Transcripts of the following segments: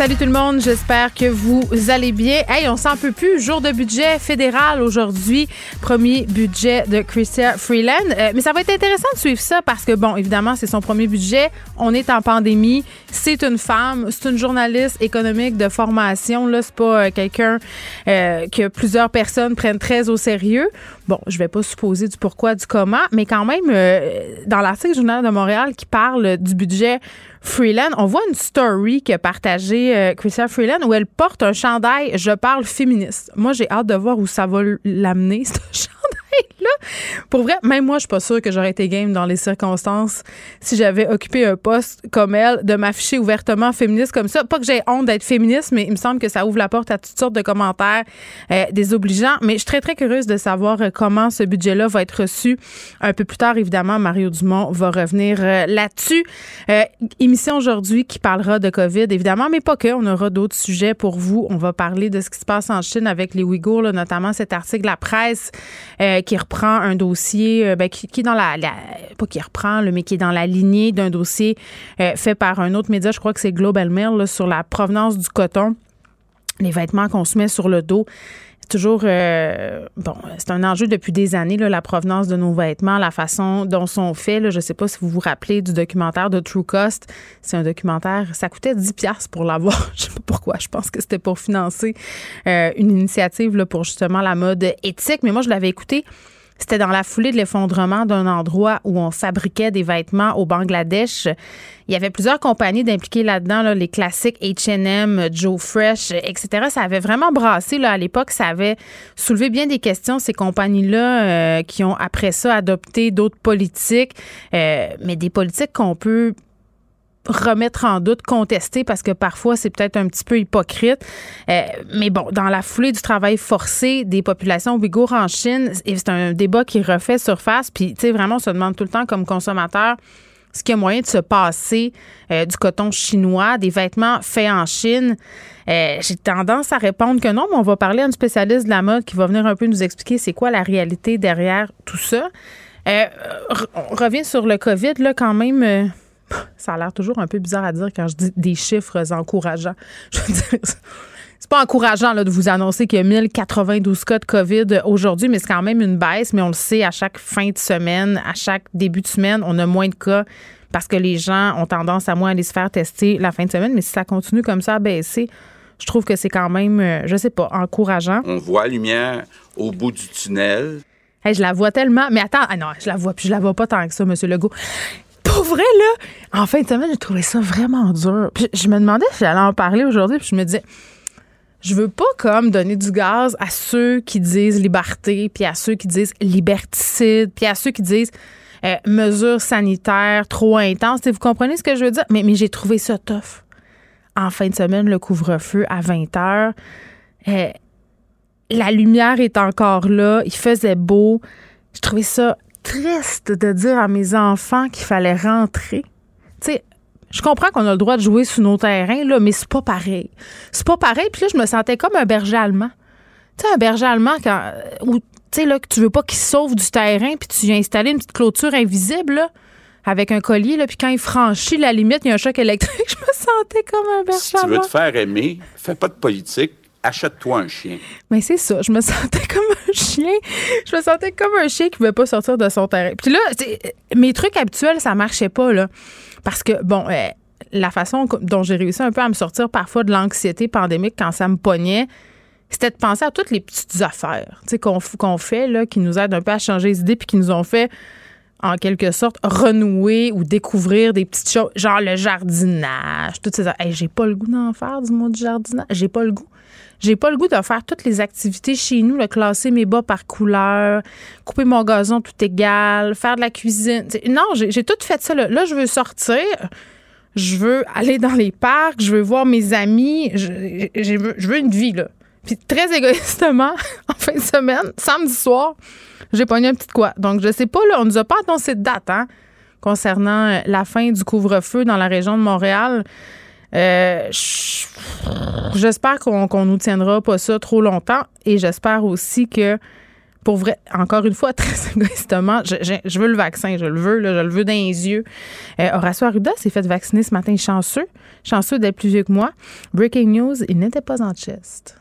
Salut tout le monde, j'espère que vous allez bien. Hey, on s'en peut plus, jour de budget fédéral aujourd'hui, premier budget de Chrystia Freeland. Euh, mais ça va être intéressant de suivre ça parce que, bon, évidemment, c'est son premier budget. On est en pandémie. C'est une femme, c'est une journaliste économique de formation. Là, c'est pas euh, quelqu'un euh, que plusieurs personnes prennent très au sérieux. Bon, je vais pas supposer du pourquoi, du comment, mais quand même, dans l'article Journal de Montréal qui parle du budget Freeland, on voit une story que partagée euh, Freeland où elle porte un chandail Je parle féministe. Moi, j'ai hâte de voir où ça va l'amener, ce Pour vrai, même moi, je suis pas sûre que j'aurais été game dans les circonstances si j'avais occupé un poste comme elle, de m'afficher ouvertement féministe comme ça. Pas que j'ai honte d'être féministe, mais il me semble que ça ouvre la porte à toutes sortes de commentaires euh, désobligeants. Mais je suis très, très curieuse de savoir euh, comment ce budget-là va être reçu un peu plus tard. Évidemment, Mario Dumont va revenir euh, là-dessus. émission aujourd'hui qui parlera de COVID, évidemment, mais pas que. On aura d'autres sujets pour vous. On va parler de ce qui se passe en Chine avec les Ouïghours, notamment cet article de la presse qui reprend un dossier euh, ben, qui, est dans la, pas qui reprend, mais qui est dans la lignée d'un dossier euh, fait par un autre média, je crois que c'est Global Mail, sur la provenance du coton, les vêtements qu'on se met sur le dos toujours euh, bon, c'est un enjeu depuis des années là, la provenance de nos vêtements, la façon dont sont faits. Là, je sais pas si vous vous rappelez du documentaire de True Cost. C'est un documentaire, ça coûtait 10 pièces pour l'avoir. je sais pas pourquoi. Je pense que c'était pour financer une initiative là, pour justement la mode éthique. Mais moi, je l'avais écouté c'était dans la foulée de l'effondrement d'un endroit où on fabriquait des vêtements au Bangladesh. Il y avait plusieurs compagnies d'impliquer là-dedans, les classiques H&M, Joe Fresh, etc. Ça avait vraiment brassé là, à l'époque. Ça avait soulevé bien des questions, ces compagnies-là, euh, qui ont après ça adopté d'autres politiques, euh, mais des politiques qu'on peut remettre en doute, contester, parce que parfois c'est peut-être un petit peu hypocrite. Euh, mais bon, dans la foulée du travail forcé des populations ouïghours en Chine, c'est un débat qui refait surface. Puis, tu sais, vraiment, on se demande tout le temps comme consommateur ce qu'il y a moyen de se passer euh, du coton chinois, des vêtements faits en Chine. Euh, j'ai tendance à répondre que non, mais on va parler à une spécialiste de la mode qui va venir un peu nous expliquer c'est quoi la réalité derrière tout ça. on revient sur le COVID, là, quand même ça a l'air toujours un peu bizarre à dire quand je dis des chiffres encourageants. Je veux dire, c'est pas encourageant là, de vous annoncer qu'il y a 1092 cas de COVID aujourd'hui, mais c'est quand même une baisse. Mais on le sait, à chaque fin de semaine, à chaque début de semaine, on a moins de cas parce que les gens ont tendance à moins aller se faire tester la fin de semaine. Mais si ça continue comme ça à baisser, je trouve que c'est quand même, euh, je sais pas, encourageant. On voit la lumière au bout du tunnel. je la vois tellement. Mais attends, ah non, je la vois, puis je la vois pas tant que ça, M. Legault pour vrai, là, en fin de semaine, j'ai trouvé ça vraiment dur. Je me demandais si j'allais en parler aujourd'hui, puis je me disais, je veux pas comme donner du gaz à ceux qui disent liberté, puis à ceux qui disent liberticide, puis à ceux qui disent euh, mesures sanitaires trop intenses. Vous comprenez ce que je veux dire? Mais, mais j'ai trouvé ça tough. En fin de semaine, le couvre-feu à 20 heures. Euh, la lumière est encore là. Il faisait beau. Je trouvais ça triste de dire à mes enfants qu'il fallait rentrer. Tu sais, je comprends qu'on a le droit de jouer sur nos terrains, là, mais c'est pas pareil. C'est pas pareil. Puis là, je me sentais comme un berger allemand. Tu sais, un berger allemand, quand, où, tu sais, là, que tu veux pas qu'il sauve du terrain, puis tu viens installer une petite clôture invisible, là, avec un collier, là, puis quand il franchit la limite, il y a un choc électrique. Je me sentais comme un berger Si tu veux te faire aimer, fais pas de politique, achète-toi un chien. Mais c'est ça, je me sentais comme un chien. Je me sentais comme un chien qui ne veut pas sortir de son terrain. Puis là, mes trucs habituels, ça marchait pas, là. Parce que, bon, euh, la façon dont j'ai réussi un peu à me sortir parfois de l'anxiété pandémique quand ça me pognait, c'était de penser à toutes les petites affaires qu'on fait, là, qui nous aident un peu à changer les idées, puis qui nous ont fait en quelque sorte renouer ou découvrir des petites choses, genre le jardinage, toutes ces hey, j'ai pas le goût d'en faire du mot du jardinage, j'ai pas le goût. J'ai pas le goût de faire toutes les activités chez nous, le classer mes bas par couleur, couper mon gazon tout égal, faire de la cuisine. non, j'ai tout fait ça. Là. là, je veux sortir. Je veux aller dans les parcs, je veux voir mes amis, je, veux, une vie, là. Puis très égoïstement, en fin de semaine, samedi soir, j'ai pogné un petit quoi. Donc, je sais pas, là, on nous a pas annoncé de date, hein? concernant la fin du couvre-feu dans la région de Montréal. J'espère qu'on nous tiendra pas ça trop longtemps et j'espère aussi que pour vrai, encore une fois, très égoïstement, je, veux le vaccin, je le veux, je le veux dans les yeux. Euh, Horacio Arruda s'est fait vacciner ce matin, chanceux, chanceux d'être plus vieux que moi. Breaking news, il n'était pas en chest.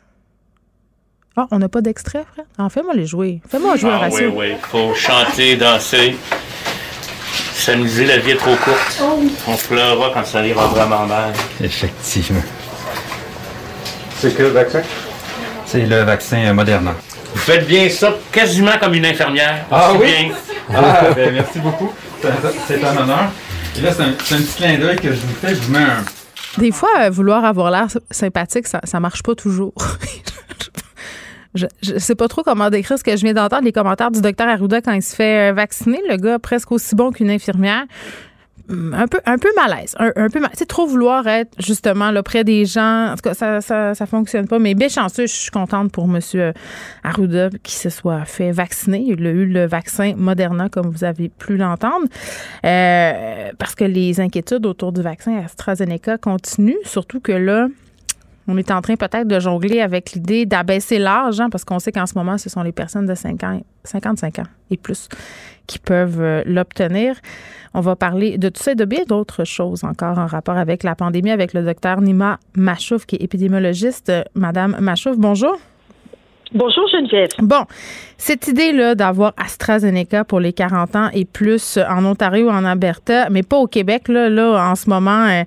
Ah, on n'a pas d'extrait, frère? Ah, fais-moi les jouer. Fais-moi jouer, ah, Horacio. Oui, oui, faut chanter, danser. S'amuser, la vie est trop courte. On pleurera quand ça ira vraiment mal. Effectivement. C'est que le vaccin? C'est le vaccin Moderna. Vous faites bien ça, quasiment comme une infirmière. Ah oui? Bien. Ah, ben, merci beaucoup. C'est un honneur. Et là, c'est un, un, petit clin d'œil que je vous fais. Je vous mets un. Des fois, euh, vouloir avoir l'air sympathique, ça, ça marche pas toujours. je, je sais pas trop comment décrire ce que je viens d'entendre, les commentaires du docteur Arruda quand il se fait euh, vacciner. Le gars, presque aussi bon qu'une infirmière. Un peu un peu malaise un, peu c'est trop vouloir être justement là près des gens. En tout cas ça ça, ça fonctionne pas. Mais bien chanceux je suis contente pour monsieur Arruda qui se soit fait vacciner. Il a eu le vaccin Moderna comme vous avez pu l'entendre. Euh, parce que les inquiétudes autour du vaccin AstraZeneca continuent surtout que là on est en train peut-être de jongler avec l'idée d'abaisser l'âge, hein, parce qu'on sait qu'en ce moment, ce sont les personnes de 50, 55 ans et plus qui peuvent euh, l'obtenir. On va parler de tout ça et de bien d'autres choses encore en rapport avec la pandémie avec le docteur Nima Machouf, qui est épidémiologiste. Madame Machouf, bonjour. Bonjour Geneviève. Bon, cette idée-là d'avoir AstraZeneca pour les 40 ans et plus en Ontario, en Alberta, mais pas au Québec, là, là en ce moment, euh,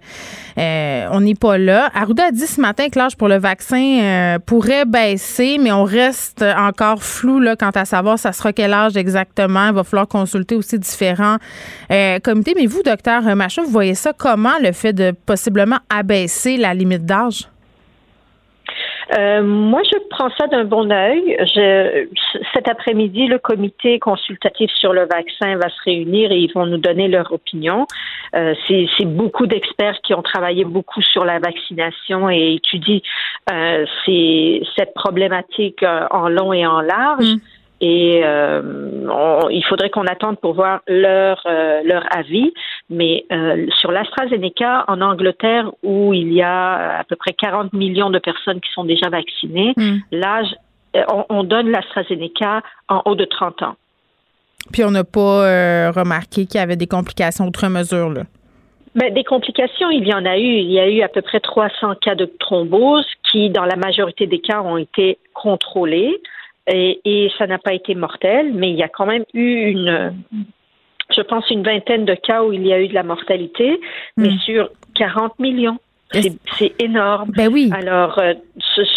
euh, on n'est pas là. Arruda a dit ce matin que l'âge pour le vaccin euh, pourrait baisser, mais on reste encore flou là, quant à savoir ça sera quel âge exactement. Il va falloir consulter aussi différents comités. Mais vous, docteur Macha, vous voyez ça comment, le fait de possiblement abaisser la limite d'âge? Euh, moi, je prends ça d'un bon œil. cet après-midi, le comité consultatif sur le vaccin va se réunir et ils vont nous donner leur opinion. Euh, c'est beaucoup d'experts qui ont travaillé beaucoup sur la vaccination et étudient euh, cette problématique euh, en long et en large. Mm. Et euh, il faudrait qu'on attende pour voir leur leur avis. Mais euh, sur l'AstraZeneca, en Angleterre, où il y a à peu près 40 millions de personnes qui sont déjà vaccinées, hmm. l'âge, euh, on, donne l'AstraZeneca en haut de 30 ans. Puis on n'a pas euh, remarqué qu'il y avait des complications outre mesure, là. Ben, des complications, il y en a eu. Il y a eu à peu près 300 cas de thrombose qui, dans la majorité des cas, ont été contrôlés et, et ça n'a pas été mortel, mais il y a quand même eu une, je pense, une vingtaine de cas où il y a eu de la mortalité, mais hmm. sur 40 millions. C'est énorme. Ben oui. Alors, euh,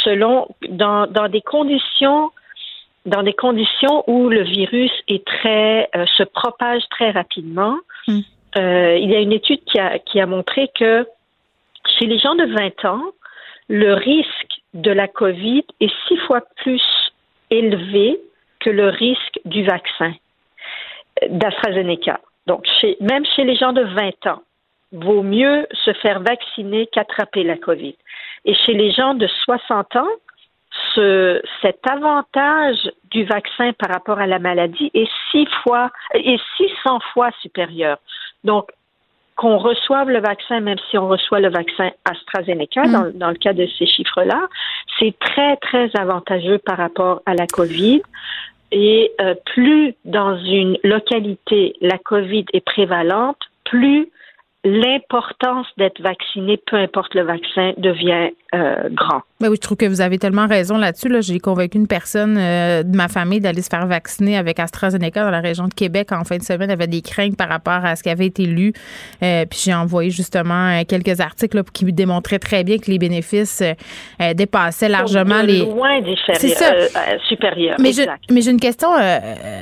selon, dans, dans des conditions dans des conditions où le virus est très euh, se propage très rapidement. Hmm. Euh, il y a une étude qui a, qui a montré que chez les gens de 20 ans, le risque de la COVID est six fois plus élevé que le risque du vaccin d'AstraZeneca. Donc, même chez les gens de 20 ans, vaut mieux se faire vacciner qu'attraper la COVID. Et chez les gens de 60 ans, ce, cet avantage du vaccin par rapport à la maladie est six fois et 600 fois supérieur. Donc, qu'on reçoive le vaccin, même si on reçoit le vaccin AstraZeneca, mm. dans, dans, le cas de ces chiffres-là, c'est très, très avantageux par rapport à la COVID. Et euh, plus dans une localité la COVID est prévalente, plus l'importance d'être vacciné, peu importe le vaccin, devient euh, grand. Ben oui, je trouve que vous avez tellement raison là-dessus. Là. J'ai convaincu une personne euh, de ma famille d'aller se faire vacciner avec AstraZeneca dans la région de Québec en fin de semaine. Elle avait des craintes par rapport à ce qui avait été lu. Euh, puis j'ai envoyé justement quelques articles qui démontraient très bien que les bénéfices dépassaient largement de les. Loin supérieurs. Mais j'ai une question,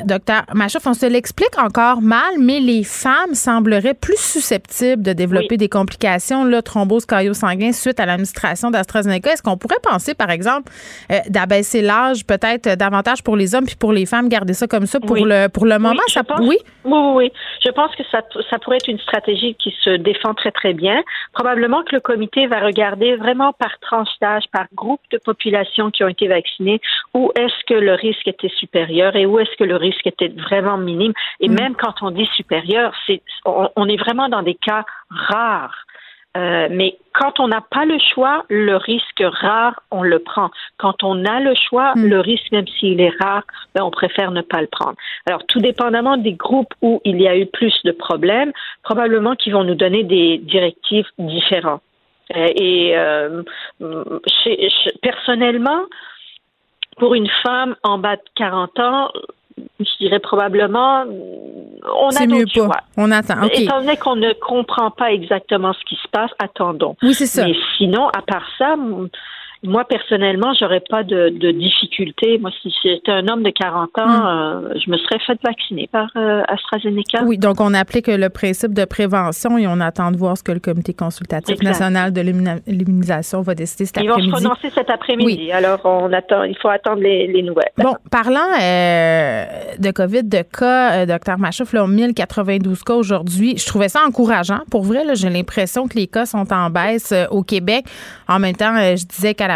docteur Machoff. On se l'explique encore mal, mais les femmes sembleraient plus susceptibles de développer des complications, là, thrombose sanguin suite à l'administration d'AstraZeneca. Est-ce qu'on pourrait penser, par exemple, euh, d'abaisser l'âge peut-être davantage pour les hommes puis pour les femmes, garder ça comme ça pour le pour le moment. ça, pense, oui? oui, oui, Je pense que ça, ça pourrait être une stratégie qui se défend très, très bien. Probablement que le comité va regarder vraiment par tranche d'âge, par groupe de population qui ont été vaccinés, où est-ce que le risque était supérieur et où est-ce que le risque était vraiment minime. Et mm. même quand on dit supérieur, c'est on est vraiment dans des cas rares. Euh, mais quand on n'a pas le choix, le risque rare, on le prend. Quand on a le choix, hmm. le risque, même s'il est rare, ben, on préfère ne pas le prendre. Alors, tout dépendamment des groupes où il y a eu plus de problèmes, probablement qu'ils vont nous donner des directives différentes. Euh, et euh, personnellement, pour une femme en bas de 40 ans, je dirais probablement, on a mieux choix. On attend. Étant donné qu'on ne comprend pas exactement ce qui se passe, attendons. Oui, c'est ça. Mais sinon, à part ça, moi, personnellement, j'aurais pas de, de difficulté. Moi, si j'étais un homme de 40 ans, hmm. euh, je me serais fait vacciner par euh, AstraZeneca. Oui, donc on applique le principe de prévention et on attend de voir ce que le Comité consultatif national de l'immunisation va décider cet après-midi. Ils vont se prononcer cet après-midi. Alors, on attend, il faut attendre les, nouvelles. Bon, parlant euh, de COVID, de cas, docteur Machouf, là, 1092 cas aujourd'hui, je trouvais ça encourageant. Pour vrai, j'ai l'impression que les cas sont en baisse au Québec. En même temps, je disais qu'à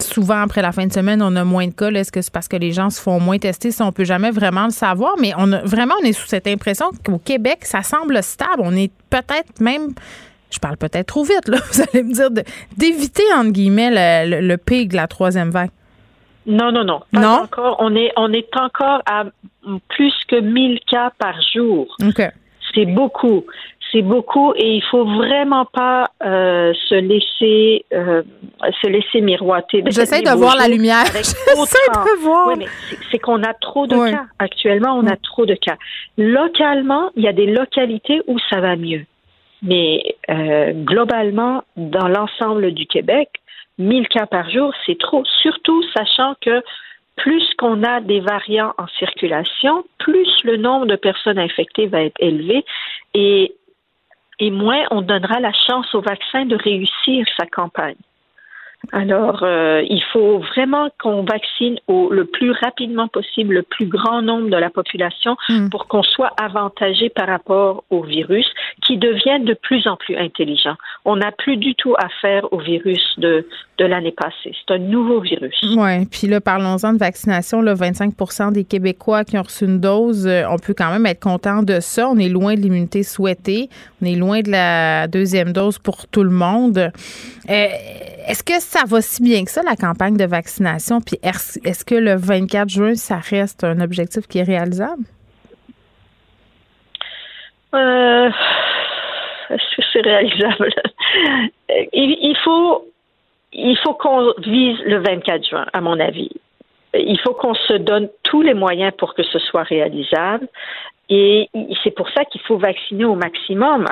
souvent après la fin de semaine, on a moins de cas. Est-ce que c'est parce que les gens se font moins tester? Ça, on peut jamais vraiment le savoir, mais on a vraiment on est sous cette impression qu'au Québec, ça semble stable. On est peut-être même je parle peut-être trop vite, là, vous allez me dire, d'éviter, entre guillemets, le, le, pic de la troisième vague. Non, non, non. Pas non? encore. On est, on est encore à plus que 1000 cas par jour. OK. C'est beaucoup c'est beaucoup et il faut vraiment pas euh, se laisser euh, se laisser miroiter. J'essaie de voir la lumière. J'essaie de voir. Oui, c'est qu'on a trop de cas. Actuellement, on a trop de cas. Localement, il y a des localités où ça va mieux. Mais euh, globalement, dans l'ensemble du Québec, 1000 cas par jour, c'est trop. Surtout sachant que plus qu'on a des variants en circulation, plus le nombre de personnes infectées va être élevé. Et et moins on donnera la chance au vaccin de réussir sa campagne. Alors, euh, il faut vraiment qu'on vaccine au, le plus rapidement possible le plus grand nombre de la population hmm. pour qu'on soit avantagé par rapport au virus qui devient de plus en plus intelligent. On n'a plus du tout affaire au virus de, de l'année passée. C'est un nouveau virus. Oui, puis là, parlons-en de vaccination. Là, 25 des Québécois qui ont reçu une dose, euh, on peut quand même être content de ça. On est loin de l'immunité souhaitée. On est loin de la deuxième dose pour tout le monde. Euh, est-ce que ça va si bien que ça, la campagne de vaccination? Puis est-ce que le 24 juin, ça reste un objectif qui est réalisable? Euh, est-ce que c'est réalisable? il, faut, il faut qu'on vise le 24 juin, à mon avis. Il faut qu'on se donne tous les moyens pour que ce soit réalisable. Et c'est pour ça qu'il faut vacciner au maximum.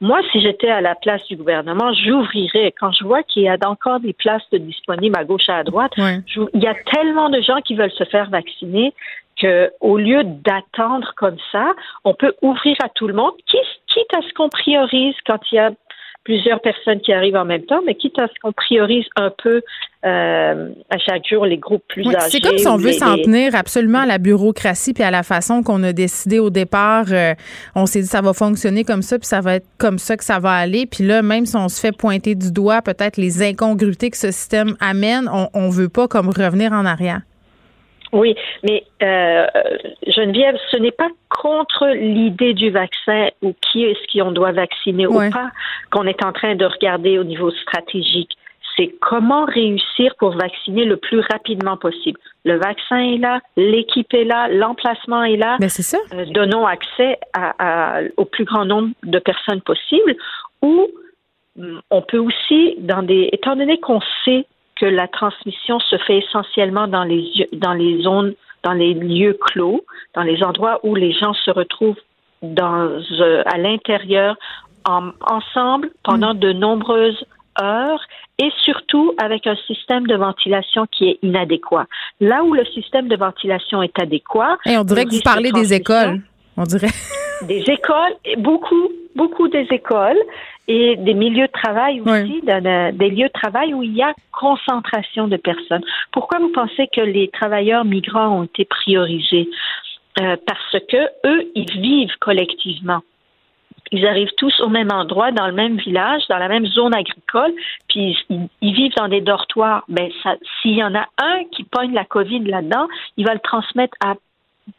Moi, si j'étais à la place du gouvernement, j'ouvrirais. Quand je vois qu'il y a encore des places disponibles à gauche et à droite, il y a tellement de gens qui veulent se faire vacciner que, au lieu d'attendre comme ça, on peut ouvrir à tout le monde, quitte à ce qu'on priorise quand il y a plusieurs personnes qui arrivent en même temps, mais quitte à ce qu'on priorise un peu euh, à chaque jour les groupes plus âgés. C'est comme si on veut s'en tenir absolument à la bureaucratie puis à la façon qu'on a décidé au départ. Euh, on s'est dit ça va fonctionner comme ça puis ça va être comme ça que ça va aller. Puis là, même si on se fait pointer du doigt peut-être les incongruités que ce système amène, on, on veut pas comme revenir en arrière. Oui, mais euh, Geneviève, ce n'est pas contre l'idée du vaccin ou qui est-ce qu'on doit vacciner ou pas qu'on est en train de regarder au niveau stratégique. C'est comment réussir pour vacciner le plus rapidement possible. Le vaccin est là, l'équipe est là, l'emplacement est là. Mais ben, c'est ça. Euh, donnons accès à, au plus grand nombre de personnes possible. Ou mm, on peut aussi, dans des, étant donné qu'on sait que la transmission se fait essentiellement dans les, dans les zones, dans les lieux clos, dans les endroits où les gens se retrouvent dans, euh, à l'intérieur ensemble pendant de nombreuses heures et surtout avec un système de ventilation qui est inadéquat. Là où le système de ventilation est adéquat. Et on dirait que vous parlez des écoles. On dirait. des écoles, beaucoup, beaucoup des écoles. Et des milieux de travail aussi, des lieux de travail où il y a concentration de personnes. Pourquoi vous pensez que les travailleurs migrants ont été priorisés? Euh, parce que eux, ils vivent collectivement. Ils arrivent tous au même endroit, dans le même village, dans la même zone agricole, puis ils, vivent dans des dortoirs. Ben, s'il y en a un qui pogne la COVID là-dedans, il va le transmettre à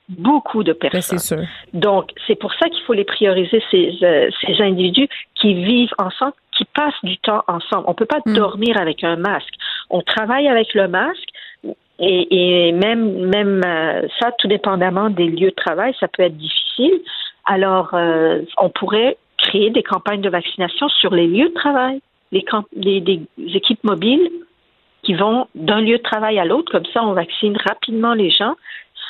beaucoup de ben, personnes. sûr. Donc, c'est pour ça qu'il faut les prioriser, ces, euh, ces individus qui vivent ensemble, qui passent du temps ensemble. On ne peut pas mm. dormir avec un masque. On travaille avec le masque. Et, et même, même euh, ça, tout dépendamment des lieux de travail, ça peut être difficile. Alors, euh, on pourrait créer des campagnes de vaccination sur les lieux de travail, les, les des équipes mobiles qui vont d'un lieu de travail à l'autre. Comme ça, on vaccine rapidement les gens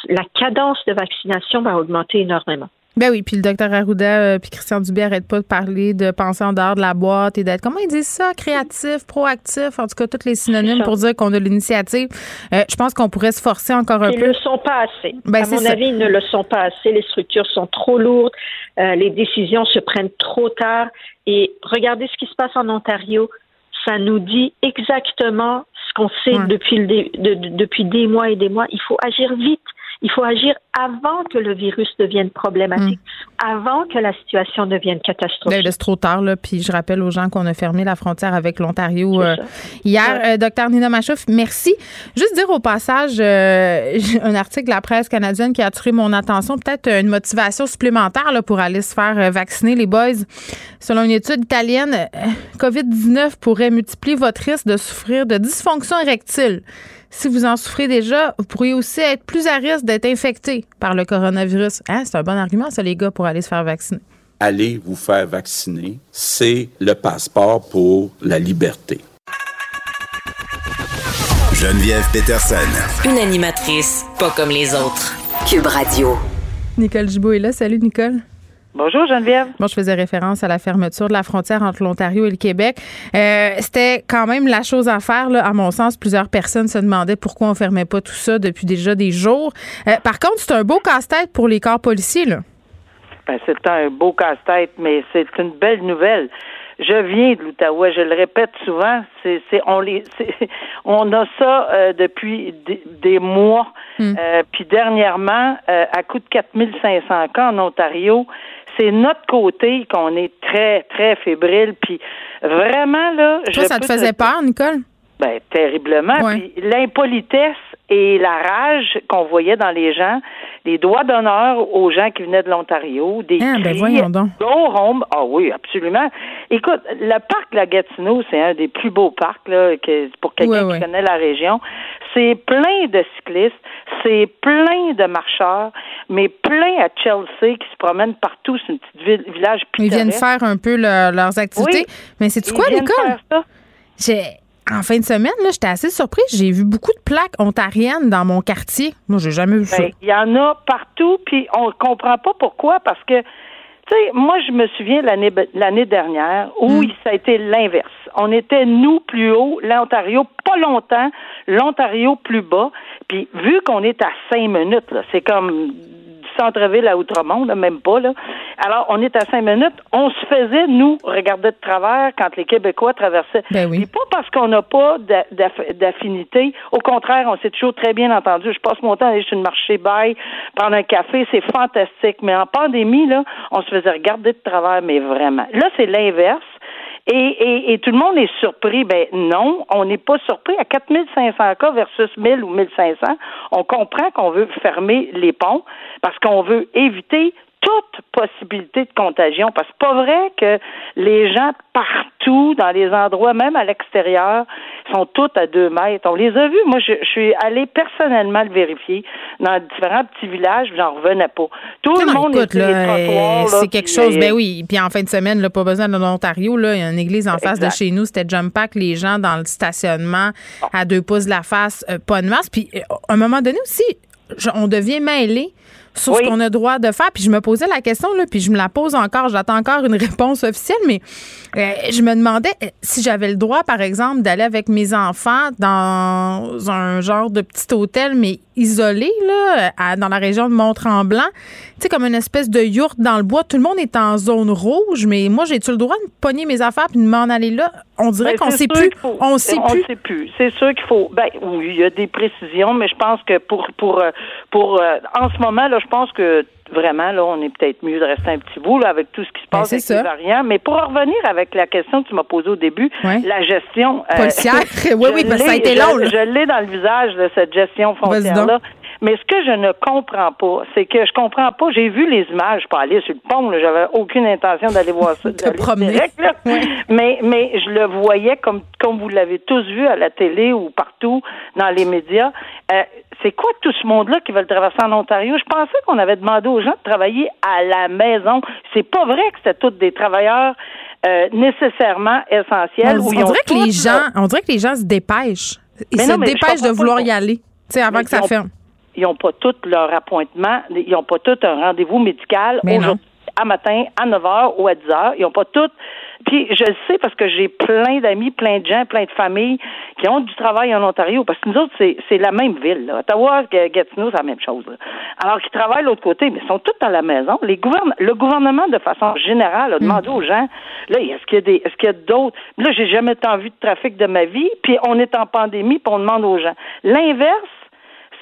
la cadence de vaccination va augmenter énormément. Ben oui, puis le docteur Arruda euh, puis Christian Dubé n'arrêtent pas de parler de penser en dehors de la boîte et d'être, comment ils disent ça, créatif, proactif, en tout cas, tous les synonymes pour dire qu'on a l'initiative. Euh, je pense qu'on pourrait se forcer encore un peu. Ils ne le sont pas assez. Ben, à mon avis, ils ne le sont pas assez. Les structures sont trop lourdes, euh, les décisions se prennent trop tard. Et regardez ce qui se passe en Ontario. Ça nous dit exactement ce qu'on sait depuis, le, depuis des mois et des mois. Il faut agir vite. Il faut agir avant que le virus devienne problématique, hmm. avant que la situation devienne catastrophique. Ben, c'est trop tard, là. Puis je rappelle aux gens qu'on a fermé la frontière avec l'Ontario euh, hier. Euh, docteur Nina Machouf, merci. Juste dire au passage, euh, un article de la presse canadienne qui a attiré mon attention, peut-être une motivation supplémentaire là, pour aller se faire vacciner les boys. Selon une étude italienne, COVID-19 pourrait multiplier votre risque de souffrir de dysfonction érectile. Si vous en souffrez déjà, vous pourriez aussi être plus à risque d'être infecté par le coronavirus. Hein, c'est un bon argument, ça, les gars, pour aller se faire vacciner. Allez vous faire vacciner, c'est le passeport pour la liberté. Geneviève Peterson. Une animatrice pas comme les autres. Cube Radio. Nicole Gibault est là. Salut, Nicole. Bonjour Geneviève. Bon, je faisais référence à la fermeture de la frontière entre l'Ontario et le Québec. Euh, c'était quand même la chose à faire, là. à mon sens. Plusieurs personnes se demandaient pourquoi on fermait pas tout ça depuis déjà des jours. Euh, par contre, c'est un beau casse-tête pour les corps policiers. Là. Ben, c'est un beau casse-tête, mais c'est une belle nouvelle. Je viens de l'Outaouais, je le répète souvent, c'est, on, les, on a ça euh, depuis des, mois. Hmm. puis dernièrement, à coût de 4500 cas en Ontario, c'est notre côté qu'on est très, très fébrile. Puis vraiment, là. Toi, ça te faisait peur, Nicole? Ben, terriblement. Puis l'impolitesse et la rage qu'on voyait dans les gens, les doigts d'honneur aux gens qui venaient de l'Ontario, des ah, ben voyons donc. Ah oui, absolument. Écoute, le parc La Gatineau, c'est un des plus beaux parcs là, que, pour quelqu'un qui connaît la région. C'est plein de cyclistes, c'est plein de marcheurs, mais plein à Chelsea qui se promènent partout. C'est une petite ville, village pittoresque. Ils viennent faire un peu leurs activités. mais c'est quoi? J'ai en fin de semaine, là, j'étais assez surprise. J'ai vu beaucoup de plaques ontariennes dans mon quartier. Moi, j'ai jamais vu ça. Ben, il y en a partout, puis on ne comprend pas pourquoi, parce que, tu sais, moi, je me souviens l'année l'année dernière où hmm. ça a été l'inverse. On était, nous, plus haut, l'Ontario, pas longtemps, l'Ontario plus bas. Puis, vu qu'on est à cinq minutes, c'est comme centre-ville à Outremont, même pas. Là. Alors, on est à cinq minutes. On se faisait, nous, regarder de travers quand les Québécois traversaient. Ben oui. pas parce qu'on n'a pas d'affinité. Au contraire, on s'est toujours très bien entendu. Je passe mon temps à aller chez le marché bail, prendre un café. C'est fantastique. Mais en pandémie, là, on se faisait regarder de travers, mais vraiment. Là, c'est l'inverse. Et, et, et, tout le monde est surpris. Ben non, on n'est pas surpris. À 4500 cas versus 1000 ou 1500, on comprend qu'on veut fermer les ponts parce qu'on veut éviter toute possibilité de contagion. Parce que c'est pas vrai que les gens partout, dans les endroits, même à l'extérieur, sont tous à deux mètres. On les a vus. Moi, je, suis allée personnellement le vérifier dans différents petits villages, j'en revenais pas. Tout le monde écoute, là, C'est quelque chose. Ben oui. Puis en fin de semaine, là, pas besoin de l'Ontario, là, il y a une église en face de chez nous. C'était Jump Pack, les gens dans le stationnement à deux pouces de la face, euh, pas de masse. Puis euh, à un moment donné aussi, on devient mêlé sur ce qu'on a droit de faire. Puis je me posais la question, là, puis je me la pose encore. J'attends encore une réponse officielle, mais euh, je me demandais euh, si j'avais le droit, par exemple, d'aller avec mes enfants dans un genre de petit hôtel, mais isolé, là, dans la région de Mont-Tremblant. Tu sais, comme une espèce de yourte dans le bois. Tout le monde est en zone rouge, mais moi, j'ai-tu le droit de pogner mes affaires puis de m'en aller là? On dirait Ben, qu'on sait plus. faut- On sait on plus. sait plus. C'est sûr qu'il faut. Ben oui, il y a des précisions, mais je pense que pour pour euh, pour euh, en ce moment là, je pense que vraiment là, on est peut-être mieux de rester un petit bout là avec tout ce qui se Ben, passe c'est avec ça. les variants. Mais pour en revenir avec la question que tu m'as posée au début, la gestion euh, Policière. Oui, je oui, parce que ça a été je- long, là. Je l'ai dans le visage de cette gestion Vas-y foncière là. donc. Mais ce que je ne comprends pas, c'est que je comprends pas. J'ai vu les images, je suis pas allée sur le pont, là, j'avais aucune intention d'aller voir ça. D'aller promener. direct, là. Mais, mais je le voyais comme, comme vous l'avez tous vu à la télé ou partout dans les médias. Euh, c'est quoi tout ce monde-là qui veulent traverser en Ontario? Je pensais qu'on avait demandé aux gens de travailler à la maison. C'est pas vrai que c'était tous des travailleurs euh, nécessairement essentiels. On, où on ils ont dirait que les gens, on dirait que les gens se dépêchent. Ils Mais se non, dépêchent de vouloir y aller. Tu sais, avant que ça ferme. Ils n'ont pas tous leur appointement, ils n'ont pas tous un rendez-vous médical aujourd'hui, à matin, à 9 h ou à 10 h. Ils n'ont pas tous. Puis je le sais parce que j'ai plein d'amis, plein de gens, plein de familles qui ont du travail en Ontario. Parce que nous autres, c'est, c'est la même ville. Là. Ottawa, Gatineau, c'est la même chose. là. Alors qu'ils travaillent de l'autre côté, mais ils sont tous à la maison. Les gouvern- le gouvernement, de façon générale, a demandé aux gens, là, est-ce qu'il y a des, est-ce qu'il y a d'autres? Là, j'ai jamais tant vu de trafic de ma vie, puis on est en pandémie, puis on demande aux gens. L'inverse,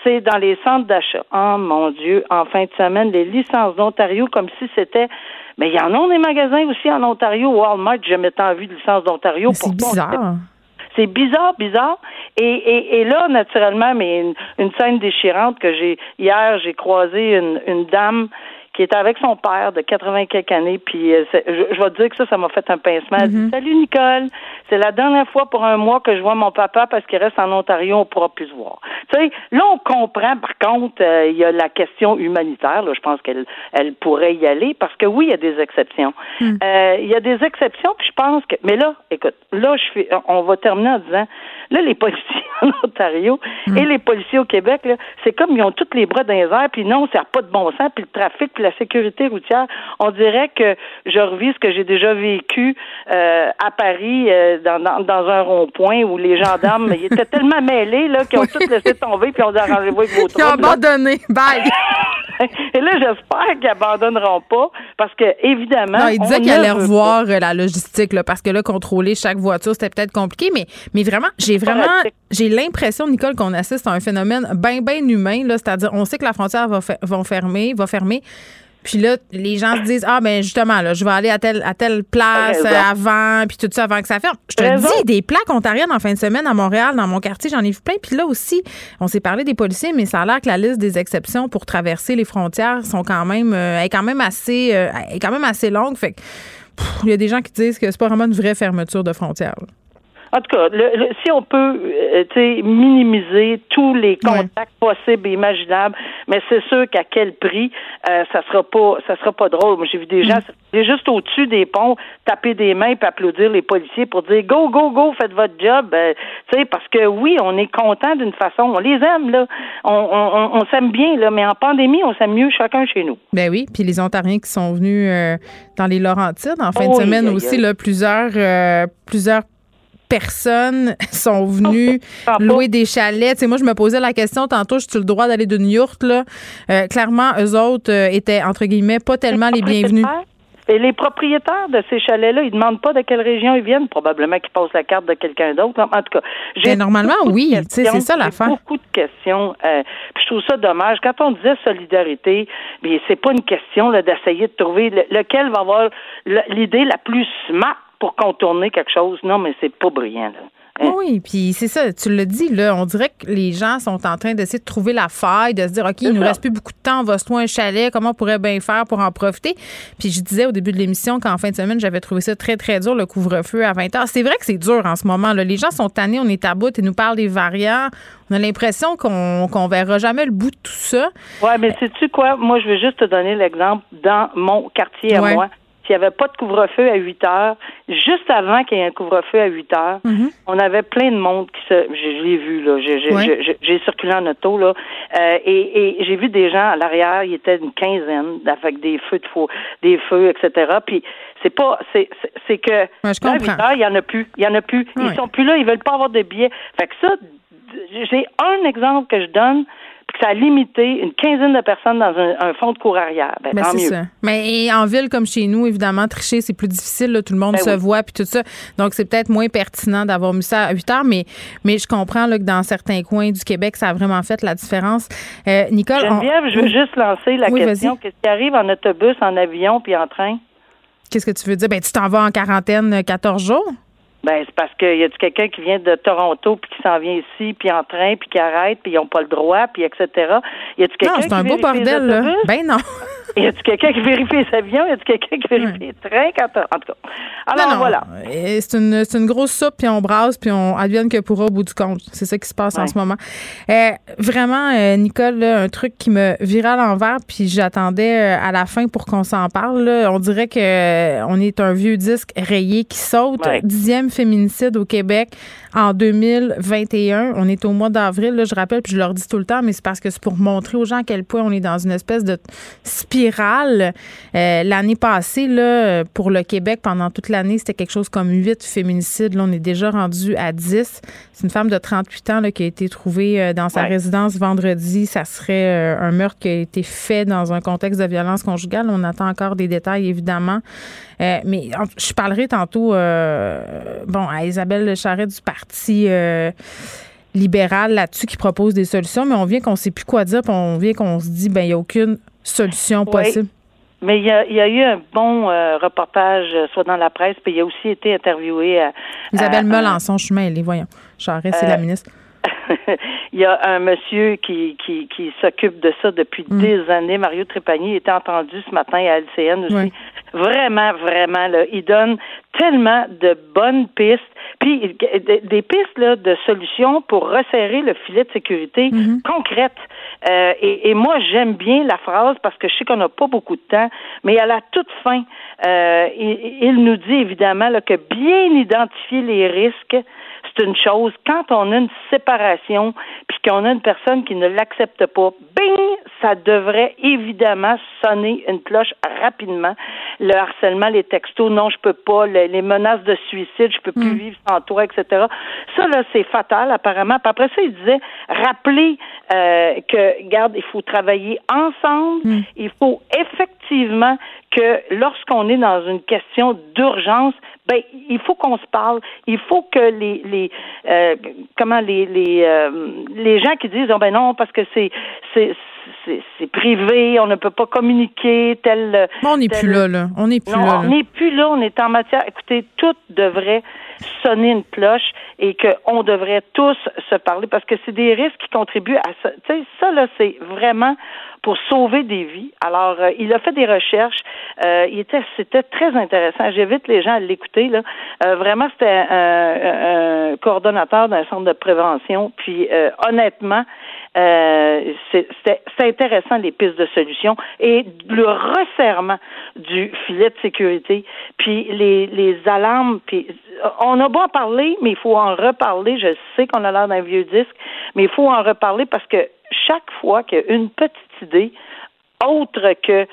c'est dans les centres d'achat. Oh mon Dieu, en fin de semaine, les licences d'Ontario, comme si c'était. Mais il y en a des magasins aussi en Ontario. Walmart, j'ai jamais tant vu de licences d'Ontario. C'est bizarre. c'est bizarre, bizarre. Et, et, et là, naturellement, mais une, une scène déchirante que j'ai hier, j'ai croisé une, une dame qui était avec son père de 80 quelques années, puis euh, je, je vais te dire que ça, ça m'a fait un pincement. Elle dit, Salut Nicole, c'est la dernière fois pour un mois que je vois mon papa parce qu'il reste en Ontario, on pourra plus se voir. Tu sais, là, on comprend, par contre, euh, il y a la question humanitaire, là, je pense qu'elle elle pourrait y aller, parce que oui, il y a des exceptions. Euh, il y a des exceptions, puis je pense que, mais là, écoute, là, je fais, on va terminer en disant, là, les policiers en Ontario et les policiers au Québec, c'est comme ils ont tous les bras dans les airs, puis non, ça n'a pas de bon sens, puis le trafic, puis la sécurité routière, on dirait que je revis ce que j'ai déjà vécu euh, à Paris, euh, dans, dans, dans un rond-point où les gendarmes, ils étaient tellement mêlés, là, qu'ils ont tous laissé tomber, puis on dit arrangez-vous avec vos Ils ont abandonné. Bye. Et là, j'espère qu'ils abandonneront pas, parce que, évidemment. Non, il disait qu'il allait revoir euh, la logistique, là, parce que là, contrôler chaque voiture, c'était peut-être compliqué, mais, mais vraiment, j'ai vraiment, j'ai l'impression, Nicole, qu'on assiste à un phénomène bien, bien humain, là, c'est-à-dire, on sait que la frontière va, vont fermer, va fermer. Puis là, les gens se disent ah ben justement là, je vais aller à telle à telle place euh, avant puis tout ça avant que ça ferme. Je te Raison. dis des plaques ontariennes en fin de semaine à Montréal dans mon quartier, j'en ai vu plein. Puis là aussi, on s'est parlé des policiers, mais ça a l'air que la liste des exceptions pour traverser les frontières sont quand même euh, est quand même assez euh, est quand même assez longue. Fait que il y a des gens qui disent que c'est pas vraiment une vraie fermeture de frontières. là. En tout cas, le- le- si on peut euh, tu sais, minimiser tous les contacts possibles et imaginables, mais c'est sûr qu'à quel prix, euh, ça sera pas ça sera pas drôle. Moi, j'ai vu des gens c'est juste au-dessus des ponts taper des mains et applaudir les policiers pour dire go, go, go, faites votre job. Euh, tu sais, parce que oui, on est content d'une façon. On les aime, là. On, on, on- on s'aime bien, là, mais en pandémie, on s'aime mieux chacun chez nous. Ben oui, puis les Ontariens qui sont venus euh, dans les Laurentides en fin de semaine aussi, là, plusieurs, euh, plusieurs personnes sont venues Ah, louer des chalets. Tu sais, moi, je me posais la question tantôt, j'ai-tu le droit d'aller d'une yourte, là? Euh, clairement, eux autres euh, étaient, entre guillemets, pas tellement les bienvenus. Et les propriétaires de ces chalets-là, ils demandent pas de quelle région ils viennent. Probablement qu'ils passent la carte de quelqu'un d'autre. En tout cas, j'ai Ben, normalement, oui. C'est ça, l'affaire. Beaucoup de questions. euh, puis je trouve ça dommage. Quand on disait solidarité, bien, c'est pas une question d'essayer de trouver le- lequel va avoir l'idée la plus smart pour contourner quelque chose. Non, mais c'est pas brillant. Là. Hein? Oui, puis c'est ça, tu le dis, là, on dirait que les gens sont en train d'essayer de trouver la faille, de se dire, OK, il nous ça. reste plus beaucoup de temps, on va se un chalet, comment on pourrait bien faire pour en profiter? Puis je disais au début de l'émission qu'en fin de semaine, j'avais trouvé ça très, très dur, le couvre-feu à 20 heures. C'est vrai que c'est dur en ce moment, là. Les gens sont tannés, on est à bout, ils nous parlent des variants. On a l'impression qu'on qu'on verra jamais le bout de tout ça. Ouais, mais sais-tu quoi? Moi, je vais juste te donner l'exemple dans mon quartier à Ouais. moi, s'il n'y avait pas de couvre-feu à 8 heures, juste avant qu'il y ait un couvre-feu à 8 heures, Mhm. on avait plein de monde qui se. Je, l'ai vu, là. J'ai Ouais. circulé en auto, là. Euh, et et j'ai vu des gens à l'arrière, il était une quinzaine, avec des feux de faux, des feux, etc. Puis c'est pas. C'est que. Ouais, je là, à comprends. 8 heures, il y en a plus. Il y en a plus. Ouais. Ils sont plus là, ils veulent pas avoir de billets. Fait que ça, j'ai un exemple que je donne, puis ça a limité une quinzaine de personnes dans un, un fond de cour arrière. Ben, Ben, tant c'est mieux. ça. Mais et en ville comme chez nous, évidemment, tricher, c'est plus difficile. là. tout le monde Ben se oui. voit puis tout ça. Donc, c'est peut-être moins pertinent d'avoir mis ça à 8 heures, mais, mais je comprends là, que dans certains coins du Québec, ça a vraiment fait la différence. Euh, Nicole, on- Geneviève, je veux Oui. juste lancer la Oui, question. Qu'est-ce qui arrive en autobus, en avion puis en train? qu'est-ce que tu veux dire? Ben, tu t'en vas en quarantaine euh, 14 jours? Ben, c'est parce qu'il y a quelqu'un qui vient de Toronto puis qui s'en vient ici puis en train puis qui arrête puis ils n'ont pas le droit puis etc. Y a-tu quelqu'un Non, c'est un beau bordel, là. Ben non. Y a-tu quelqu'un qui vérifie les avions? Y a-tu quelqu'un qui vérifie les trains quand En tout cas. Alors Non, voilà. C'est une, c'est une grosse soupe, puis on brasse, puis on advienne que pourra au bout du compte. C'est ça qui se passe en ce moment. Euh, vraiment, euh, Nicole, là, un truc qui me virait à l'envers, puis j'attendais euh, à la fin pour qu'on s'en parle. là. On dirait que on est un vieux disque rayé qui saute. Ouais. Dixième féminicide au Québec en 2021. On est au mois d'avril, là, je rappelle, puis je leur dis tout le temps, mais c'est parce que c'est pour montrer aux gens à quel point on est dans une espèce de spirale. Euh, l'année passée, là, pour le Québec, pendant toute l'année, c'était quelque chose comme 8 féminicides. Là, on est déjà rendu à 10. C'est une femme de 38 ans là, qui a été trouvée euh, dans sa Ouais. résidence vendredi. Ça serait euh, un meurtre qui a été fait dans un contexte de violence conjugale. On attend encore des détails, évidemment. Euh, mais en- je parlerai tantôt euh, bon, à Isabelle Charret du Parti euh, libéral là-dessus qui propose des solutions, mais on vient qu'on ne sait plus quoi dire, puis on vient qu'on se dit ben il n'y a aucune solution Oui. possible. Mais il y a, il y a eu un bon euh, reportage, soit dans la presse, puis il a aussi été interviewé à, Isabelle à- Melançon, je suis mêlée, voyons. Charest, c'est Euh, la ministre. il y a un monsieur qui, qui, qui s'occupe de ça depuis Mm. des années. Mario Trépanier était entendu ce matin à LCN aussi. Oui. Vraiment, vraiment, là, il donne tellement de bonnes pistes. Puis des pistes là, de solutions pour resserrer le filet de sécurité Mm-hmm. concrètes. Euh, et, et moi, j'aime bien la phrase parce que je sais qu'on n'a pas beaucoup de temps, mais à la toute fin, euh, il, il nous dit évidemment là, que bien identifier les risques, une chose. Quand on a une séparation, puis qu'on a une personne qui ne l'accepte pas, bing, ça devrait évidemment sonner une cloche rapidement. Le harcèlement, les textos, non, je peux pas, le- les menaces de suicide, je peux plus vivre sans toi, etc. Ça, là, c'est fatal, apparemment. Puis après ça, il disait, rappeler euh, que, regarde, il faut travailler ensemble, il faut effectivement que lorsqu'on est dans une question d'urgence, ben il faut qu'on se parle. Il faut que les les euh, comment les les euh, les gens qui disent oh, ben non parce que c'est c'est c'est privé, on ne peut pas communiquer tel. Bon, on n'est plus là, là. On n'est plus non, là. là. on n'est plus là. On est en matière. Écoutez, tout devrait sonner une cloche et qu'on devrait tous se parler parce que c'est des risques qui contribuent à ça. Tu sais, ça, là, c'est vraiment pour sauver des vies. Alors, euh, il a fait des recherches. Euh, il était, c'était très intéressant. J'invite les gens à l'écouter. Là, Euh, vraiment, c'était un, un coordonnateur d'un centre de prévention. Puis, euh, honnêtement, euh, c'est, intéressant les pistes de solutions et le resserrement du filet de sécurité, puis les, les alarmes, puis on a beau en parler, mais il faut en reparler. Je sais qu'on a l'air d'un vieux disque, mais il faut en reparler parce que chaque fois qu'il y a une petite idée autre que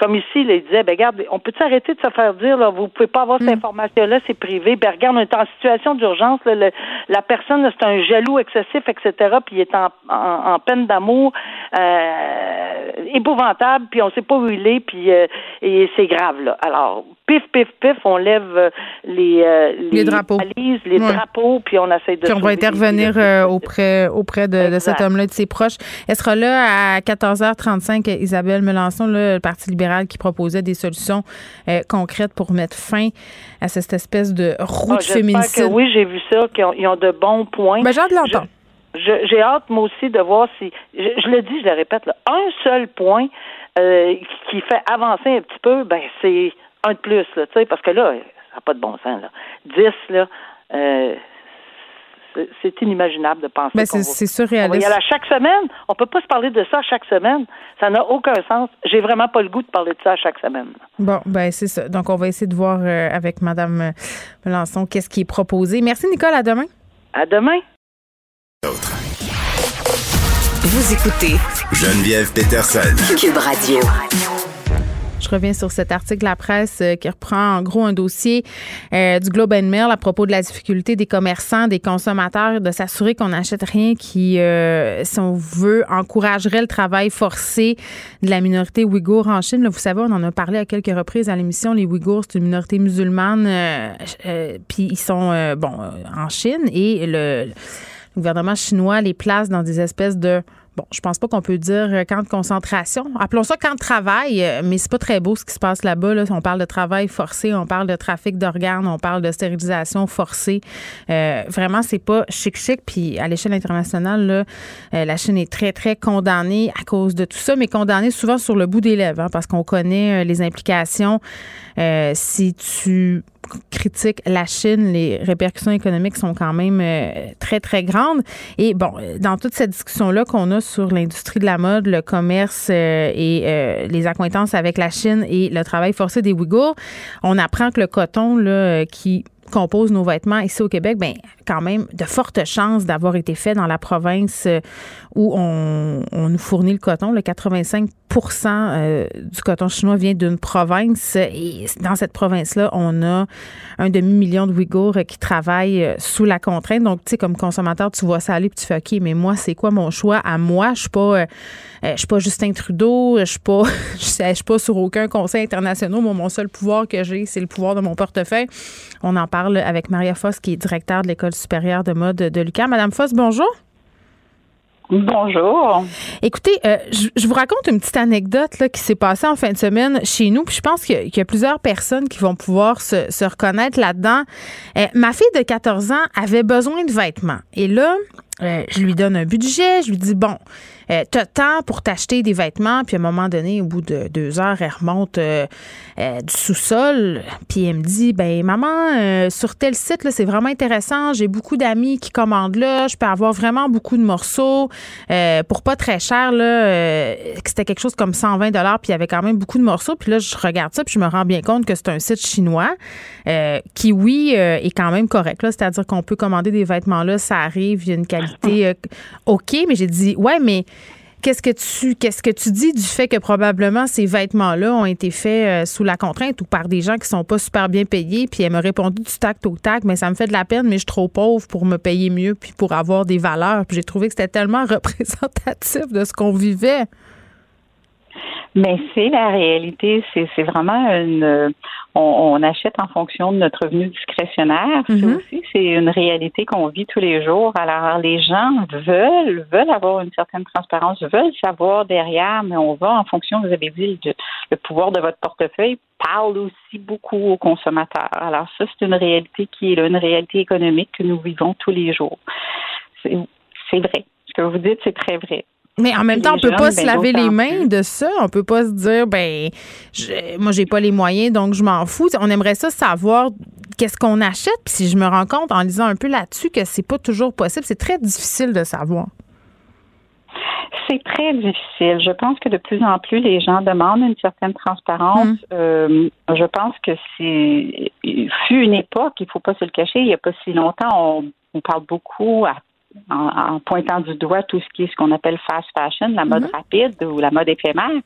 comme ici, là, il disait, ben regarde, on peut arrêter de se faire dire, là, vous pouvez pas avoir cette information-là, c'est privé. Ben regarde, on est en situation d'urgence, la personne, c'est un jaloux excessif, etc., puis il est en, en, en peine d'amour, euh, épouvantable, puis on sait pas où il est, puis euh, et c'est grave, là. Alors, pif, pif, pif, on lève euh, les, euh, Les drapeaux. valises, les Ouais. drapeaux, puis on essaie de Puis on va intervenir auprès, auprès de, cet homme-là et de ses proches. Elle sera là à 14h35, Isabelle Melançon, là, le Parti libéral, qui proposait des solutions euh, concrètes pour mettre fin à cette espèce de roue Ah, féminicide. que oui, j'ai vu ça, qu'ils ont, ils ont de bons points. Ben, j'ai hâte de l'entendre. J'ai hâte, moi aussi, de voir si. Je, je le dis, je le répète, là, un seul point euh, qui fait avancer un petit peu, ben c'est un de plus, là, parce que là, ça n'a pas de bon sens, là. 10, là, euh, c'est inimaginable de penser. Ben, c'est surréaliste. On va y aller à chaque semaine. On peut pas se parler de ça chaque semaine. Ça n'a aucun sens. J'ai vraiment pas le goût de parler de ça chaque semaine. Bon, ben c'est ça. Donc, on va essayer de voir euh, avec Mme Melançon qu'est-ce qui est proposé. Merci, Nicole. À demain. À demain. Vous écoutez Geneviève Peterson. Cube Radio. Je reviens sur cet article de la presse euh, qui reprend en gros un dossier euh, du Globe and Mail à propos de la difficulté des commerçants, des consommateurs de s'assurer qu'on n'achète rien qui, euh, si on veut, encouragerait le travail forcé de la minorité ouïghour en Chine. Là, vous savez, on en a parlé à quelques reprises à l'émission. Les Ouïghours, c'est une minorité musulmane, puis ils sont bon en Chine et le gouvernement chinois les place dans des espèces de bon, je pense pas qu'on peut dire euh, camp de concentration. Appelons ça camp de travail, euh, mais c'est pas très beau ce qui se passe là-bas. Là. On parle de travail forcé, on parle de trafic d'organes, on parle de stérilisation forcée. Euh, vraiment, c'est pas chic-chic. Puis à l'échelle internationale, la Chine est très, très condamnée à cause de tout ça, mais condamnée souvent sur le bout des lèvres, hein, parce qu'on connaît les implications. si tu critique la Chine, les répercussions économiques sont quand même euh, très, très grandes. Et bon, dans toute cette discussion-là qu'on a sur l'industrie de la mode, le commerce euh, et euh, les accointances avec la Chine et le travail forcé des Ouïghours, on apprend que le coton, là, qui compose nos vêtements ici au Québec, ben quand même de fortes chances d'avoir été fait dans la province où on, nous fournit le coton. Le 85% euh, du coton chinois vient d'une province et dans cette province-là, on a un demi-million de Ouïghours qui travaillent euh, sous la contrainte. Donc, tu sais, comme consommateur, tu vois ça aller tu fais OK, mais moi, c'est quoi mon choix à moi? Je suis euh, suis pas Justin Trudeau, je suis pas, suis pas sur aucun conseil international. Mon seul pouvoir que j'ai, c'est le pouvoir de mon portefeuille. On en parle avec Maria Foss, qui est directeur de l'École supérieure de mode de Lucas. Madame Foss, bonjour. Bonjour. Écoutez, euh, je, vous raconte une petite anecdote là, qui s'est passée en fin de semaine chez nous. Puis je pense qu'il y, a plusieurs personnes qui vont pouvoir se, reconnaître là-dedans. Euh, ma fille de 14 ans avait besoin de vêtements. Et là, euh, je lui donne un budget. Je lui dis, bon, euh, tu as temps pour t'acheter des vêtements, puis à un moment donné, au bout de deux heures, elle remonte euh, euh, du sous-sol, puis elle me dit, ben maman, sur tel site, là, c'est vraiment intéressant, j'ai beaucoup d'amis qui commandent là, je peux avoir vraiment beaucoup de morceaux pour pas très cher, là, c'était quelque chose comme 120 dollars, puis il y avait quand même beaucoup de morceaux, puis là, je regarde ça, puis je me rends bien compte que c'est un site chinois qui, oui, est quand même correct, là, c'est-à-dire qu'on peut commander des vêtements là, ça arrive, il y a une qualité OK, mais j'ai dit, ouais, mais Qu'est-ce que tu qu'est-ce que tu dis du fait que probablement ces vêtements-là ont été faits euh, sous la contrainte ou par des gens qui sont pas super bien payés Puis elle m'a répondu du tac au tac, mais ça me fait de la peine, mais je suis trop pauvre pour me payer mieux puis pour avoir des valeurs. Puis j'ai trouvé que c'était tellement représentatif de ce qu'on vivait. Mais c'est la réalité. C'est vraiment une. On, achète en fonction de notre revenu discrétionnaire. Mm-hmm. aussi, c'est une réalité qu'on vit tous les jours. Alors, les gens veulent veulent avoir une certaine transparence, veulent savoir derrière, mais on va en fonction. Vous avez dit le, pouvoir de votre portefeuille parle aussi beaucoup aux consommateurs. Alors, ça, c'est une réalité qui est là, une réalité économique que nous vivons tous les jours. C'est vrai. Ce que vous dites, c'est très vrai. Mais en même temps, on peut pas se ben, laver les mains de ça. On peut pas se dire, ben, je, moi, j'ai pas les moyens, donc je m'en fous. On aimerait ça savoir qu'est-ce qu'on achète. Puis si je me rends compte en lisant un peu là-dessus que c'est pas toujours possible, c'est très difficile de savoir. C'est très difficile. Je pense que de plus en plus, les gens demandent une certaine transparence. Hum. Euh, je pense que c'est fut une époque, il faut pas se le cacher, il y a pas si longtemps, on, on parle beaucoup à en, pointant du doigt tout ce qui est ce qu'on appelle fast fashion, la mode mhm. rapide ou la mode éphémère.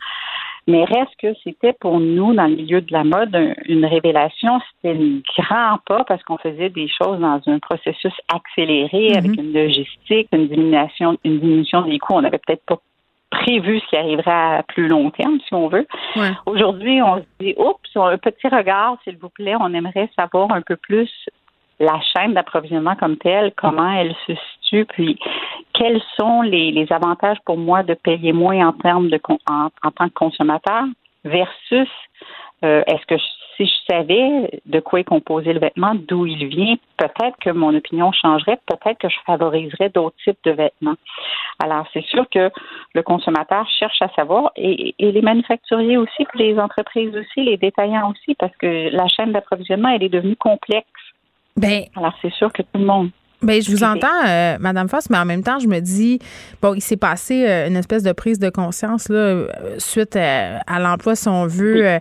Mais reste que c'était pour nous, dans le milieu de la mode, une révélation. C'était un grand pas parce qu'on faisait des choses dans un processus accéléré mhm. avec une logistique, une diminution, une diminution des coûts. On n'avait peut-être pas prévu ce qui arriverait à plus long terme, si on veut. Aujourd'hui, on se dit, oups, un petit regard, s'il vous plaît, on aimerait savoir un peu plus la chaîne d'approvisionnement comme telle, comment elle se situe, puis quels sont les, avantages pour moi de payer moins en termes de en, tant que consommateur versus euh, est-ce que si je savais de quoi est composé le vêtement, d'où il vient, peut-être que mon opinion changerait, peut-être que je favoriserais d'autres types de vêtements. Alors, c'est sûr que le consommateur cherche à savoir et, et les manufacturiers aussi, puis les entreprises aussi, les détaillants aussi, parce que la chaîne d'approvisionnement, elle est devenue complexe. Ben, Alors, c'est sûr que tout le monde. Ben, je vous entends, euh, Madame Foss, mais en même temps, je me dis, bon, il s'est passé euh, une espèce de prise de conscience là, euh, suite à l'emploi, si on veut,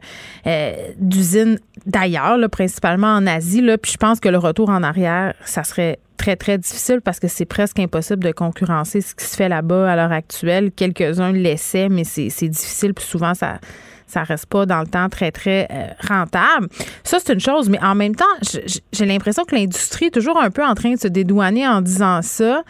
d'usines d'ailleurs, principalement en Asie. Là, puis je pense que le retour en arrière, ça serait très, très difficile parce que c'est presque impossible de concurrencer ce qui se fait là-bas à l'heure actuelle. Quelques-uns l'essaient, mais c'est difficile. Puis souvent, ça ça reste pas dans le temps très, très euh, rentable. Ça, c'est une chose, mais en même temps, j'ai l'impression que l'industrie est toujours un peu en train de se dédouaner en disant ça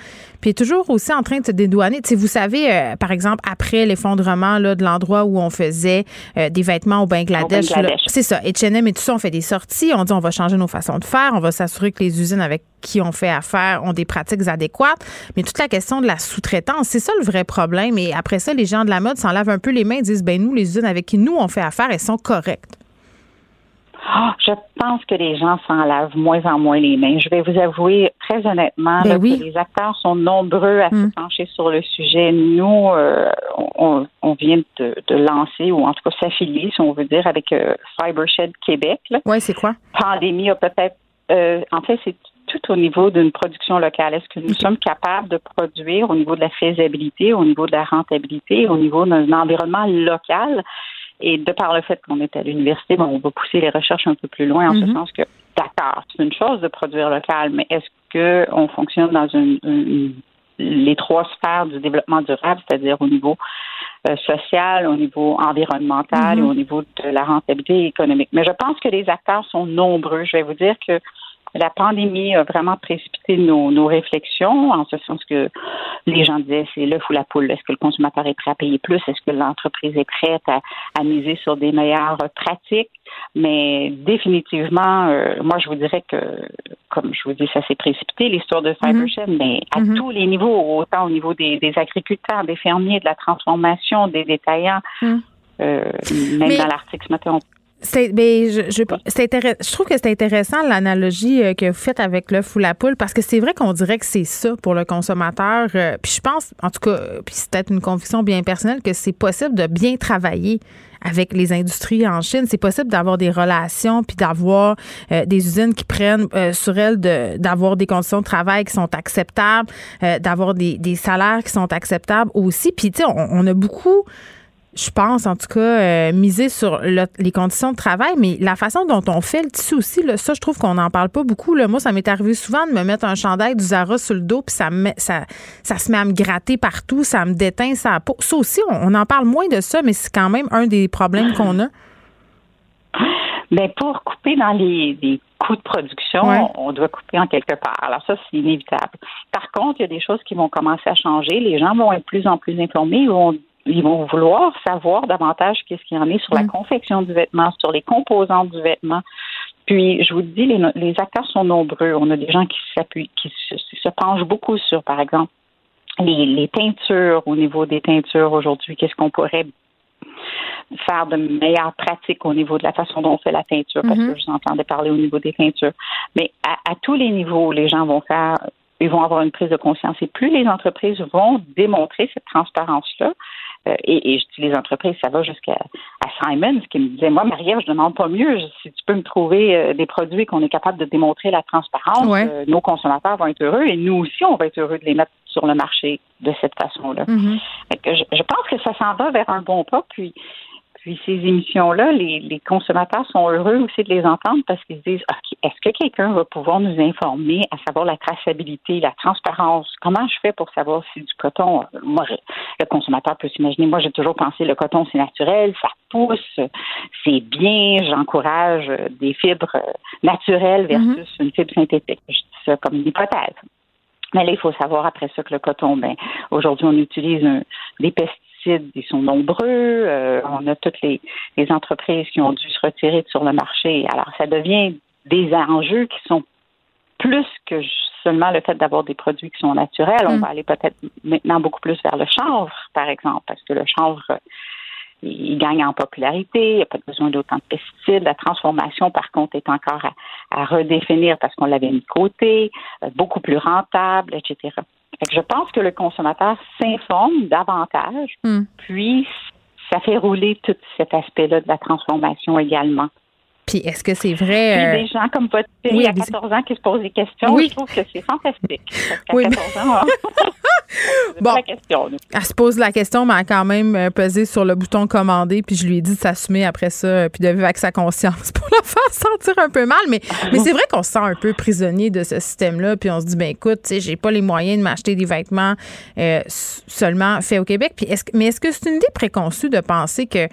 puis est toujours aussi en train de se dédouaner. Tu vous savez, euh, par exemple, après l'effondrement là, de l'endroit où on faisait euh, des vêtements au Bangladesh, c'est ça, H&M et tout ça, on fait des sorties, on dit on va changer nos façons de faire, on va s'assurer que les usines avec qui on fait affaire ont des pratiques adéquates. Mais toute la question de la sous-traitance, c'est ça le vrai problème. Et après ça, les gens de la mode s'en lavent un peu les mains et disent, ben nous, les usines avec qui nous on fait affaire, elles sont correctes. Ah, je pense que les gens s'en lavent moins en moins les mains. Je vais vous avouer très honnêtement ben que les acteurs sont nombreux à se hmm. pencher sur le sujet. Nous, euh, on, vient de, lancer, ou en tout cas s'affilier, si on veut dire, avec euh, Fibershed Québec. Oui, c'est quoi? Pandémie a peut-être... Euh, en fait, c'est tout au niveau d'une production locale. Est-ce que nous sommes capables de produire au niveau de la faisabilité, au niveau de la rentabilité, au niveau d'un environnement local? Et de par le fait qu'on est à l'université, on va pousser les recherches un peu plus loin en ce mhm. sens que, d'accord, c'est une chose de produire local, mais est-ce qu'on fonctionne dans une, les trois sphères du développement durable, c'est-à-dire au niveau euh, social, au niveau environnemental et mhm. au niveau de la rentabilité économique? Mais je pense que les acteurs sont nombreux. Je vais vous dire que la pandémie a vraiment précipité nos, nos, réflexions, en ce sens que les gens disaient c'est l'œuf ou la poule. Est-ce que le consommateur est prêt à payer plus? Est-ce que l'entreprise est prête à, à, miser sur des meilleures pratiques? Mais définitivement, euh, moi, je vous dirais que, comme je vous dis, ça s'est précipité, l'histoire de Cybershed, mhm. mais à mhm. tous les niveaux, autant au niveau des, des, agriculteurs, des fermiers, de la transformation, des détaillants, mhm. euh, même dans l'article ce matin, c'est, ben, je, je, je trouve que c'est intéressant l'analogie euh, que vous faites avec l'œuf ou la poule parce que c'est vrai qu'on dirait que c'est ça pour le consommateur. Euh, puis je pense, en tout cas, puis c'est peut-être une conviction bien personnelle que c'est possible de bien travailler avec les industries en Chine. C'est possible d'avoir des relations puis d'avoir euh, des usines qui prennent sur elles de, d'avoir des conditions de travail qui sont acceptables, d'avoir des, des salaires qui sont acceptables aussi. Puis tu sais, on, on a beaucoup je pense, en tout cas, euh, miser sur les conditions de travail, mais la façon dont on fait le tissu aussi, là, ça, je trouve qu'on n'en parle pas beaucoup. Là. Moi, ça m'est arrivé souvent de me mettre un chandail du Zara sur le dos, puis ça, me, ça, ça se met à me gratter partout, ça me déteint sa peau. Ça aussi, on, en parle moins de ça, mais c'est quand même un des problèmes qu'on a. Bien, pour couper dans les, coûts de production, on doit couper en quelque part. Alors ça, c'est inévitable. Par contre, il y a des choses qui vont commencer à changer. Les gens vont être plus en plus informés, vont ils vont vouloir savoir davantage qu'est-ce qu'il y en est sur la mm. confection du vêtement, sur les composants du vêtement. Puis, je vous dis, les, les acteurs sont nombreux. On a des gens qui s'appuient, qui se, penchent beaucoup sur, par exemple, les, les teintures, au niveau des teintures aujourd'hui, qu'est-ce qu'on pourrait faire de meilleures pratiques au niveau de la façon dont on fait la teinture, parce mm-hmm. que je vous entendais parler au niveau des teintures. Mais à, à, tous les niveaux, les gens vont faire, ils vont avoir une prise de conscience. Et plus les entreprises vont démontrer cette transparence-là, euh, et, je dis les entreprises, ça va jusqu'à à Simons qui me disait, moi, Marie-Ève, je demande pas mieux. Si tu peux me trouver euh, des produits qu'on est capable de démontrer la transparence, euh, nos consommateurs vont être heureux et nous aussi, on va être heureux de les mettre sur le marché de cette façon-là. Mm-hmm. je, je, pense que ça s'en va vers un bon pas. Puis puis ces émissions-là, les, consommateurs sont heureux aussi de les entendre parce qu'ils se disent est-ce que quelqu'un va pouvoir nous informer à savoir la traçabilité, la transparence? Comment je fais pour savoir si du coton Moi, le consommateur peut s'imaginer. Moi, j'ai toujours pensé le coton c'est naturel, ça pousse, c'est bien. J'encourage des fibres naturelles versus mm-hmm. une fibre synthétique. Je dis ça comme une hypothèse. Mais là, il faut savoir après ça que le coton, ben, aujourd'hui, on utilise des pesticides ils sont nombreux. Euh, on a toutes les, entreprises qui ont dû se retirer sur le marché. Alors, ça devient des enjeux qui sont plus que seulement le fait d'avoir des produits qui sont naturels. On mm. va aller peut-être maintenant beaucoup plus vers le chanvre, par exemple, parce que le chanvre, il gagne en popularité, il n'y a pas besoin d'autant de pesticides. La transformation, par contre, est encore à redéfinir parce qu'on l'avait mis de côté, euh, beaucoup plus rentable, etc je pense que le consommateur s'informe davantage, hmm. puis ça fait rouler tout cet aspect-là de la transformation également. Puis est-ce que c'est vrai? Euh... des gens comme votre fille oui, à 14 ans qui se posent des questions. Oui. Je trouve que c'est fantastique. oui, 14 ans, bon, la question, elle se pose la question, mais elle a quand même euh, pesé sur le bouton commander, puis je lui ai dit de s'assumer après ça, euh, puis de vivre avec sa conscience pour la faire sentir un peu mal. Mais, mais c'est vrai qu'on se sent un peu prisonnier de ce système-là, puis on se dit, ben écoute, tu sais, j'ai pas les moyens de m'acheter des vêtements euh, seulement faits au Québec. Puis est-ce, mais est-ce que c'est une idée préconçue de penser que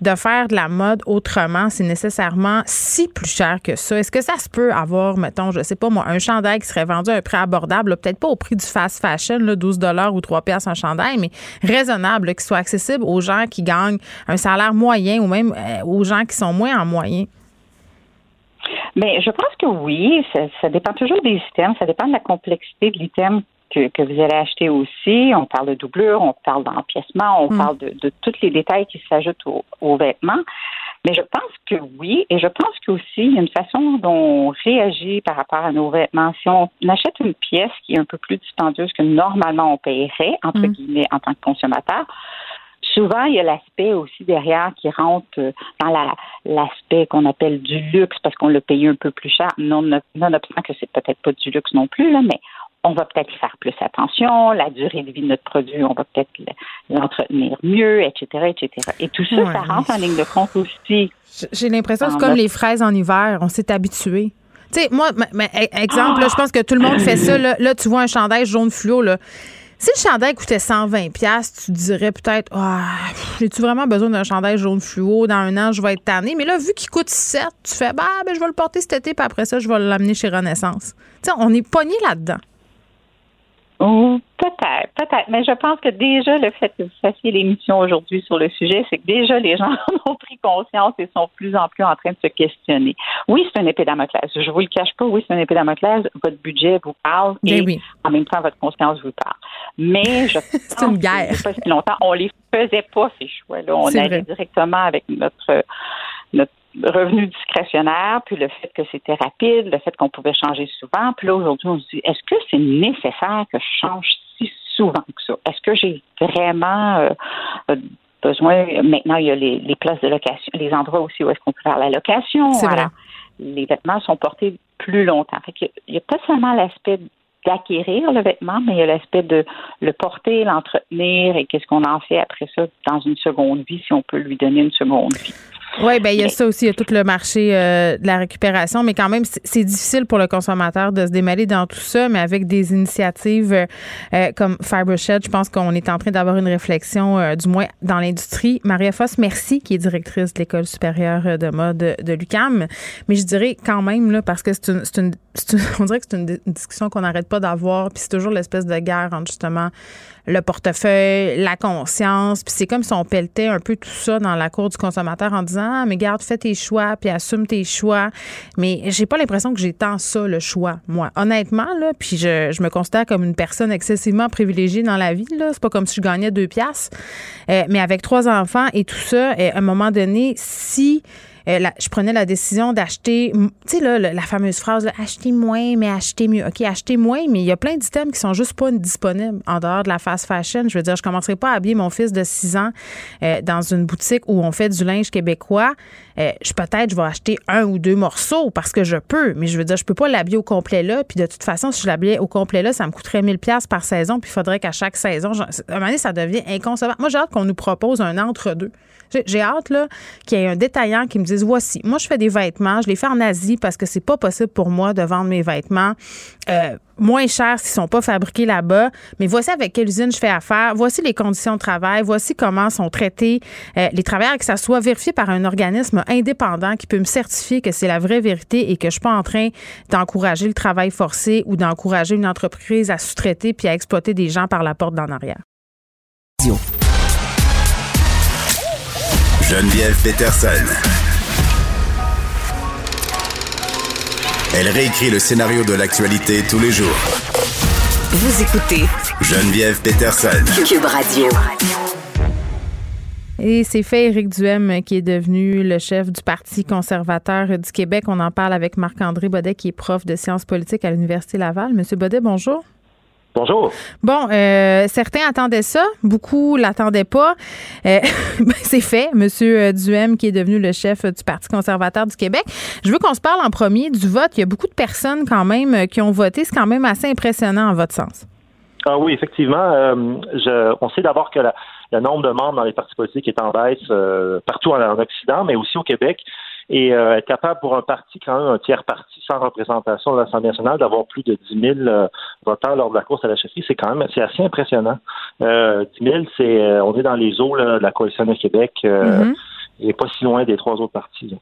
de faire de la mode autrement, c'est nécessairement si plus cher que ça? Est-ce que ça se peut avoir, mettons, je sais pas moi, un chandail qui serait vendu à un prix abordable, peut-être pas au prix du fast fashion, là, 12 dollars ou 3 piastres un chandail, mais raisonnable, qui soit accessible aux gens qui gagnent un salaire moyen ou même euh, aux gens qui sont moins en moyen? Mais je pense que oui, ça, dépend toujours des items, ça dépend de la complexité de l'item que, vous allez acheter aussi. On parle de doublure, on parle d'empiècement, on mm. parle de, tous les détails qui s'ajoutent aux, vêtements. Mais je pense que oui, et je pense qu'aussi, il y a une façon dont on réagit par rapport à nos vêtements. Si on achète une pièce qui est un peu plus dispendieuse que normalement on paierait, entre mm. guillemets, en tant que consommateur, souvent, il y a l'aspect aussi derrière qui rentre euh, dans l'aspect qu'on appelle du luxe parce qu'on l'a payé un peu plus cher, non, nonobstant que c'est peut-être pas du luxe non plus, là, mais on va peut-être y faire plus attention, la durée de vie de notre produit, on va peut-être l'entretenir mieux, etc., etc. Et tout ça, ça rentre en ligne de compte aussi. J'ai l'impression que c'est comme les fraises en hiver, on s'est habitué. Tu sais, moi, exemple, je pense que tout le monde fait ça. Là, tu vois un chandail jaune fluo, là. Si le chandail coûtait 120 tu dirais peut-être ah, j'ai-tu vraiment besoin d'un chandail jaune fluo? Dans un an, je vais être tanné, mais là vu qu'il coûte 7, tu fais bah ben je vais le porter cet été puis après ça je vais l'amener chez Renaissance. Tu sais, on est pogné là-dedans. Oh, peut-être, peut-être. Mais je pense que déjà, le fait que vous fassiez l'émission aujourd'hui sur le sujet, c'est que déjà, les gens ont pris conscience et sont de plus en plus en train de se questionner. Oui, c'est un épée Damoclès. Je vous le cache pas. Oui, c'est un épée Damoclès. Votre budget vous parle ben et en même temps, votre conscience vous parle. Mais je c'est une guerre. pas si longtemps, on les faisait pas, ces choix-là. On allait directement avec notre revenu discrétionnaire, puis le fait que c'était rapide, le fait qu'on pouvait changer souvent. Puis là, aujourd'hui, on se dit, est-ce que c'est nécessaire que je change si souvent que ça? Est-ce que j'ai vraiment euh, euh, besoin? Maintenant, il y a les, places de location, les endroits aussi où est-ce qu'on peut faire la location. Vrai. Les vêtements sont portés plus longtemps. Fait il n'y a pas seulement l'aspect d'acquérir le vêtement, mais il y a l'aspect de le porter, l'entretenir et qu'est-ce qu'on en fait après ça dans une seconde vie, si on peut lui donner une seconde vie. Oui, ben il y a ça aussi, il y a tout le marché euh, de la récupération, mais quand même, c'est difficile pour le consommateur de se démêler dans tout ça, mais avec des initiatives euh, euh, comme Fibershed, je pense qu'on est en train d'avoir une réflexion, du moins dans l'industrie. Maria Foss, merci, qui est directrice de l'École supérieure de mode de, l'UCAM. Mais je dirais quand même, là, parce que c'est une, une, on dirait que c'est une discussion qu'on n'arrête pas d'avoir, puis c'est toujours l'espèce de guerre entre justement le portefeuille, la conscience. Puis c'est comme si on pelletait un peu tout ça dans la cour du consommateur en disant ah, mais garde, fais tes choix, puis assume tes choix. Mais j'ai pas l'impression que j'ai tant ça, le choix, moi. Honnêtement, là, puis je, je me considère comme une personne excessivement privilégiée dans la vie. Là. C'est pas comme si je gagnais deux piastres. Euh, mais avec trois enfants et tout ça, euh, à un moment donné, si euh, je prenais la décision d'acheter, tu sais, là, la fameuse phrase, acheter moins, mais acheter mieux. OK, acheter moins, mais il y a plein d'items qui sont juste pas disponibles en dehors de la fast fashion. Je veux dire, je commencerai pas à habiller mon fils de 6 ans euh, dans une boutique où on fait du linge québécois. Euh, je peut-être je vais acheter un ou deux morceaux parce que je peux, mais je veux dire, je peux pas l'habiller au complet là. Puis de toute façon, si je l'habillais au complet là, ça me coûterait 1000 pièces par saison. Puis il faudrait qu'à chaque saison, à un moment donné, ça devient inconcevable. Moi, j'ai hâte qu'on nous propose un entre-deux. J'ai hâte là qu'il y ait un détaillant qui me dise voici, moi je fais des vêtements, je les fais en Asie parce que c'est pas possible pour moi de vendre mes vêtements euh, moins chers s'ils sont pas fabriqués là-bas, mais voici avec quelle usine je fais affaire, voici les conditions de travail, voici comment sont traités euh, les travailleurs, que ça soit vérifié par un organisme indépendant qui peut me certifier que c'est la vraie vérité et que je suis pas en train d'encourager le travail forcé ou d'encourager une entreprise à sous-traiter puis à exploiter des gens par la porte d'en arrière. Geneviève Peterson. Elle réécrit le scénario de l'actualité tous les jours. Vous écoutez Geneviève Peterson. Cube Radio. Et c'est fait Éric Duhem qui est devenu le chef du Parti conservateur du Québec. On en parle avec Marc-André Baudet qui est prof de sciences politiques à l'Université Laval. Monsieur Baudet, bonjour. Bonjour. Bon, euh, certains attendaient ça, beaucoup l'attendaient pas. Euh, ben, c'est fait, Monsieur Duhem, qui est devenu le chef du Parti conservateur du Québec. Je veux qu'on se parle en premier du vote. Il y a beaucoup de personnes quand même qui ont voté. C'est quand même assez impressionnant en votre sens. Ah oui, effectivement. Euh, je, on sait d'abord que le nombre de membres dans les partis politiques est en baisse partout en, en, Occident, mais aussi au Québec et euh, être capable pour un parti, quand même un tiers parti sans représentation de l'Assemblée nationale, d'avoir plus de 10 000 euh, votants lors de la course à la chefferie, c'est quand même c'est assez impressionnant. Euh, 10 000, c'est euh, on est dans les eaux de la coalition de Québec. Mm-hmm et pas si loin des trois autres partis.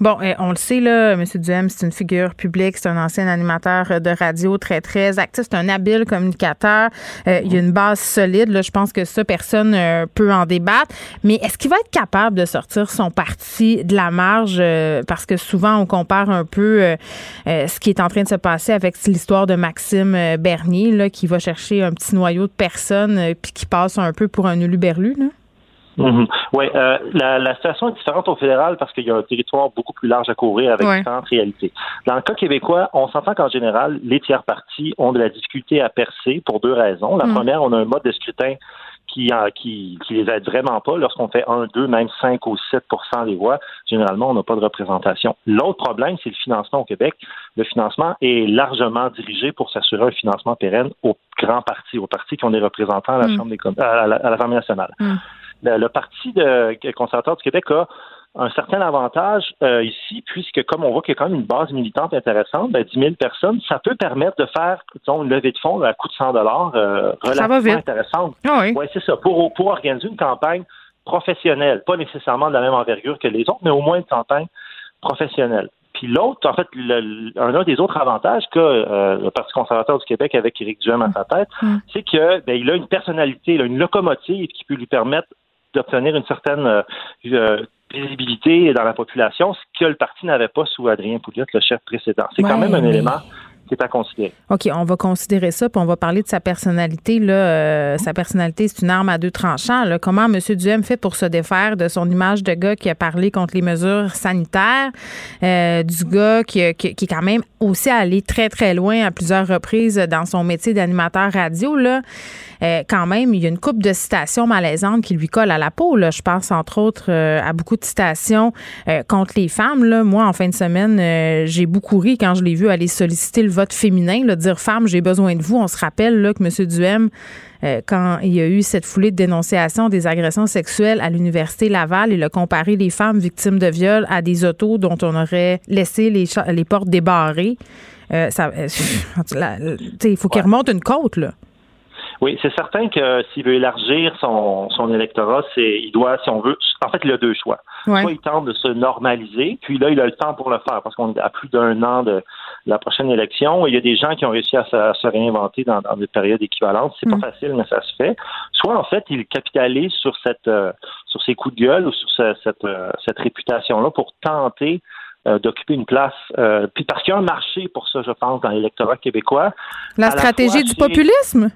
Bon, eh, on le sait, là, M. Duhem, c'est une figure publique, c'est un ancien animateur de radio très, très actif, c'est un habile communicateur. Euh, il y a une base solide, je pense que ça, personne euh, peut en débattre. Mais est-ce qu'il va être capable de sortir son parti de la marge? Euh, parce que souvent, on compare un peu ce qui est en train de se passer avec l'histoire de Maxime Bernier, qui va chercher un petit noyau de personnes puis qui passe un peu pour un uluberlu, là? Mhm. Oui, euh, la, la, situation est différente au fédéral parce qu'il y a un territoire beaucoup plus large à couvrir avec différentes réalités. Dans le cas québécois, on s'entend qu'en général, les tiers partis ont de la difficulté à percer pour deux raisons. La mhm. première, on a un mode de scrutin qui, qui, qui les aide vraiment pas. Lorsqu'on fait 1, 2, même 5 ou 7% des voix, généralement, on n'a pas de représentation. L'autre problème, c'est le financement au Québec. Le financement est largement dirigé pour s'assurer un financement pérenne aux grands partis, aux partis qui ont des représentants à la mhm. Chambre des à, la, à nationale le, Parti de, conservateur du Québec a un certain avantage euh, ici, puisque comme on voit qu'il y a quand même une base militante intéressante, ben, 10 000 personnes, ça peut permettre de faire disons, une levée de fonds à coût de 100 dollars euh, relativement intéressante. Ah oui, ouais, c'est ça. Pour, pour organiser une campagne professionnelle, pas nécessairement de la même envergure que les autres, mais au moins une campagne professionnelle. Puis l'autre, en fait, un des autres avantages que euh, le Parti conservateur du Québec avec Éric Duhem à sa tête, mm. c'est que ben, il a une personnalité, il a une locomotive qui peut lui permettre d'obtenir une certaine euh, euh, visibilité dans la population, ce que le parti n'avait pas sous Adrien Pouliot, le chef précédent. C'est quand même un élément qui à considérer. OK, on va considérer ça, puis on va parler de sa personnalité. Euh, sa personnalité, c'est une arme à deux tranchants. Comment M. Duhem fait pour se défaire de son image de gars qui a parlé contre les mesures sanitaires, du gars qui, est quand même aussi allé très, très loin à plusieurs reprises dans son métier d'animateur radio. Euh, quand même, il y a une coupe de citations malaisantes qui lui collent à la peau. Je pense, entre autres, euh, à beaucoup de citations euh, contre les femmes. Moi, en fin de semaine, j'ai beaucoup ri quand je l'ai vu aller solliciter le vote féminin, là, dire Femme, j'ai besoin de vous. On se rappelle là, que M. Duhem, quand il y a eu cette foulée de dénonciations des agressions sexuelles à l'Université Laval, il a comparé les femmes victimes de viol à des autos dont on aurait laissé les, les portes débarrées. ça, il faut qu'il remonte une côte, là. Oui, c'est certain que s'il veut élargir son, son électorat, c'est il doit, si on veut, en fait, il a deux choix. Soit il tente de se normaliser, puis là, il a le temps pour le faire parce qu'on à plus d'un an de la prochaine élection. Il y a des gens qui ont réussi à se, réinventer dans, des périodes équivalentes. C'est pas mm. facile, mais ça se fait. Soit en fait, il capitalise sur cette euh, sur ses coups de gueule ou sur cette euh, cette réputation-là pour tenter euh, d'occuper une place. puis parce qu'il y a un marché pour ça, je pense, dans l'électorat québécois. La stratégie du populisme?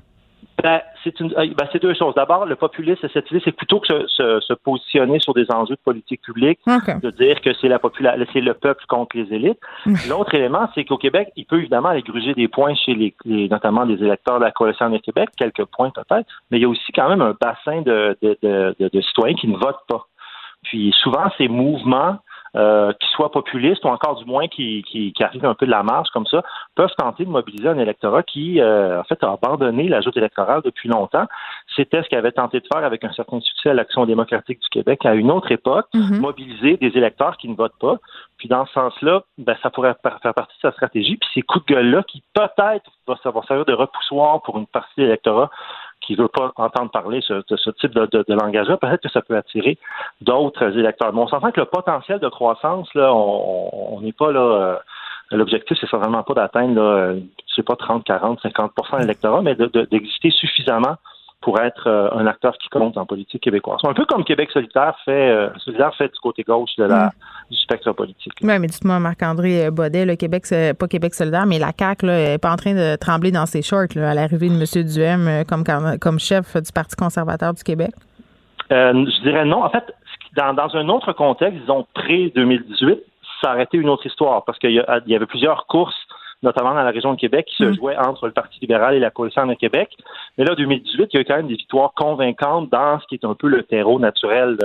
Ben, c'est une, euh, ben, c'est deux choses. D'abord, le populisme, cette idée, c'est plutôt que se, se, positionner sur des enjeux de politique publique, de dire que c'est la population, c'est le peuple contre les élites. L'autre élément, c'est qu'au Québec, il peut évidemment aller gruger des points chez les, notamment les électeurs de la coalition de Québec, quelques points peut-être, mais il y a aussi quand même un bassin de, de, de, de citoyens qui ne votent pas. Puis souvent, ces mouvements euh, qui soient populistes ou encore du moins qui, qui, qui, arrivent un peu de la marge comme ça, peuvent tenter de mobiliser un électorat qui, euh, en fait, a abandonné l'ajout électoral depuis longtemps. C'était ce qu'avait tenté de faire avec un certain succès à l'Action démocratique du Québec à une autre époque, mhm. mobiliser des électeurs qui ne votent pas. Puis dans ce sens-là, ben, ça pourrait faire partie de sa stratégie. Puis ces coups de gueule-là qui peut-être vont servir de repoussoir pour une partie de l'électorat qui ne veut pas entendre parler de ce, type de, langage-là, peut-être que ça peut attirer d'autres électeurs. Mais on s'entend que le potentiel de croissance, là, on n'est pas là. Euh, l'objectif, c'est vraiment pas d'atteindre, je sais pas, 30, 40, 50% d'électorat, mais d'exister suffisamment pour être euh, un acteur qui compte en politique québécoise. Un peu comme Québec solidaire fait, euh, solidaire fait du côté gauche de la, mm. du spectre politique. Oui, mais dites-moi, Marc-André Baudet, le Québec, pas Québec solidaire, mais la CAQ n'est pas en train de trembler dans ses shorts à l'arrivée de M. Duhem euh, comme, comme chef du Parti conservateur du Québec? je dirais non. En fait, dans, dans un autre contexte, disons pré-2018, ça aurait été une autre histoire parce qu'il y, y, avait plusieurs courses notamment dans la région de Québec, qui se mm. jouait entre le Parti libéral et la coalition de Québec. Mais là, 2018, il y a eu quand même des victoires convaincantes dans ce qui est un peu le terreau naturel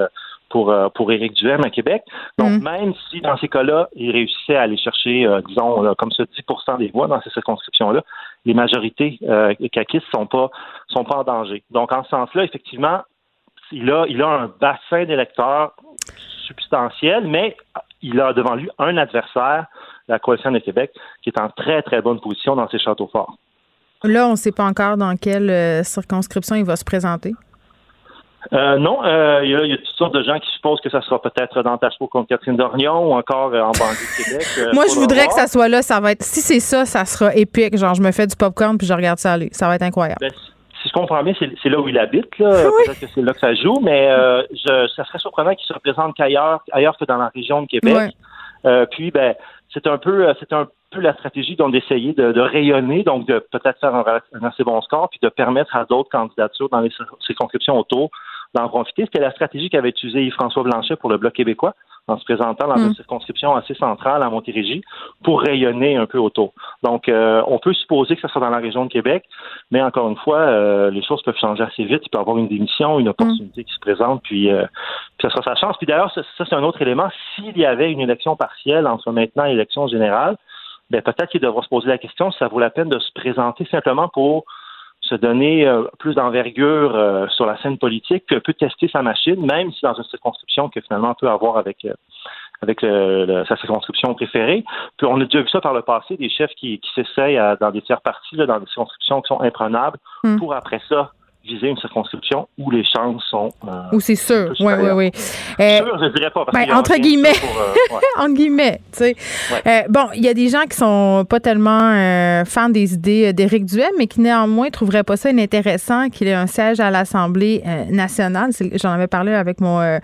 pour, euh, pour Éric Duhem à Québec. Donc, mm. même si dans ces cas-là, il réussissait à aller chercher, euh, disons, comme ça, 10% des voix dans ces circonscriptions-là, les majorités euh, caquistes sont pas sont pas en danger. Donc, en ce sens-là, effectivement, il a, il a un bassin d'électeurs substantiel, mais il a devant lui un adversaire, la coalition de Québec, qui est en très, très bonne position dans ses châteaux forts. Là, on ne sait pas encore dans quelle euh, circonscription il va se présenter. Euh, non, euh, il y, a toutes sortes de gens qui supposent que ça sera peut-être dans Tachereau contre Catherine Dorion ou encore en banlieue de Québec. Moi, je voudrais que ça soit là. Ça va être, si c'est ça, ça sera épique. Genre, je me fais du popcorn puis je regarde ça aller. Ça va être incroyable. Ben, si je comprends bien, c'est là où il habite. Peut-être que c'est là que ça joue, mais je, ça serait surprenant qu'il se représente qu'ailleurs, ailleurs que dans la région de Québec. Euh, puis, ben, c'est un peu, euh, c'est un peu la stratégie d'essayer de, de, rayonner, donc de peut-être faire un, assez bon score, puis de permettre à d'autres candidatures dans les circonscriptions autour d'en profiter. C'était la stratégie qu'avait utilisée Yves-François Blanchet pour le Bloc québécois en se présentant dans une mm. circonscription assez centrale à Montérégie pour rayonner un peu autour. Donc, euh, on peut supposer que ça sera dans la région de Québec, mais encore une fois, euh, les choses peuvent changer assez vite. Il peut y avoir une démission, une opportunité mm. qui se présente, puis, euh, puis ça sera sa chance. Puis d'ailleurs, ça, ça c'est un autre élément. S'il y avait une élection partielle entre maintenant et l'élection générale, ben peut-être qu'il devra se poser la question si ça vaut la peine de se présenter simplement pour se donner euh, plus d'envergure euh, sur la scène politique, puis peut tester sa machine, même si dans une circonscription que finalement on peut avoir avec euh, avec sa circonscription préférée. Puis on a déjà vu ça par le passé, des chefs qui, qui s'essayent dans des tiers parties, dans des circonscriptions qui sont imprenables, hmm. pour après ça viser une circonscription où les chances sont. Euh, où c'est sûr. Oui, oui, oui. je dirais pas. Parce ben, entre guillemets. Euh, entre guillemets, tu sais. Euh, bon, il y a des gens qui sont pas tellement fans des idées d'Éric Duhem, mais qui néanmoins trouveraient pas ça inintéressant qu'il ait un siège à l'Assemblée nationale. J'en avais parlé avec mon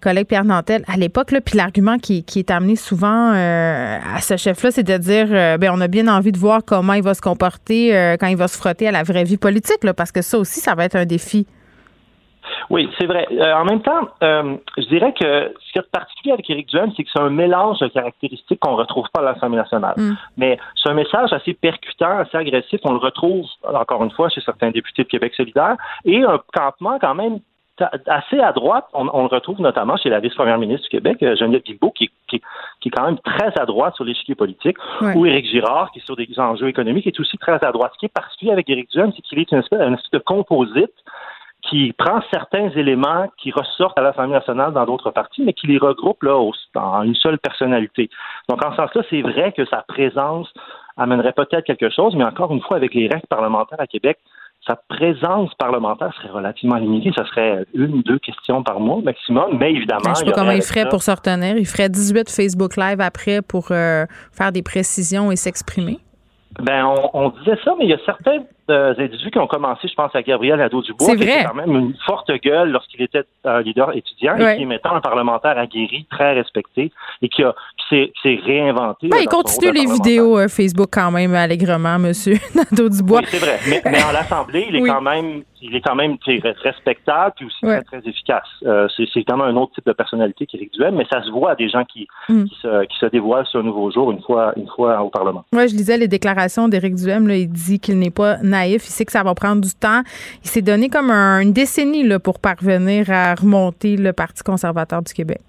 collègue Pierre Nantel à l'époque. Puis l'argument qui, qui, est amené souvent à ce chef-là, c'est de dire ben on a bien envie de voir comment il va se comporter quand il va se frotter à la vraie vie politique, là, parce que ça aussi, ça va être un défi. Oui, c'est vrai. Euh, en même temps, euh, je dirais que ce qui est particulier avec Éric Duhem, c'est que c'est un mélange de caractéristiques qu'on ne retrouve pas à l'Assemblée nationale. Mm. Mais c'est un message assez percutant, assez agressif. On le retrouve, encore une fois, chez certains députés de Québec solidaire, et un campement quand même assez à droite. On, le retrouve notamment chez la vice-première ministre du Québec, euh, Geneviève Guilbeault, qui, qui, qui, est quand même très à droite sur l'échiquier politique, ou Éric Girard, qui est sur des enjeux économiques, est aussi très à droite. Ce qui est particulier avec Éric Duhem, c'est qu'il est une espèce, une espèce de composite qui prend certains éléments qui ressortent à l'Assemblée nationale dans d'autres partis, mais qui les regroupe là en une seule personnalité. Donc, en ce sens-là, c'est vrai que sa présence amènerait peut-être quelque chose, mais encore une fois, avec les règles parlementaires à Québec, sa présence parlementaire serait relativement limitée. Ça serait une ou deux questions par mois maximum, mais évidemment. je sais pas comment il ferait pour se retenir. Il ferait 18 Facebook Live après pour euh, faire des précisions et s'exprimer. Ben, on, on, disait ça, mais il y a certains individus qui ont commencé, je pense à Gabriel Nadeau-Dubois, qui avait quand même une forte gueule lorsqu'il était un leader étudiant et qui est maintenant un parlementaire aguerri, très respecté et qui, a, qui s'est réinventé. Il continue les vidéos euh, Facebook quand même allègrement, M. Nadeau-Dubois. Oui, c'est vrai. Mais, mais en l'Assemblée, il est quand même il est quand même respectable puis aussi très, très efficace. Euh, c'est quand même un autre type de personnalité qu'Éric Duhem, mais ça se voit à des gens qui, mm. qui, se, qui, se, dévoilent sur un nouveau jour une fois, une fois au Parlement. Oui, je lisais les déclarations d'Éric Duhem. Là, il dit qu'il n'est pas naïf. Il sait que ça va prendre du temps. Il s'est donné comme une décennie là, pour parvenir à remonter le Parti conservateur du Québec.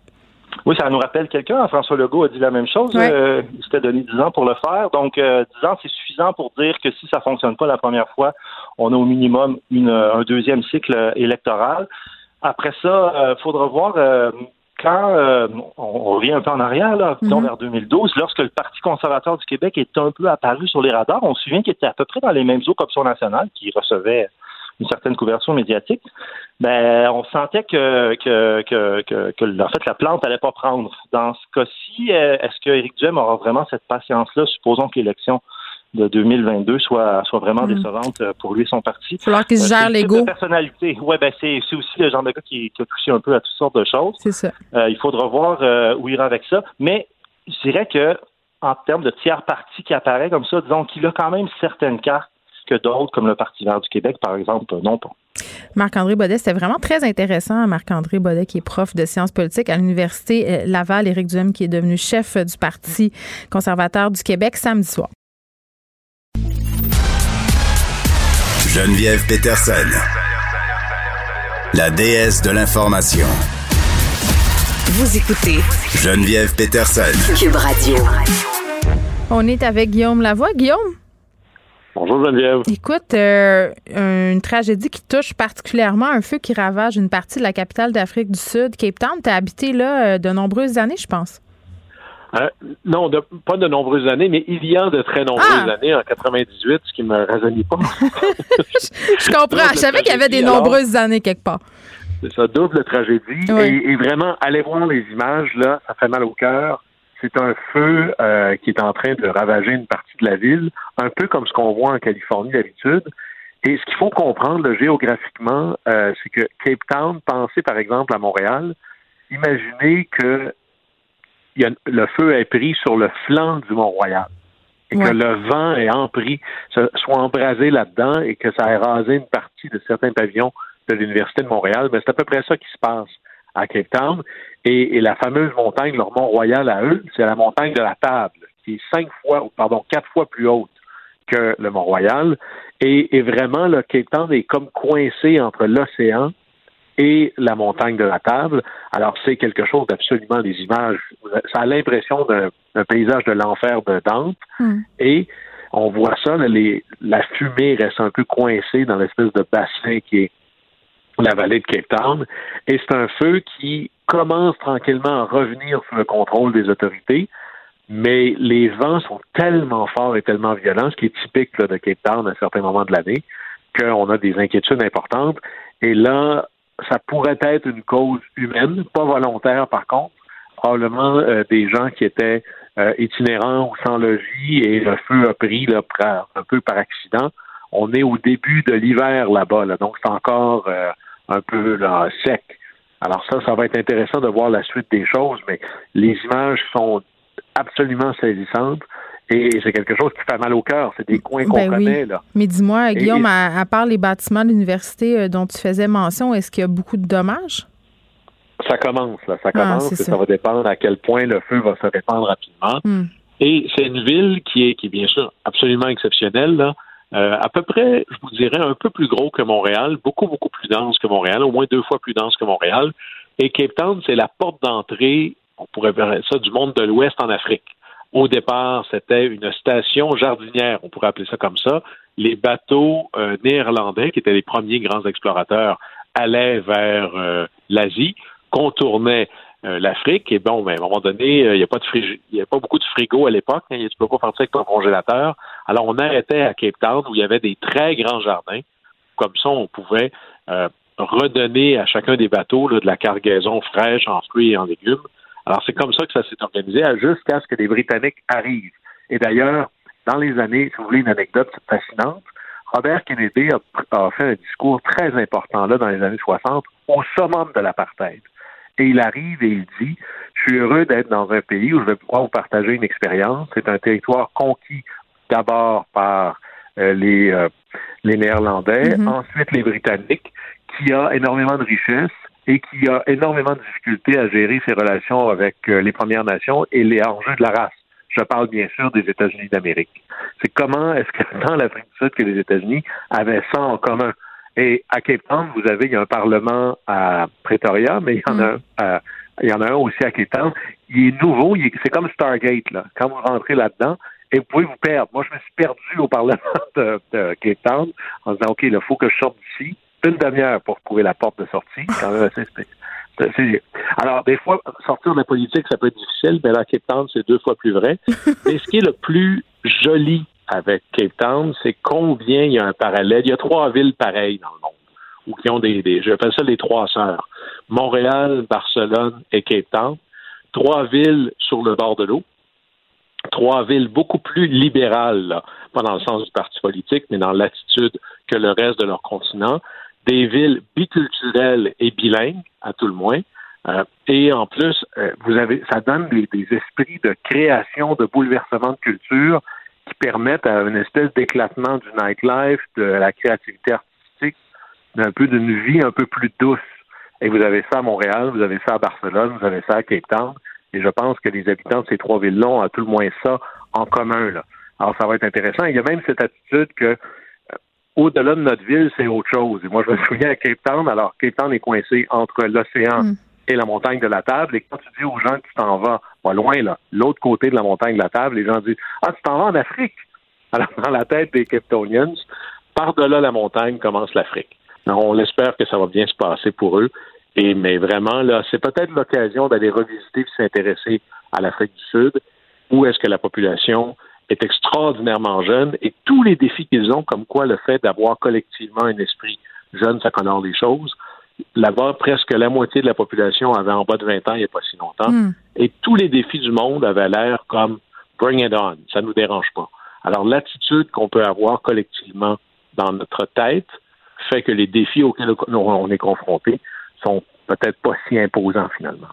Oui, ça nous rappelle quelqu'un. François Legault a dit la même chose. Euh, il s'était donné 10 ans pour le faire. Donc, euh, 10 ans, c'est suffisant pour dire que si ça fonctionne pas la première fois, on a au minimum une, un deuxième cycle électoral. Après ça, il euh, faudra voir euh, quand on, revient un peu en arrière, là, mhm. vers 2012, lorsque le Parti conservateur du Québec est un peu apparu sur les radars, on se souvient qu'il était à peu près dans les mêmes eaux qu'Option nationale, qui recevait une certaine couverture médiatique, ben on sentait que que, que, que, en fait la plante allait pas prendre. Dans ce cas-ci, euh, est-ce que Éric Duhem aura vraiment cette patience-là? Supposons que l'élection de 2022 soit soit vraiment mm. décevante euh, pour lui et son parti. Il va qu'il se euh, gère l'ego. personnalité. Ouais, ben c'est c'est aussi le genre de gars qui, qui, a touché un peu à toutes sortes de choses. C'est ça. il faudra voir où il ira avec ça, mais je dirais que en termes de tiers parti qui apparaît comme ça, disons qu'il a quand même certaines cartes d'autres, comme le Parti vert du Québec, par exemple, n'ont pas. Marc-André Baudet, c'était vraiment très intéressant. Hein, Marc-André Baudet, qui est prof de sciences politiques à l'Université euh, Laval, Éric Duhem, qui est devenu chef du Parti conservateur du Québec samedi soir. Geneviève Peterson, la déesse de l'information. Vous écoutez Geneviève Peterson, Cube Radio. On est avec Guillaume Lavoie. Guillaume, Bonjour Geneviève. Écoute, euh, une tragédie qui touche particulièrement un feu qui ravage une partie de la capitale d'Afrique du Sud, Cape Town. Tu as habité là euh, de nombreuses années, je pense. Euh, non, pas de nombreuses années, mais il y a de très nombreuses ah! années, en 98, ce qui me rajeunit pas. je, comprends. Je savais qu'il y avait des nombreuses années quelque part. C'est ça, double tragédie. Et, et, vraiment, allez voir les images, là, ça fait mal au cœur. C'est un feu euh, qui est en train de ravager une partie de la ville, un peu comme ce qu'on voit en Californie d'habitude. Et ce qu'il faut comprendre géographiquement, euh, c'est que Cape Town, pensez par exemple à Montréal, imaginez que le feu est pris sur le flanc du Mont-Royal et que le vent est empris, soit embrasé là-dedans et que ça ait rasé une partie de certains pavillons de l'Université de Montréal. Mais c'est à peu près ça qui se passe à Cape Town. Et, la fameuse montagne, leur Mont-Royal à eux, c'est la montagne de la Table, qui est cinq fois, pardon, quatre fois plus haute que le Mont-Royal. Et, vraiment, le Cape Town est comme coincé entre l'océan et la montagne de la Table. Alors, c'est quelque chose d'absolument des images. Ça a l'impression d'un paysage de l'enfer de Dante. Hmm. Et on voit ça, la fumée reste un peu coincée dans l'espèce de bassin qui est la vallée de Cape Town. Et c'est un feu qui commence tranquillement à revenir sous le contrôle des autorités, mais les vents sont tellement forts et tellement violents, ce qui est typique de Cape Town à certains moments de l'année, qu'on a des inquiétudes importantes. Et là, ça pourrait être une cause humaine, pas volontaire par contre, probablement euh, des gens qui étaient euh, itinérants ou sans logis et le feu a pris là, un peu par accident. On est au début de l'hiver là-bas, là, donc c'est encore euh, un peu là, sec. Alors ça, ça va être intéressant de voir la suite des choses, mais les images sont absolument saisissantes. Et c'est quelque chose qui fait mal au cœur. C'est des coins qu'on ben connaît. Là. Mais dis-moi, Guillaume, à, part les bâtiments de l'université euh, dont tu faisais mention, est-ce qu'il y a beaucoup de dommages? Ça commence, là. Ça ah, commence. et ça. va dépendre à quel point le feu va se répandre rapidement. Hmm. Et c'est une ville qui est, qui est bien sûr absolument exceptionnelle. Là. Euh, à peu près, je vous dirais, un peu plus gros que Montréal, beaucoup, beaucoup plus dense que Montréal, au moins deux fois plus dense que Montréal. Et Cape Town, c'est la porte d'entrée, on pourrait voir ça, du monde de l'Ouest en Afrique. Au départ, c'était une station jardinière, on pourrait appeler ça comme ça. Les bateaux euh, néerlandais, qui étaient les premiers grands explorateurs, allaient vers euh, l'Asie, contournaient l'Afrique. Et bon, ben, à un moment donné, il n'y a pas de il y a pas beaucoup de frigo à l'époque. Hein, tu peux pas partir avec ton congélateur. Alors, on arrêtait à Cape Town où il y avait des très grands jardins. Comme ça, on pouvait euh, redonner à chacun des bateaux de la cargaison fraîche en fruits et en légumes. Alors, c'est comme ça que ça s'est organisé jusqu'à ce que les Britanniques arrivent. Et d'ailleurs, dans les années, si vous voulez une anecdote fascinante, Robert Kennedy a, a, fait un discours très important là dans les années 60 au summum de l'apartheid. Et il arrive et il dit Je suis heureux d'être dans un pays où je vais pouvoir vous partager une expérience. C'est un territoire conquis d'abord par euh, les, euh, les Néerlandais, mm-hmm. ensuite les Britanniques, qui a énormément de richesses et qui a énormément de difficultés à gérer ses relations avec euh, les Premières Nations et les enjeux de la race. Je parle bien sûr des États-Unis d'Amérique. C'est comment est-ce que dans l'Afrique du Sud que les États-Unis avaient ça en commun? Et à Cape Town, vous avez, il y a un parlement à Pretoria, mais il y en a, mm. il y en a un aussi à Cape Town. Il est nouveau, c'est comme Stargate, là. Quand vous rentrez là-dedans, et vous pouvez vous perdre. Moi, je me suis perdu au Parlement de, Cape Town en disant, OK, il faut que je sorte d'ici. Une demi-heure pour trouver la porte de sortie. Quand même assez Alors, des fois, sortir de la politique, ça peut être difficile, mais à Cape Town, c'est deux fois plus vrai. mais ce qui est le plus joli avec Cape Town, c'est combien il y a un parallèle. Il y a trois villes pareilles dans le monde, ou qui ont des, des j'appelle ça les trois sœurs. Montréal, Barcelone et Cape Town. Trois villes sur le bord de l'eau. Trois villes beaucoup plus libérales, pas dans le sens du parti politique, mais dans l'attitude que le reste de leur continent. Des villes biculturelles et bilingues, à tout le moins. Euh, et en plus, euh, vous avez, ça donne des, des, esprits de création, de bouleversement de culture qui permettent à une espèce d'éclatement du nightlife, de la créativité artistique, d'un peu d'une vie un peu plus douce. Et vous avez ça à Montréal, vous avez ça à Barcelone, vous avez ça à Cape Town. Et je pense que les habitants de ces trois villes-là ont à tout le moins ça en commun. Là. Alors, ça va être intéressant. Il y a même cette attitude que euh, au-delà de notre ville, c'est autre chose. Et moi, je me souviens à Cape Town, alors Cape Town est coincé entre l'océan mm. et la montagne de la table. Et quand tu dis aux gens que tu t'en vas, pas loin, là, l'autre côté de la montagne de la table, les gens disent Ah, tu t'en vas en Afrique. Alors, dans la tête des Capetonians, par-delà la montagne commence l'Afrique. On espère que ça va bien se passer pour eux. Et, mais vraiment, là, c'est peut-être l'occasion d'aller revisiter et s'intéresser à l'Afrique du Sud, où est-ce que la population est extraordinairement jeune et tous les défis qu'ils ont, comme quoi le fait d'avoir collectivement un esprit jeune, ça colore les choses. Là-bas, presque la moitié de la population avait en bas de 20 ans il n'y a pas si longtemps. Hmm. Et tous les défis du monde avaient l'air comme bring it on, ça ne nous dérange pas. Alors, l'attitude qu'on peut avoir collectivement dans notre tête fait que les défis auxquels on est confronté sont peut-être pas si imposants finalement.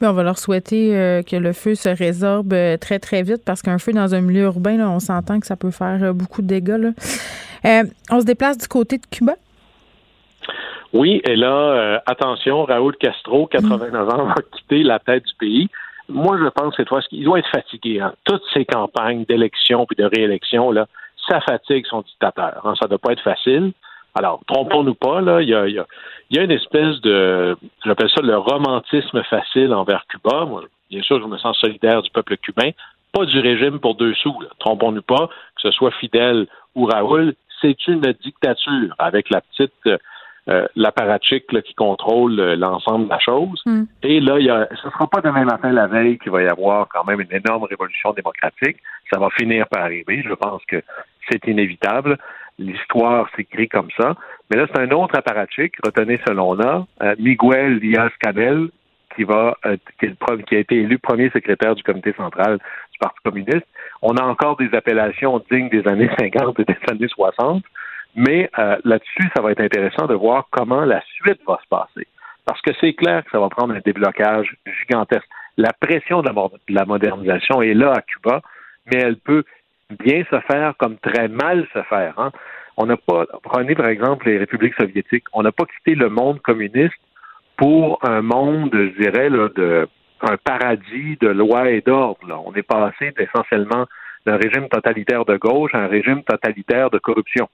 Mais on va leur souhaiter euh, que le feu se résorbe euh, très, très vite parce qu'un feu dans un milieu urbain, on s'entend que ça peut faire euh, beaucoup de dégâts. on se déplace du côté de Cuba? Oui, et là, attention, Raoul Castro, 89 ans, va quitter la tête du pays. Moi, je pense cette fois qu'ils doit être fatigué. Hein. Toutes ces campagnes d'élection puis de réélection, là, ça fatigue son dictateur. Hein. Ça ne doit pas être facile. Alors, trompons-nous pas, là, il y a, y, a, y a, une espèce de, j'appelle ça le romantisme facile envers Cuba. Moi, bien sûr, je me sens solidaire du peuple cubain, pas du régime pour deux sous. Trompons-nous pas, que ce soit Fidel ou Raoul, c'est une dictature avec la petite euh, l'apparatchik qui contrôle euh, l'ensemble de la chose. Hmm. Et là, y a, ce ne sera pas demain matin la veille qu'il va y avoir quand même une énorme révolution démocratique. Ça va finir par arriver. Je pense que c'est inévitable. L'histoire s'écrit comme ça. Mais là, c'est un autre apparatchik. Retenez ce nom-là, euh, Miguel Díaz-Canel, qui va qui, qui, a été élu premier secrétaire du comité central du Parti communiste. On a encore des appellations dignes des années 50 et des années 60. Mais euh, là-dessus, ça va être intéressant de voir comment la suite va se passer. Parce que c'est clair que ça va prendre un déblocage gigantesque. La pression de la, modernisation est là à Cuba, mais elle peut bien se faire comme très mal se faire. Hein. On n'a pas, prenez par exemple les républiques soviétiques, on n'a pas quitté le monde communiste pour un monde, je dirais, là, de un paradis de loi et d'ordre. On est passé essentiellement d'un régime totalitaire de gauche à un régime totalitaire de corruption.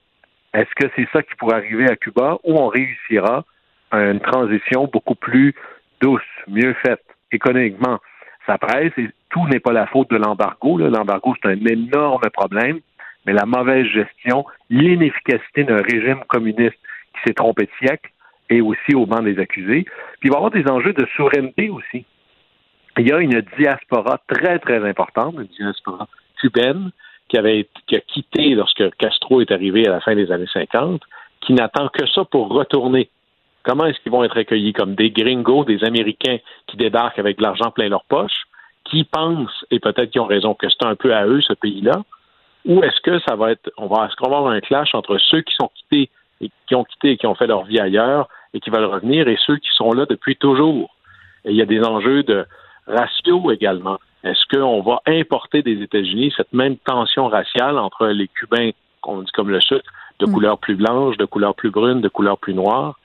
Est-ce que c'est ça qui pourrait arriver à Cuba ou on réussira à une transition beaucoup plus douce, mieux faite économiquement? Ça presse tout n'est pas la faute de l'embargo. L'embargo, c'est un énorme problème, mais la mauvaise gestion, l'inefficacité d'un régime communiste qui s'est trompé de siècle et aussi au banc des accusés. Puis il va y avoir des enjeux de souveraineté aussi. Il y a une diaspora très, très importante, une diaspora cubaine, qui qui a quitté lorsque Castro est arrivé à la fin des années 50, qui n'attend que ça pour retourner. Comment est-ce qu'ils vont être accueillis? Comme des gringos, des Américains qui débarquent avec de l'argent plein leur poche, qui pensent et peut-être qu'ils ont raison que c'est un peu à eux ce pays-là, ou est-ce que ça va être, on va, est-ce qu'on va avoir un clash entre ceux qui sont quittés et qui ont quitté et qui ont fait leur vie ailleurs et qui veulent revenir et ceux qui sont là depuis toujours? Et il y a des enjeux de ratio également. Est-ce qu'on va importer des États-Unis cette même tension raciale entre les Cubains, qu'on dit comme le sucre, de mm. couleur plus blanche, de couleur plus brune, de couleur plus noire?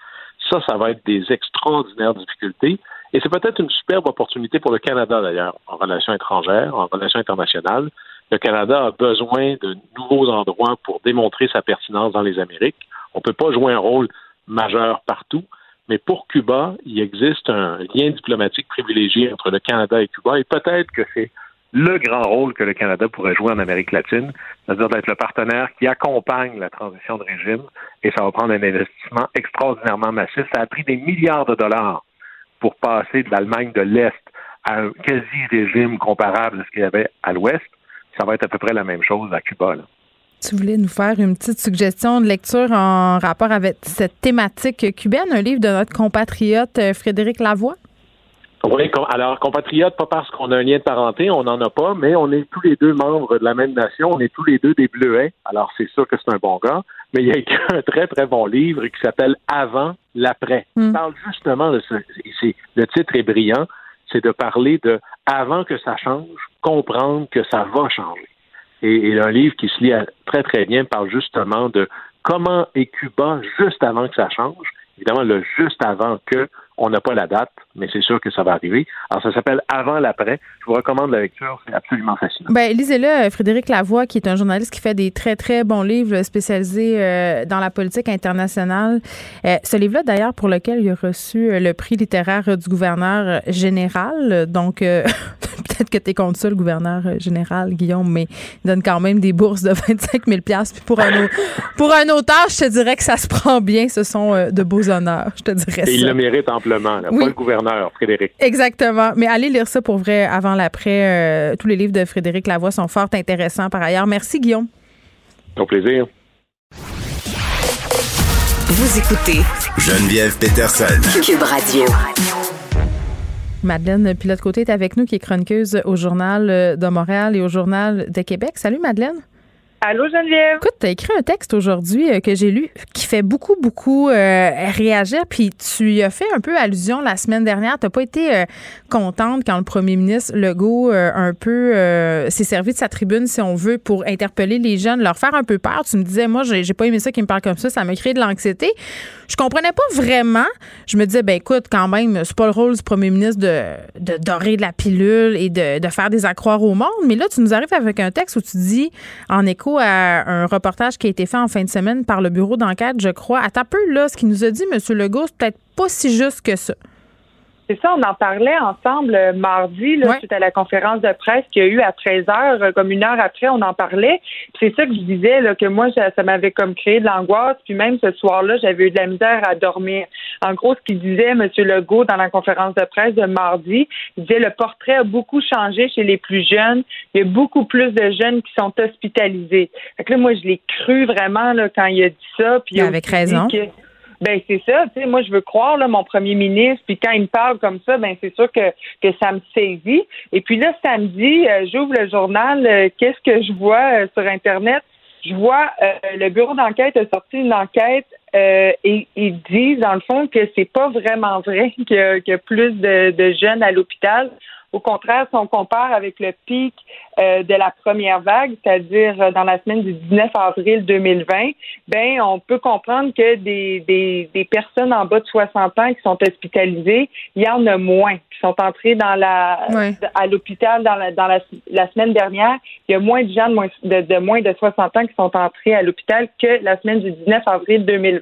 Ça, ça va être des extraordinaires difficultés. Et c'est peut-être une superbe opportunité pour le Canada, d'ailleurs, en relations étrangères, en relations internationales. Le Canada a besoin de nouveaux endroits pour démontrer sa pertinence dans les Amériques. On ne peut pas jouer un rôle majeur partout, mais pour Cuba, il existe un lien diplomatique privilégié entre le Canada et Cuba, et peut-être que c'est le grand rôle que le Canada pourrait jouer en Amérique latine, c'est-à-dire d'être le partenaire qui accompagne la transition de régime, et ça va prendre un investissement extraordinairement massif. Ça a pris des milliards de dollars pour passer de l'Allemagne de l'Est à un quasi-régime comparable à ce qu'il y avait à l'Ouest. Ça va être à peu près la même chose à Cuba. Là. Tu voulais nous faire une petite suggestion de lecture en rapport avec cette thématique cubaine, un livre de notre compatriote euh, Frédéric Lavoie? Oui, alors compatriote, pas parce qu'on a un lien de parenté, on n'en a pas, mais on est tous les deux membres de la même nation, on est tous les deux des Bleuets, alors c'est sûr que c'est un bon gars, mais il y a écrit un très très bon livre qui s'appelle Avant l'après. Il hmm. parle justement de ce, le titre est brillant, c'est de parler de avant que ça change, comprendre que ça va changer et, un livre qui se lit très, très bien parle justement de comment est Cuba juste avant que ça change. Évidemment, le juste avant que On n'a pas la date, mais c'est sûr que ça va arriver. Alors, ça s'appelle Avant l'après. Je vous recommande la lecture, c'est absolument fascinant. Ben, lisez-le, euh, Frédéric Lavoie, qui est un journaliste qui fait des très, très bons livres spécialisés euh, dans la politique internationale. Euh, ce livre-là, d'ailleurs, pour lequel il a reçu le prix littéraire du gouverneur général. Donc, peut-être que tu es contre ça, le gouverneur général, Guillaume, mais il donne quand même des bourses de 25 000 Puis pour un, pour un auteur, je te dirais que ça se prend bien. Ce sont de beaux honneurs, je te dirais Et il le mérite amplement, pas le gouverneur, Frédéric. Exactement. Mais allez lire ça pour vrai avant l'après. tous les livres de Frédéric Lavoie sont fort intéressants par ailleurs. Merci, Guillaume. Au plaisir. Vous écoutez Geneviève Peterson. Cube Radio. Madeleine Pilote-Côté est avec nous, qui est chroniqueuse au Journal de Montréal et au Journal de Québec. Salut, Madeleine. Allô, Geneviève? Écoute, tu as écrit un texte aujourd'hui euh, que j'ai lu qui fait beaucoup, beaucoup euh, réagir. Puis tu y as fait un peu allusion la semaine dernière. Tu pas été euh, contente quand le premier ministre Legault un peu s'est servi de sa tribune, si on veut, pour interpeller les jeunes, leur faire un peu peur. Tu me disais, moi, j'ai pas aimé ça qui me parle comme ça. Ça m'a créé de l'anxiété. Je comprenais pas vraiment. Je me disais, ben écoute, quand même, c'est pas le rôle du premier ministre de, dorer de la pilule et de, de faire des accroires au monde. Mais là, tu nous arrives avec un texte où tu dis, en écho à un reportage qui a été fait en fin de semaine par le bureau d'enquête, je crois. À peu, là, ce qu'il nous a dit, M. Legault, c'est peut-être pas si juste que ça. C'est ça, on en parlait ensemble euh, mardi, là, suite à la conférence de presse qu'il y a eu à 13 heures, euh, comme une heure après, on en parlait. C'est ça que je disais, là, que moi, ça, m'avait comme créé de l'angoisse. Puis même ce soir-là, j'avais eu de la misère à dormir. En gros, ce qu'il disait, M. Legault, dans la conférence de presse de mardi, il disait le portrait a beaucoup changé chez les plus jeunes. Il y a beaucoup plus de jeunes qui sont hospitalisés. Fait que là, moi, je l'ai cru vraiment là, quand il a dit ça. Puis avec raison. Ben c'est ça, tu sais, moi je veux croire là mon premier ministre, puis quand il me parle comme ça, ben c'est sûr que que ça me saisit. Et puis là samedi, euh, j'ouvre le journal, euh, qu'est-ce que je vois euh, sur internet? Je vois le bureau d'enquête a sorti une enquête et ils disent dans le fond que c'est pas vraiment vrai qu'il y, a plus de, de jeunes à l'hôpital. Au contraire, si on compare avec le pic euh, de la première vague, c'est-à-dire euh, dans la semaine du 19 avril 2020, ben on peut comprendre que des, des, des, personnes en bas de 60 ans qui sont hospitalisées, il y en a moins qui sont entrées dans la à l'hôpital dans, la, dans la, la, semaine dernière. Il y a moins de gens de moins de, de moins de 60 ans qui sont entrés à l'hôpital que la semaine du 19 avril 2020.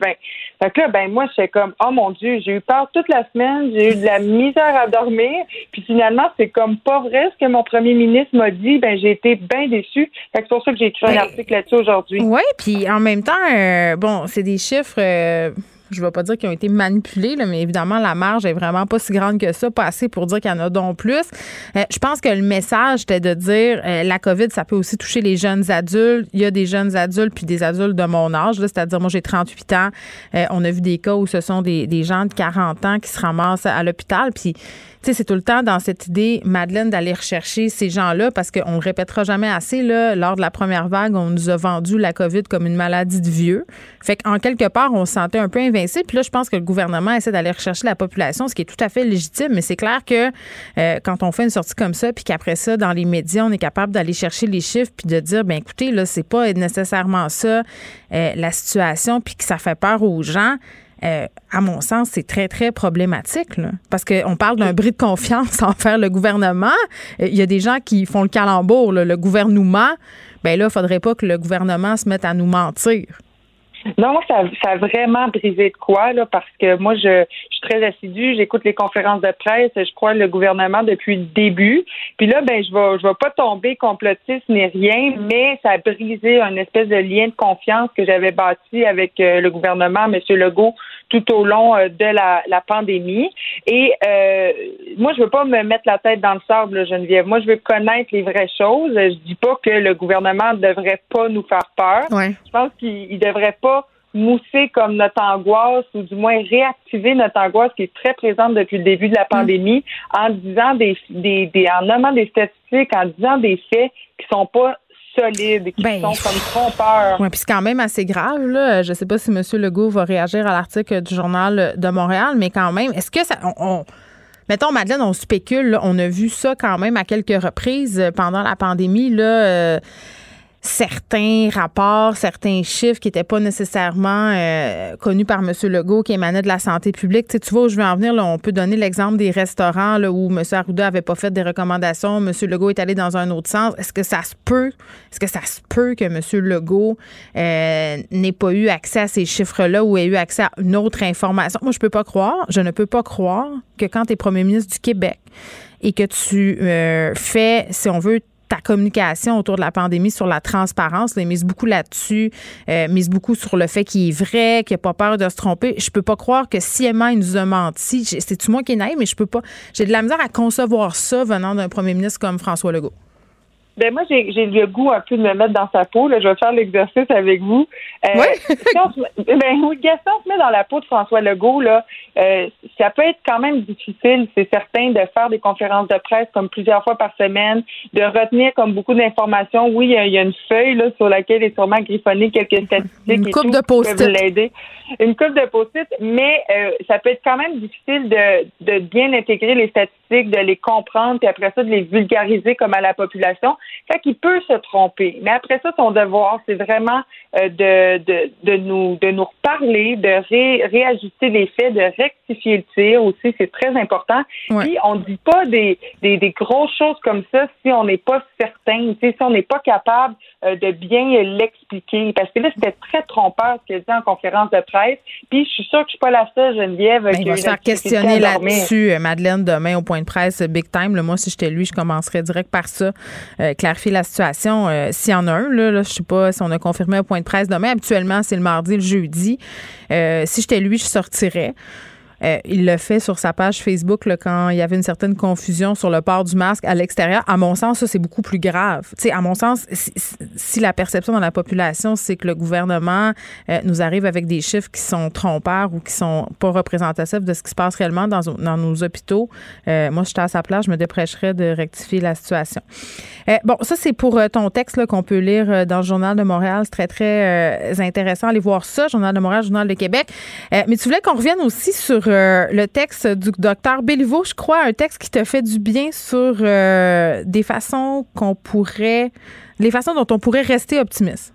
Fait que là, ben moi, je comme oh mon Dieu, j'ai eu peur toute la semaine, j'ai eu de la misère à dormir, puis finalement, c'est comme pas vrai ce que mon premier ministre m'a dit. Ben j'ai été bien déçue. C'est pour ça que j'ai écrit un article là-dessus aujourd'hui. Oui, puis en même temps, euh, bon, c'est des chiffres. Euh, je ne vais pas dire qu'ils ont été manipulés, mais évidemment, la marge est vraiment pas si grande que ça, pas assez pour dire qu'il y en a donc plus. Euh, je pense que le message, était de dire la COVID, ça peut aussi toucher les jeunes adultes. Il y a des jeunes adultes puis des adultes de mon âge, c'est-à-dire moi j'ai 38 ans. on a vu des cas où ce sont des, des gens de 40 ans qui se ramassent à l'hôpital. Puis c'est tout le temps dans cette idée, Madeleine, d'aller rechercher ces gens-là parce qu'on ne répétera jamais assez. Là, lors de la première vague, on nous a vendu la COVID comme une maladie de vieux. Fait qu'en quelque part, on se sentait un peu invincible. Puis là, je pense que le gouvernement essaie d'aller rechercher la population, ce qui est tout à fait légitime. Mais c'est clair que euh, quand on fait une sortie comme ça, puis qu'après ça, dans les médias, on est capable d'aller chercher les chiffres puis de dire, ben écoutez, là, c'est pas nécessairement ça euh, la situation, puis que ça fait peur aux gens. Euh, à mon sens, c'est très, très problématique. parce qu'on parle d'un bris de confiance envers le gouvernement. Euh, il y a des gens qui font le calembour. Le gouvernement, ben là, il ne faudrait pas que le gouvernement se mette à nous mentir. Non, ça, ça a vraiment brisé de quoi, là, parce que moi, je, je suis très assidue, j'écoute les conférences de presse, je crois le gouvernement depuis le début. Puis là, ben, je vais, je vais pas tomber complotiste ni rien, mais ça a brisé un espèce de lien de confiance que j'avais bâti avec euh, le gouvernement, M. Legault, tout au long euh, de la, la pandémie. Et euh, moi, je veux pas me mettre la tête dans le sable, Geneviève. Moi, je veux connaître les vraies choses. Je dis pas que le gouvernement ne devrait pas nous faire peur. Je pense qu'il devrait pas mousser comme notre angoisse ou du moins réactiver notre angoisse qui est très présente depuis le début de la pandémie en disant des, des, des en nommant des statistiques, en disant des faits qui sont pas solides, qui ben, sont comme trompeurs. Oui, puis c'est quand même assez grave. Là. Je ne sais pas si M. Legault va réagir à l'article du Journal de Montréal, mais quand même, est-ce que ça. On, mettons, Madeleine, on spécule, on a vu ça quand même à quelques reprises pendant la pandémie. Là, euh, certains rapports, certains chiffres qui n'étaient pas nécessairement euh, connus par M. Legault, qui émanaient de la santé publique. Tu, tu vois où je veux en venir, là, on peut donner l'exemple des restaurants là, où M. Arruda n'avait pas fait des recommandations, M. Legault est allé dans un autre sens. Est-ce que ça se peut, est-ce que ça se peut que M. Legault euh, n'ait pas eu accès à ces chiffres-là ou ait eu accès à une autre information? Moi, je peux pas croire, je ne peux pas croire que quand tu es premier ministre du Québec et que tu euh, fais, si on veut, ta communication autour de la pandémie sur la transparence, là, mise beaucoup là-dessus, euh, mise beaucoup sur le fait qu'il est vrai, qu'il n'a pas peur de se tromper. Je peux pas croire que si Emma nous a menti. C'est-tu moi qui est naïf, mais je peux pas. J'ai de la misère à concevoir ça venant d'un premier ministre comme François Legault. Ben moi, j'ai, le goût un peu de me mettre dans sa peau. Là. Je vais faire l'exercice avec vous. Euh, oui. ben oui, Gaston se met dans la peau de François Legault. Là, euh, ça peut être quand même difficile, c'est certain, de faire des conférences de presse comme plusieurs fois par semaine, de retenir comme beaucoup d'informations. Oui, il y, a une feuille là, sur laquelle est sûrement griffonné quelques statistiques une et coupe de post l'aider. Une coupe de post-it, mais euh, ça peut être quand même difficile de, de bien intégrer les statistiques, de les comprendre, puis après ça, de les vulgariser comme à la population. Fait qu'il peut se tromper. Mais après ça, son devoir, c'est vraiment euh, de, de, de, nous de nous reparler, de ré, réajuster les faits, de rectifier le tir aussi, c'est très important. Puis on ne dit pas des, des, des, grosses choses comme ça si on n'est pas certain, si on n'est pas capable euh, de bien l'expliquer. Parce que là, c'était très trompeur ce qu'elle dit en conférence de presse. Puis je suis sûre que je suis pas la seule Geneviève. Ben, il va se faire questionner là-dessus, euh, Madeleine, demain au point de presse Big Time. moi, si j'étais lui, je commencerais direct par ça. clarifier la situation. S'il y en a un, là, là je sais pas si on a confirmé au point de presse demain. Habituellement, c'est le mardi, le jeudi. Euh, si j'étais lui, je sortirais. Euh, il le fait sur sa page Facebook là, quand il y avait une certaine confusion sur le port du masque à l'extérieur. À mon sens, ça, c'est beaucoup plus grave. sais, à mon sens, si, la perception dans la population, c'est que le gouvernement euh, nous arrive avec des chiffres qui sont trompeurs ou qui sont pas représentatifs de ce qui se passe réellement dans, dans nos hôpitaux, euh, moi, je suis à sa place, je me dépêcherais de rectifier la situation. bon, ça, c'est pour ton texte qu'on peut lire dans le Journal de Montréal. C'est très, très intéressant. Allez voir ça, Journal de Montréal, Journal de Québec. mais tu voulais qu'on revienne aussi sur euh, le texte du docteur Béliveau, je crois, un texte qui te fait du bien sur euh, des façons qu'on pourrait, les façons dont on pourrait rester optimiste.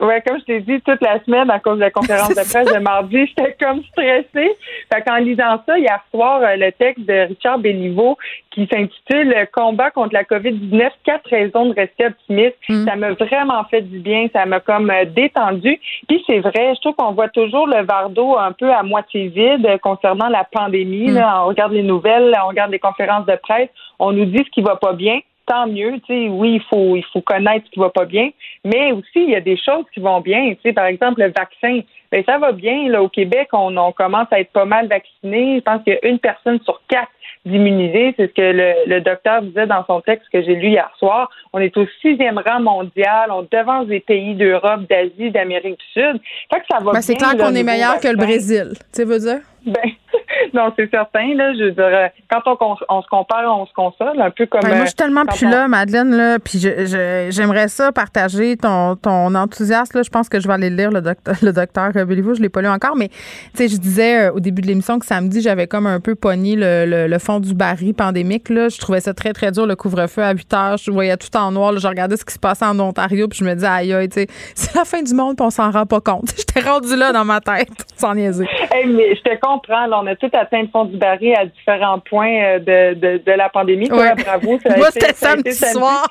Oui, comme je t'ai dit, toute la semaine, à cause de la conférence de presse de mardi, j'étais comme stressée. Fait qu'en lisant ça, hier soir, euh, le texte de Richard Béliveau qui s'intitule Combat contre la COVID-19, quatre raisons de rester optimiste, mm. ça m'a vraiment fait du bien, ça m'a comme euh, détendu. Puis c'est vrai, je trouve qu'on voit toujours le verre d'eau un peu à moitié vide concernant la pandémie. Mm. on regarde les nouvelles, on regarde les conférences de presse, on nous dit ce qui va pas bien tant mieux. Tu sais, oui, il faut, il faut connaître ce qui va pas bien, mais aussi il y a des choses qui vont bien. Tu sais, par exemple, le vaccin, ben ça va bien. Là, au Québec, on, on commence à être pas mal vaccinés. Je pense qu'il y a une personne sur quatre d'immuniser. C'est ce que le, le, docteur disait dans son texte que j'ai lu hier soir. On est au sixième rang mondial. On devance des pays d'Europe, d'Asie, d'Amérique du Sud. Fait que ça va ben, C'est clair qu'on est meilleur que le Brésil. Tu veux dire? Ben, non, c'est certain. Là, je veux quand on, on, se compare, on se console, un peu comme. moi, je suis tellement plus là, Madeleine, là, puis j'aimerais ça partager ton, ton enthousiasme. Là. Je pense que je vais aller lire, le docteur, le docteur Béliveau. Je l'ai pas lu encore, mais je disais euh, au début de l'émission que samedi, j'avais comme un peu pogné le, le, fond du baril pandémique. Là. Je trouvais ça très, très dur, le couvre-feu à 8 heures. Je voyais tout en noir. je regardais ce qui se passait en Ontario, puis je me disais, aïe, aïe, c'est la fin du monde, puis on s'en rend pas compte. J'étais rendu là dans ma tête, sans niaiser. Hey, mais comprends. Là, on a tout atteint le fond du baril à différents points euh, de, de, de la pandémie. bravo. Moi, c'était samedi soir.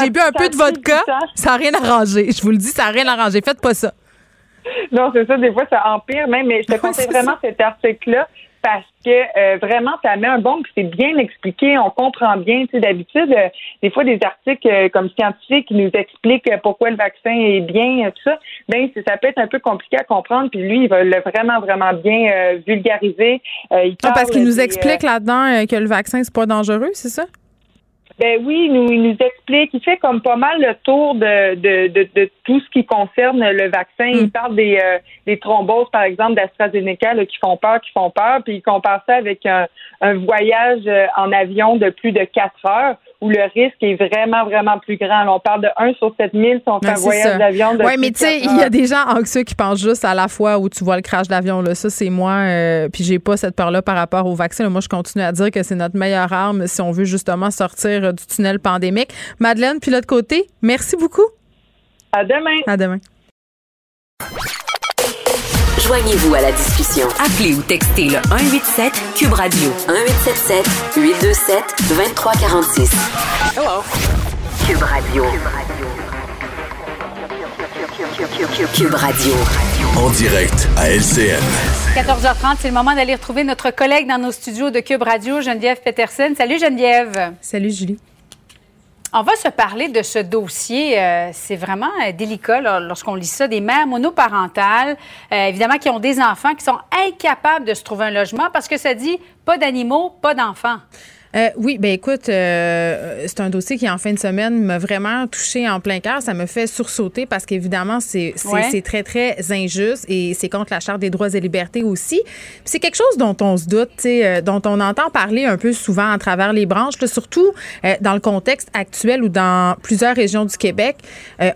J'ai bu un peu de vodka. Ça n'a rien arrangé. Je vous le dis, ça n'a rien arrangé. Faites pas ça. Non, c'est ça. Des fois, ça empire même. Mais je te conseille vraiment cet article-là parce que euh, vraiment, ça met un bon, c'est bien expliqué, on comprend bien. Tu sais, d'habitude, euh, des fois, des articles euh, comme scientifiques qui nous expliquent pourquoi le vaccin est bien, tout ça, ben ça peut être un peu compliqué à comprendre. Puis lui, il va le vraiment, vraiment bien vulgariser. Il ah, parce qu'il nous explique là-dedans que le vaccin, c'est pas dangereux, c'est ça? Ben oui, il nous, il nous explique, il fait comme pas mal le tour de, de, de, de tout ce qui concerne le vaccin. Il hmm. parle des, euh, des thromboses, par exemple, d'AstraZeneca qui font peur, qui font peur, puis il compare ça avec un, un voyage euh, en avion de plus de quatre heures où le risque est vraiment, vraiment plus grand. on parle de 1 sur 7000 si on fait un voyage d'avion Oui, mais tu sais, il y a des gens anxieux qui pensent juste à la fois où tu vois le crash d'avion. Là. Ça, c'est moi. Euh, puis j'ai pas cette peur-là par rapport au vaccin. Moi, je continue à dire que c'est notre meilleure arme si on veut justement sortir du tunnel pandémique. Madeleine, puis l'autre côté, merci beaucoup. À demain. À demain. Joignez-vous à la discussion. Appelez ou textez le 187 Cube Radio 1877 827 2346. Hello. Cube Radio. Cube Radio. En direct à LCN. 14h30, c'est le moment d'aller retrouver notre collègue dans nos studios de Cube Radio, Geneviève Peterson. Salut Geneviève. Salut Julie. On va se parler de ce dossier. Euh, c'est vraiment euh, délicat lorsqu'on lit ça. Des mères monoparentales, euh, évidemment, qui ont des enfants qui sont incapables de se trouver un logement parce que ça dit pas d'animaux, pas d'enfants. Euh, oui, ben écoute, euh, c'est un dossier qui en fin de semaine m'a vraiment touché en plein cœur. Ça me fait sursauter parce qu'évidemment c'est très très injuste et c'est contre la charte des droits et libertés aussi. C'est quelque chose dont on se doute, euh, dont on entend parler un peu souvent à travers les branches, là, surtout euh, dans le contexte actuel ou dans plusieurs régions du Québec,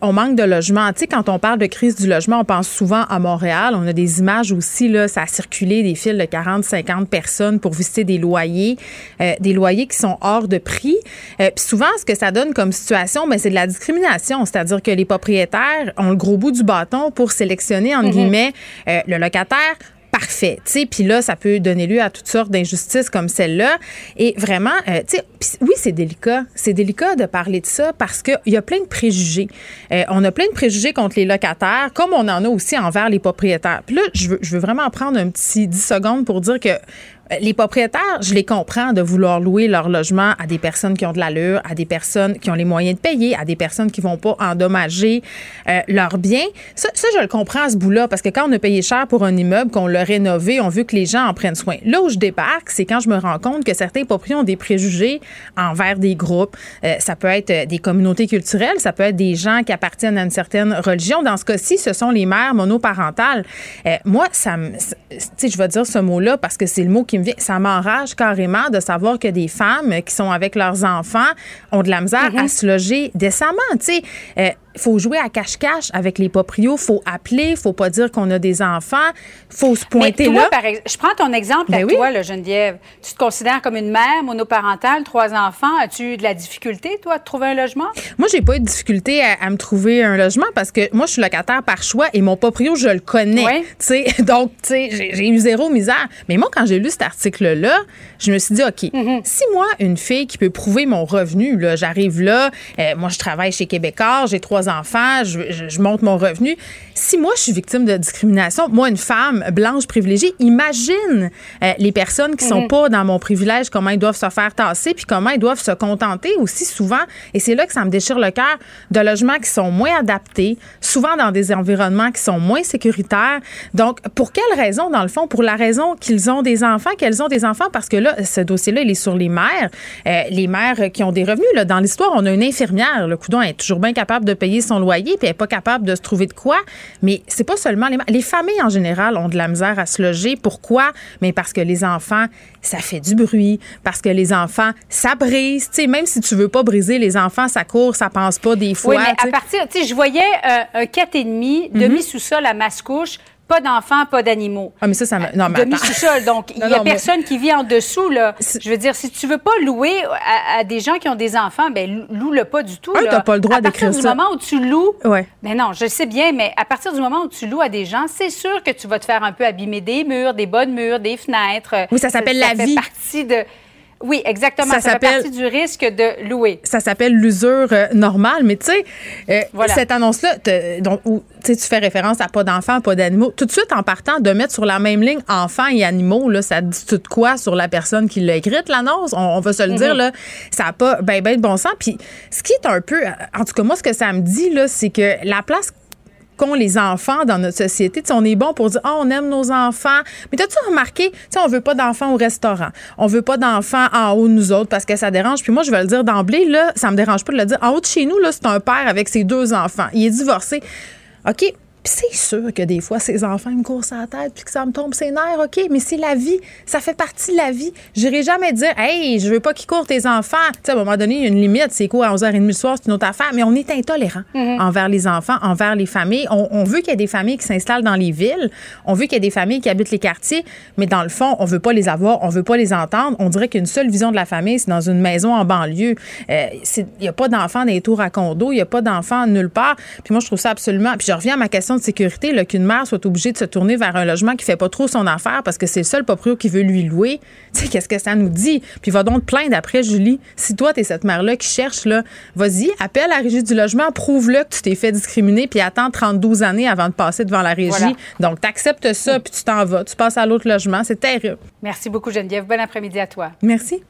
on manque de logements. Tu sais, quand on parle de crise du logement, on pense souvent à Montréal. On a des images aussi là, ça a circulé des files de 40-50 personnes pour visiter des loyers, des loyers qui sont hors de prix. Euh, puis souvent, ce que ça donne comme situation, ben, c'est de la discrimination, c'est-à-dire que les propriétaires ont le gros bout du bâton pour sélectionner, entre mhm. guillemets, euh, le locataire parfait. Puis là, ça peut donner lieu à toutes sortes d'injustices comme celle-là. Et vraiment, euh, oui, c'est délicat. C'est délicat de parler de ça parce qu'il y a plein de préjugés. on a plein de préjugés contre les locataires, comme on en a aussi envers les propriétaires. Puis là, je veux, je veux vraiment prendre un petit 10 secondes pour dire que euh, les propriétaires, je les comprends de vouloir louer leur logement à des personnes qui ont de l'allure, à des personnes qui ont les moyens de payer, à des personnes qui vont pas endommager euh, leurs biens. Ça, je le comprends à ce bout-là, parce que quand on a payé cher pour un immeuble, qu'on l'a rénové, on veut que les gens en prennent soin. Là où je débarque, c'est quand je me rends compte que certains propriétaires ont des préjugés envers des groupes. Euh, ça peut être des communautés culturelles, ça peut être des gens qui appartiennent à une certaine religion. Dans ce cas-ci, ce sont les mères monoparentales. moi, ça me... Je vais dire ce mot-là parce que c'est le mot qui ça m'enrage carrément de savoir que des femmes qui sont avec leurs enfants ont de la misère à mm-hmm. se loger décemment. Tu sais, euh, faut jouer à cache-cache avec les proprios, faut appeler, faut pas dire qu'on a des enfants, faut se pointer toi, là. Par je prends ton exemple ben à toi, là, Geneviève. Tu te considères comme une mère monoparentale, trois enfants. As-tu eu de la difficulté, toi, de trouver un logement? Moi, j'ai pas eu de difficulté à, me trouver un logement parce que moi, je suis locataire par choix et mon proprio, je le connais. Donc, tu sais, j'ai eu zéro misère. Mais moi, quand j'ai lu cet article-là, je me suis dit, OK, mm-hmm. si moi, une fille qui peut prouver mon revenu, là, j'arrive là, euh, moi, je travaille chez Québécois, j'ai trois enfants, je, monte mon revenu. Si moi, je suis victime de discrimination, moi, une femme blanche privilégiée, imagine euh, les personnes qui sont mhm. pas dans mon privilège, comment ils doivent se faire tasser, puis comment ils doivent se contenter aussi souvent. Et c'est là que ça me déchire le cœur de logements qui sont moins adaptés, souvent dans des environnements qui sont moins sécuritaires. Donc, pour quelle raison, dans le fond? Pour la raison qu'ils ont des enfants, qu'elles ont des enfants, parce que là, ce dossier-là, il est sur les mères, euh, les mères qui ont des revenus. Là, dans l'histoire, on a une infirmière, le coudon est toujours bien capable de payer son loyer, puis elle n'est pas capable de se trouver de quoi. Mais c'est pas seulement les les familles en général ont de la misère à se loger. Pourquoi? Mais parce que les enfants, ça fait du bruit, parce que les enfants, ça brise. Tu sais, même si tu veux pas briser les enfants, ça court, ça pense pas des fois. Oui, mais à partir, tu sais, je voyais euh, un 4,5 demi mhm. sous-sol à Mascouche pas d'enfants, pas d'animaux. Ah, mais ça, ça me. Non, mais Demi-sous-sol. Donc, il n'y a personne qui vit en dessous, là. Je veux dire, si tu veux pas louer à, des gens qui ont des enfants, ben loue-le pas du tout. Ah, tu n'as pas le droit d'écrire ça. À partir du moment où tu loues. Ouais. Mais non, je sais bien, mais à partir du moment où tu loues à des gens, c'est sûr que tu vas te faire un peu abîmer des murs, des bonnes murs, des fenêtres. Oui, ça s'appelle la vie. partie de. Oui, exactement. Ça, ça fait partie du risque de louer. Ça s'appelle l'usure euh, normale. Mais tu sais, euh, cette annonce-là, où tu fais référence à pas d'enfants, pas d'animaux, tout de suite en partant de mettre sur la même ligne enfants et animaux, là, ça dit tout de quoi sur la personne qui l'a écrite, l'annonce? On, va se le dire, mhm. là, ça n'a pas ben, ben de bon sens. Puis ce qui est un peu, en tout cas, moi, ce que ça me dit, là, c'est que la place qu'ont les enfants dans notre société. on est bon pour dire, oh, on aime nos enfants. Mais as-tu remarqué, tu on veut pas d'enfants au restaurant. On veut pas d'enfants en haut nous autres parce que ça dérange. Puis moi, je vais le dire d'emblée, là, ça me dérange pas de le dire. En haut de chez nous, là, c'est un père avec ses deux enfants. Il est divorcé. OK, Puis c'est sûr que des fois, ces enfants me courent à la tête puis que ça me tombe ses nerfs, OK, mais c'est la vie. Ça fait partie de la vie. J'irai jamais dire, hey, je veux pas qu'ils courent tes enfants. Tu sais, à un moment donné, il y a une limite. C'est quoi, à 11h30 le soir, c'est une autre affaire. Mais on est intolérant mm-hmm. envers les enfants, envers les familles. On, veut qu'il y ait des familles qui s'installent dans les villes. On veut qu'il y ait des familles qui habitent les quartiers. Mais dans le fond, on veut pas les avoir. On veut pas les entendre. On dirait qu'une seule vision de la famille, c'est dans une maison en banlieue. Euh, il n'y a pas d'enfants dans les tours à condo. Il n'y a pas d'enfants nulle part. Puis moi, je trouve ça absolument. Puis je reviens à ma question de sécurité, qu'une mère soit obligée de se tourner vers un logement qui fait pas trop son affaire parce que c'est le seul proprio qui veut lui louer. Tu sais, qu'est-ce que ça nous dit? Puis va donc te plaindre après, Julie. Si toi, tu es cette mère-là qui cherche, là, vas-y, appelle la régie du logement, prouve-le que tu t'es fait discriminer, puis attends 32 années avant de passer devant la régie. Donc, tu acceptes ça, puis tu t'en vas. Tu passes à l'autre logement. C'est terrible. Merci beaucoup, Geneviève. Bon après-midi à toi. Merci.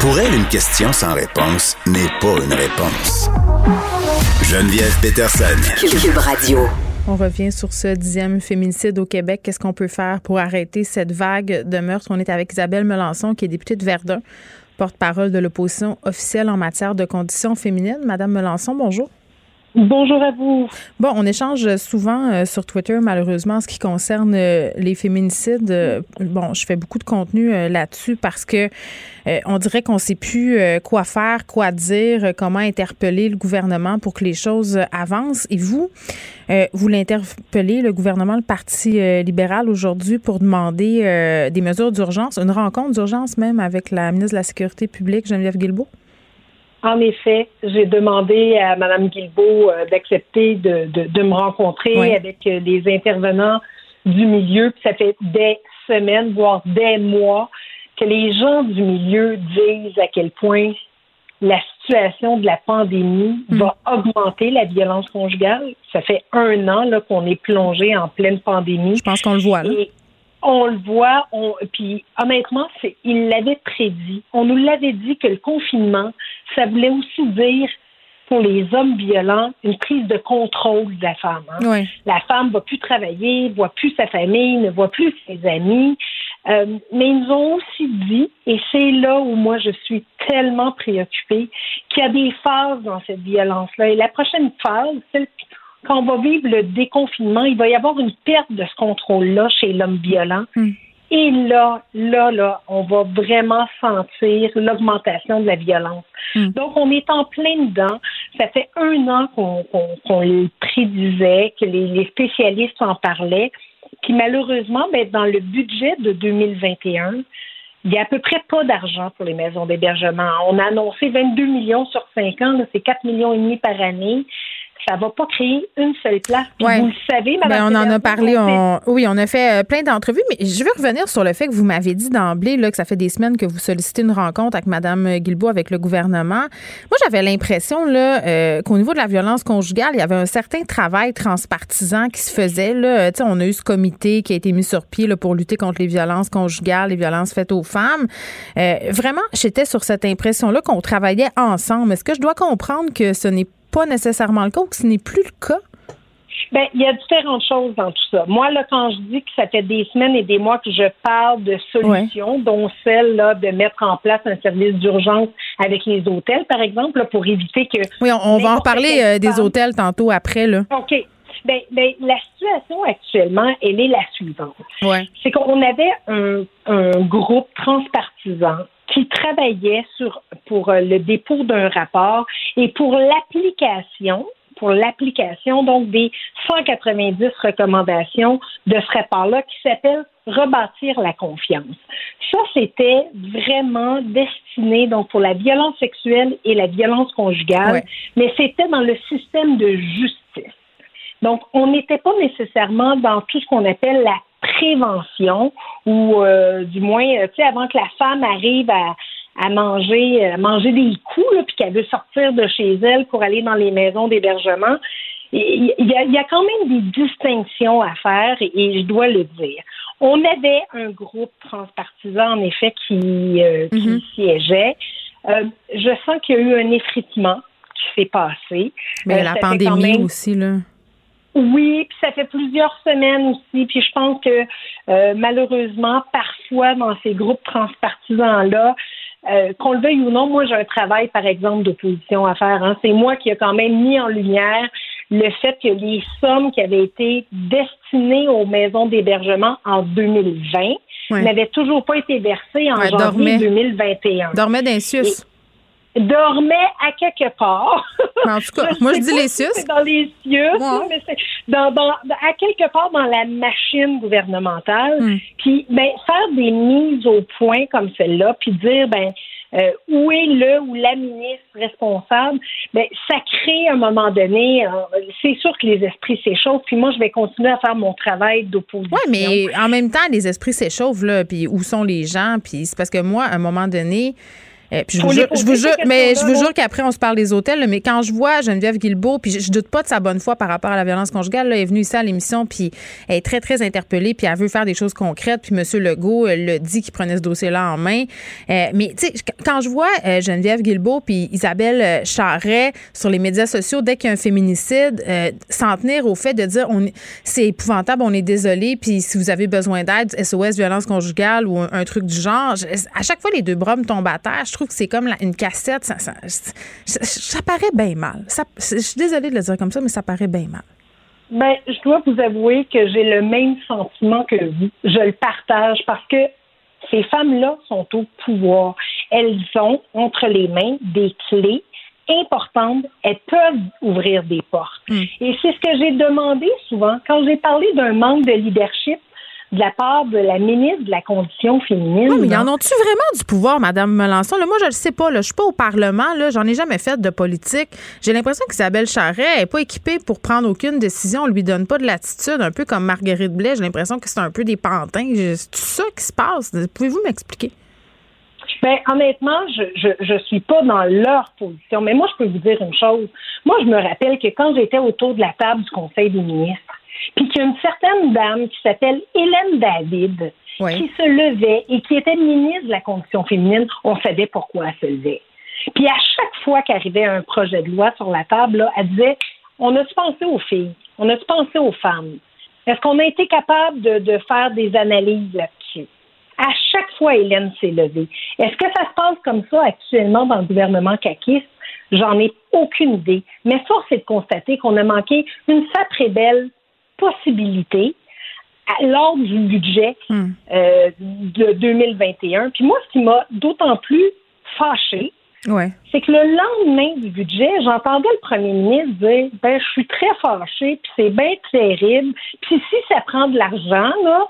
Pour elle, une question sans réponse n'est pas une réponse. Geneviève Peterson. Cube Radio. On revient sur ce dixième féminicide au Québec. Qu'est-ce qu'on peut faire pour arrêter cette vague de meurtres? On est avec Isabelle Melançon, qui est députée de Verdun, porte-parole de l'opposition officielle en matière de conditions féminines. Madame Melançon, bonjour. Bonjour à vous. Bon, on échange souvent euh, sur Twitter, malheureusement, en ce qui concerne euh, les féminicides. Euh, bon, je fais beaucoup de contenu là-dessus parce que on dirait qu'on ne sait plus quoi faire, quoi dire, comment interpeller le gouvernement pour que les choses avancent. Et vous, vous l'interpellez, le gouvernement, le Parti libéral, aujourd'hui, pour demander des mesures d'urgence, une rencontre d'urgence même avec la ministre de la Sécurité publique, Geneviève Guilbeault? En effet, j'ai demandé à Mme Guilbeault euh, d'accepter de, de, me rencontrer avec euh, les intervenants du milieu. ça fait des semaines, voire des mois, que les gens du milieu disent à quel point la situation de la pandémie hmm. va augmenter la violence conjugale. Ça fait un an qu'on est plongé en pleine pandémie. Je pense qu'on le voit. Là on le voit, on, puis honnêtement, c'est, il l'avait prédit. On nous l'avait dit que le confinement, ça voulait aussi dire pour les hommes violents une prise de contrôle de la femme. Hein. La femme va plus travailler, voit plus sa famille, ne voit plus ses amis. Euh, mais ils nous ont aussi dit, et c'est là où moi je suis tellement préoccupée, qu'il y a des phases dans cette violence-là. Et la prochaine phase, celle quand on va vivre le déconfinement, il va y avoir une perte de ce contrôle-là chez l'homme violent. Hmm. Et là, là, là, on va vraiment sentir l'augmentation de la violence. Hmm. Donc, on est en plein dedans. Ça fait un an qu'on le prédisait, que les, spécialistes en parlaient. Puis malheureusement, ben, dans le budget de 2021, il n'y a à peu près pas d'argent pour les maisons d'hébergement. On a annoncé 22 millions sur 5 ans, c'est 4 millions et demi par année ça va pas créer une seule place. Vous le savez, Madame. Ben, on en a parlé. oui, on a fait euh, plein d'entrevues, mais je veux revenir sur le fait que vous m'avez dit d'emblée là, que ça fait des semaines que vous sollicitez une rencontre avec Mme Guilbeault, avec le gouvernement. Moi, j'avais l'impression là euh, qu'au niveau de la violence conjugale, il y avait un certain travail transpartisan qui se faisait. Là. on a eu ce comité qui a été mis sur pied là, pour lutter contre les violences conjugales, les violences faites aux femmes. Euh, vraiment, j'étais sur cette impression-là qu'on travaillait ensemble. Est-ce que je dois comprendre que ce n'est pas nécessairement le cas ou que ce n'est plus le cas? Bien, il y a différentes choses dans tout ça. Moi, là, quand je dis que ça fait des semaines et des mois que je parle de solutions, dont celle là, de mettre en place un service d'urgence avec les hôtels, par exemple, pour éviter que. Oui, on, va en reparler euh, des hôtels tantôt après. Là. OK. Bien, ben, la situation actuellement, elle est la suivante. Ouais. C'est qu'on avait un, un groupe transpartisan qui travaillait sur pour euh, le dépôt d'un rapport et pour l'application pour l'application donc des 190 recommandations de ce rapport-là qui s'appelle rebâtir la confiance. Ça, c'était vraiment destiné donc pour la violence sexuelle et la violence conjugale, mais c'était dans le système de justice. Donc, on n'était pas nécessairement dans tout ce qu'on appelle la prévention ou euh, du moins, euh, tu sais, avant que la femme arrive à, à manger, à manger des coups, puis qu'elle veut sortir de chez elle pour aller dans les maisons d'hébergement. Il y, a, il y a quand même des distinctions à faire et, je dois le dire. On avait un groupe transpartisan, en effet, qui, euh, qui mm-hmm. siégeait. je sens qu'il y a eu un effritement qui s'est passé. Mais la pandémie aussi, là. Oui, puis ça fait plusieurs semaines aussi. Puis je pense que euh, malheureusement, parfois dans ces groupes transpartisans-là, euh, qu'on le veuille ou non, moi j'ai un travail, par exemple, d'opposition à faire. Hein. C'est moi qui ai quand même mis en lumière le fait que les sommes qui avaient été destinées aux maisons d'hébergement en 2020 n'avaient toujours pas été versées en janvier 2021. Dormait d'un dormait à quelque part. En tout cas, moi je dis les cieux. C'est dans les cieux, mais c'est dans, à quelque part dans la machine gouvernementale. Hmm. Puis ben faire des mises au point comme celle-là, puis dire ben euh, où est le ou la ministre responsable, ben, ça crée à un moment donné, euh, c'est sûr que les esprits s'échauffent, puis moi, je vais continuer à faire mon travail d'opposition. Oui, mais en même temps, les esprits s'échauffent, là, puis où sont les gens, puis c'est parce que moi, à un moment donné, euh, je, vous jure, je vous jure, mais je vous jure qu'après on se parle des hôtels, mais quand je vois Geneviève Guilbeault, puis je, doute pas de sa bonne foi par rapport à la violence conjugale, elle est venue ici à l'émission, puis elle est très très interpellée, puis elle veut faire des choses concrètes, puis M. Legault elle le dit qu'il prenait ce dossier-là en main. Euh, mais tu sais, quand je vois euh, Geneviève Guilbeault puis Isabelle Charret sur les médias sociaux dès qu'il y a un féminicide, s'en tenir au fait de dire on c'est épouvantable, on est désolé, puis si vous avez besoin d'aide, SOS violence conjugale ou un, truc du genre, à chaque fois les deux bras me tombent à terre. Je trouve que c'est comme une cassette. Ça, ça, paraît bien mal. je suis désolée de le dire comme ça, mais ça paraît bien mal. Ben, je dois vous avouer que j'ai le même sentiment que vous. Je le partage parce que ces femmes-là sont au pouvoir. Elles ont entre les mains des clés importantes. Elles peuvent ouvrir des portes. Hmm. Et c'est ce que j'ai demandé souvent quand j'ai parlé d'un manque de leadership de la part de la ministre de la Condition féminine. Non, mais y en ont-tu vraiment du pouvoir, Mme Melançon? moi, je le sais pas. Là. Je suis pas au Parlement. Là. J'en ai jamais fait de politique. J'ai l'impression qu'Isabelle Charret n'est pas équipée pour prendre aucune décision. On lui donne pas de l'attitude, un peu comme Marguerite Blais. J'ai l'impression que c'est un peu des pantins. C'est tout ça qui se passe. Pouvez-vous m'expliquer? Ben, honnêtement, je, je, suis pas dans leur position, mais moi, je peux vous dire une chose. Moi, je me rappelle que quand j'étais autour de la table du Conseil des ministres, puis qu'il y a une certaine dame qui s'appelle Hélène David qui se levait et qui était ministre de la condition féminine, on savait pourquoi elle se levait. Puis à chaque fois qu'arrivait un projet de loi sur la table, elle disait on a-tu pensé aux filles? On a-tu pensé aux femmes? Est-ce qu'on a été capable de, de faire des analyses là-dessus? À chaque fois, Hélène s'est levée. Est-ce que ça se passe comme ça actuellement dans le gouvernement caquiste? J'en ai aucune idée. Mais force est de constater qu'on a manqué une sacrée belle possibilité lors du budget hmm. euh, de 2021. Puis moi, ce qui m'a d'autant plus fâché, c'est que le lendemain du budget, j'entendais le premier ministre dire ben, je suis très fâché, puis c'est bien terrible. Puis si ça prend de l'argent, là,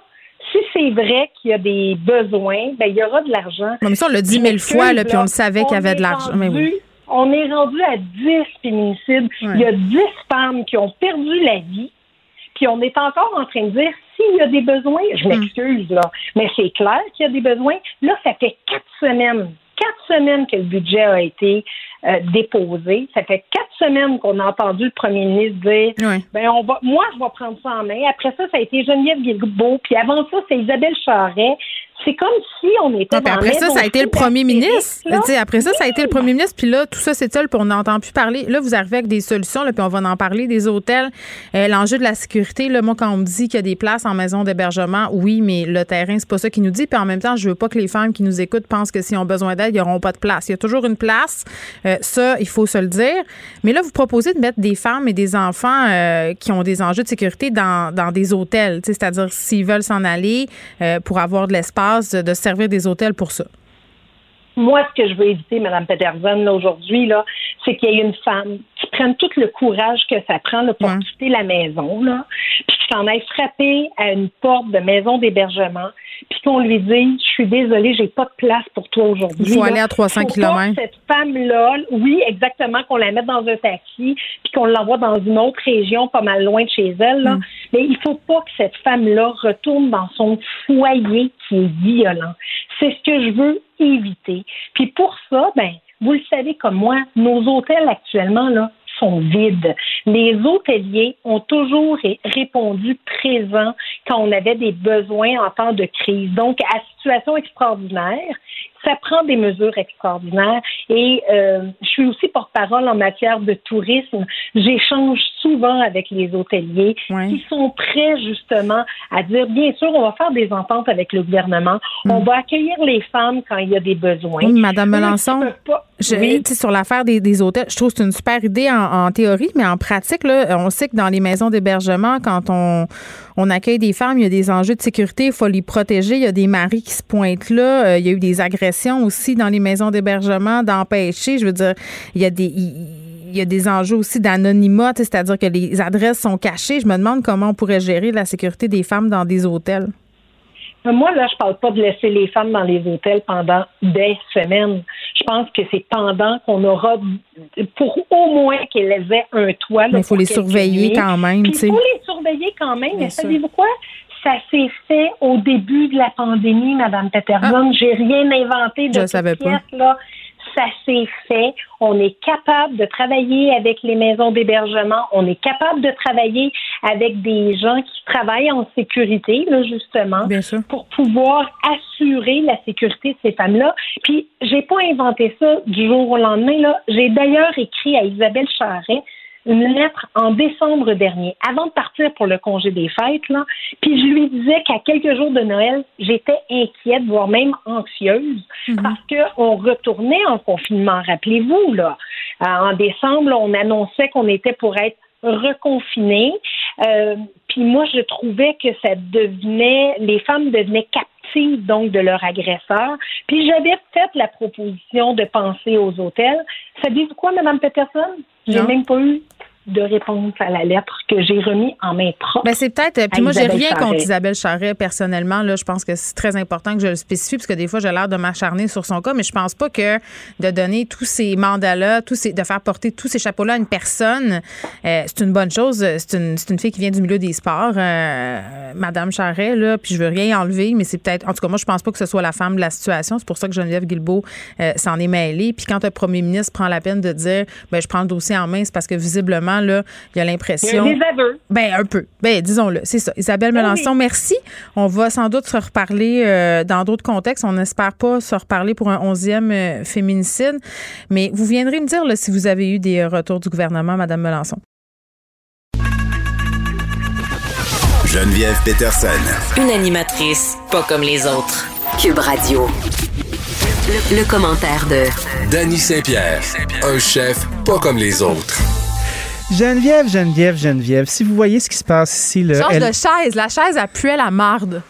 si c'est vrai qu'il y a des besoins, ben, il y aura de l'argent. Mais ça, on l'a dit mille fois, là, puis on le savait qu'il y avait de l'argent. On est rendu à 10 féminicides. Il y a 10 femmes qui ont perdu la vie puis on est encore en train de dire s'il y a des besoins, je hmm. m'excuse là, mais c'est clair qu'il y a des besoins. Là, ça fait quatre semaines, quatre semaines que le budget a été euh, déposé. Ça fait quatre semaines qu'on a entendu le premier ministre dire ben on va moi je vais prendre ça en main. Après ça, ça a été Geneviève Guilbeault, puis avant ça, c'est Isabelle Charret c'est comme si on était. dans après ça, ça a été le premier ministre. après ça, ça a été le premier ministre. Puis là, tout ça, c'est seul, puis on n'entend plus parler. Là, vous arrivez avec des solutions, là, puis on va en parler des hôtels. Euh, l'enjeu de la sécurité, là, moi, quand on me dit qu'il y a des places en maison d'hébergement, oui, mais le terrain, c'est pas ça qui nous dit. Puis en même temps, je veux pas que les femmes qui nous écoutent pensent que s'ils ont besoin d'aide, ils n'auront pas de place. Il y a toujours une place. Euh, ça, il faut se le dire. Mais là, vous proposez de mettre des femmes et des enfants euh, qui ont des enjeux de sécurité dans, dans des hôtels. C'est-à-dire s'ils veulent s'en aller pour avoir de l'espace de, servir des hôtels pour ça? Moi, ce que je veux éviter, Mme Peterson, aujourd'hui, là, c'est qu'il y ait une femme qui prenne tout le courage que ça prend pour quitter la maison, là, puis qui s'en aille frapper à une porte de maison d'hébergement, puis qu'on lui dise Je suis désolée, j'ai pas de place pour toi aujourd'hui. Il faut aller à 300 km. Cette femme-là, oui, exactement, qu'on la mette dans un taxi, puis qu'on l'envoie dans une autre région, pas mal loin de chez elle. Là. Mm. Mais il faut pas que cette femme-là retourne dans son foyer qui est violent. C'est ce que je veux éviter. Puis pour ça, ben, vous le savez comme moi, nos hôtels actuellement, là, sont vides. Les hôteliers ont toujours répondu présent quand on avait des besoins en temps de crise. Donc, à situation extraordinaire, ça prend des mesures extraordinaires. Et euh, je suis aussi porte-parole en matière de tourisme. J'échange souvent avec les hôteliers qui sont prêts justement à dire, bien sûr, on va faire des ententes avec le gouvernement. Mm. On va accueillir les femmes quand il y a des besoins. Oui, Madame Melançon, Eux, Je, Oui. Sur l'affaire des, des hôtels, je trouve que c'est une super idée en, en théorie, mais en pratique, là, on sait que dans les maisons d'hébergement, quand on, on accueille des femmes, il y a des enjeux de sécurité, il faut les protéger. Il y a des maris qui se pointent là. Euh, il y a eu des agressions aussi dans les maisons d'hébergement, d'empêcher. Je veux dire, il y a des. il- il y a des enjeux aussi d'anonymat, c'est-à-dire que les adresses sont cachées. Je me demande comment on pourrait gérer la sécurité des femmes dans des hôtels. Mais Moi, là, je parle pas de laisser les femmes dans les hôtels pendant des semaines. Je pense que c'est pendant qu'on aura, pour au moins qu'elles aient un toit. là, Mais il faut les surveiller quand même. Il faut les surveiller quand même. Mais savez-vous quoi? Ça s'est fait au début de la pandémie, Madame Peterson. J'ai rien inventé de Ah. Je savais pas. pièce, là. Ça s'est fait. On est capable de travailler avec les maisons d'hébergement. On est capable de travailler avec des gens qui travaillent en sécurité, là, justement, pour pouvoir assurer la sécurité de ces femmes-là. Puis, j'ai pas inventé ça du jour au lendemain. Là. J'ai d'ailleurs écrit à Isabelle Charret une lettre en décembre dernier, avant de partir pour le congé des fêtes, là. Puis je lui disais qu'à quelques jours de Noël, j'étais inquiète, voire même anxieuse, parce qu'on retournait en confinement. Rappelez-vous, là, Euh, en décembre, là, on annonçait qu'on était pour être reconfinés. Euh, puis moi, je trouvais que ça devenait, les femmes devenaient captives donc de leur agresseur. Puis j'avais fait la proposition de penser aux hôtels. Savez-vous quoi, Madame Peterson? J'ai même pas eu de réponse à la lettre que j'ai remis en main propre. Ben c'est peut-être. à Puis moi, j'ai rien Charret. contre Isabelle Charret personnellement. Là, je pense que c'est très important que je le spécifie parce que des fois, j'ai l'air de m'acharner sur son cas, mais je pense pas que de donner tous ces mandats-là, tous ces, de faire porter tous ces chapeaux-là à une personne, euh, c'est une bonne chose. C'est une, c'est une fille qui vient du milieu des sports, euh, Madame Charret, là. Puis je veux rien enlever, mais c'est peut-être. En tout cas, moi, je pense pas que ce soit la femme de la situation. C'est pour ça que Geneviève Guilbeault euh, s'en est mêlée. Puis quand un premier ministre prend la peine de dire, ben je prends le dossier en main, c'est parce que visiblement là, il y a l'impression. Il y a des aveux. Ben, un peu. Ben, disons-le. C'est ça. Isabelle Ben Melançon, oui. merci. On va sans doute se reparler euh, dans d'autres contextes. On n'espère pas se reparler pour un onzième euh, féminicide. Mais vous viendrez me dire là, si vous avez eu des euh, retours du gouvernement, Madame Melançon. Geneviève Peterson. Une animatrice pas comme les autres. Cube Radio. Le, le commentaire de Danny Saint-Pierre, un chef pas comme les autres. Geneviève, Geneviève, Geneviève, si vous voyez ce qui se passe ici, là, Change elle- de chaise. La chaise, a pué la marde.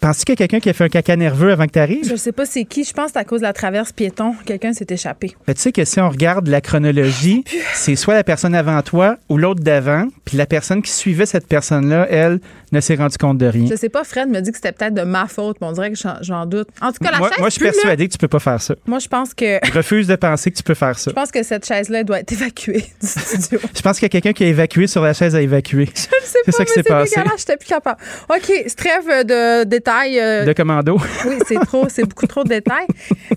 penses-tu qu'il y a quelqu'un qui a fait un caca nerveux avant que tu arrives? Je sais pas c'est qui. Je pense que c'est à cause de la traverse piéton. Quelqu'un s'est échappé. Ben, tu sais que si on regarde la chronologie, c'est soit la personne avant toi ou l'autre d'avant, puis la personne qui suivait cette personne-là, elle, ne s'est rendue compte de rien. Je sais pas, Fred me dit que c'était peut-être de ma faute, mais on dirait que j'en- j'en doute. En tout cas, la Moi, chaise moi, je suis pue, là. persuadé que tu peux pas faire ça. Moi, je pense que Je refuse de penser que tu peux faire ça. je pense que cette chaise-là doit être évacuée du studio. Je pense qu'il y a quelqu'un qui a évacué sur la chaise à évacuer. C'est C'est ça qui s'est passé. dégueulasse, j'étais plus capable. OK, c'est trêve de détails. euh, De commando. Oui, c'est trop, c'est beaucoup trop de détails.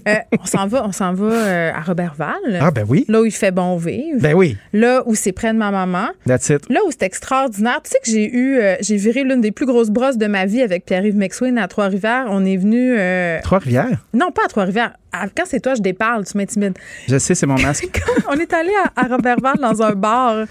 Euh, on s'en va, on s'en va euh, à Robertval. Ah, ben oui. Là où il fait bon vivre. Ben oui. Là où c'est près de ma maman. That's it. Là où c'est extraordinaire. Tu sais que j'ai eu, euh, j'ai viré l'une des plus grosses brosses de ma vie avec Pierre-Yves McSween à Trois-Rivières. On est venu. euh, Trois-Rivières? Non, pas à Trois-Rivières. Quand c'est toi, je déparle, tu m'intimides. Je sais, c'est mon masque. On est allé à, à Robertval dans un bar, euh,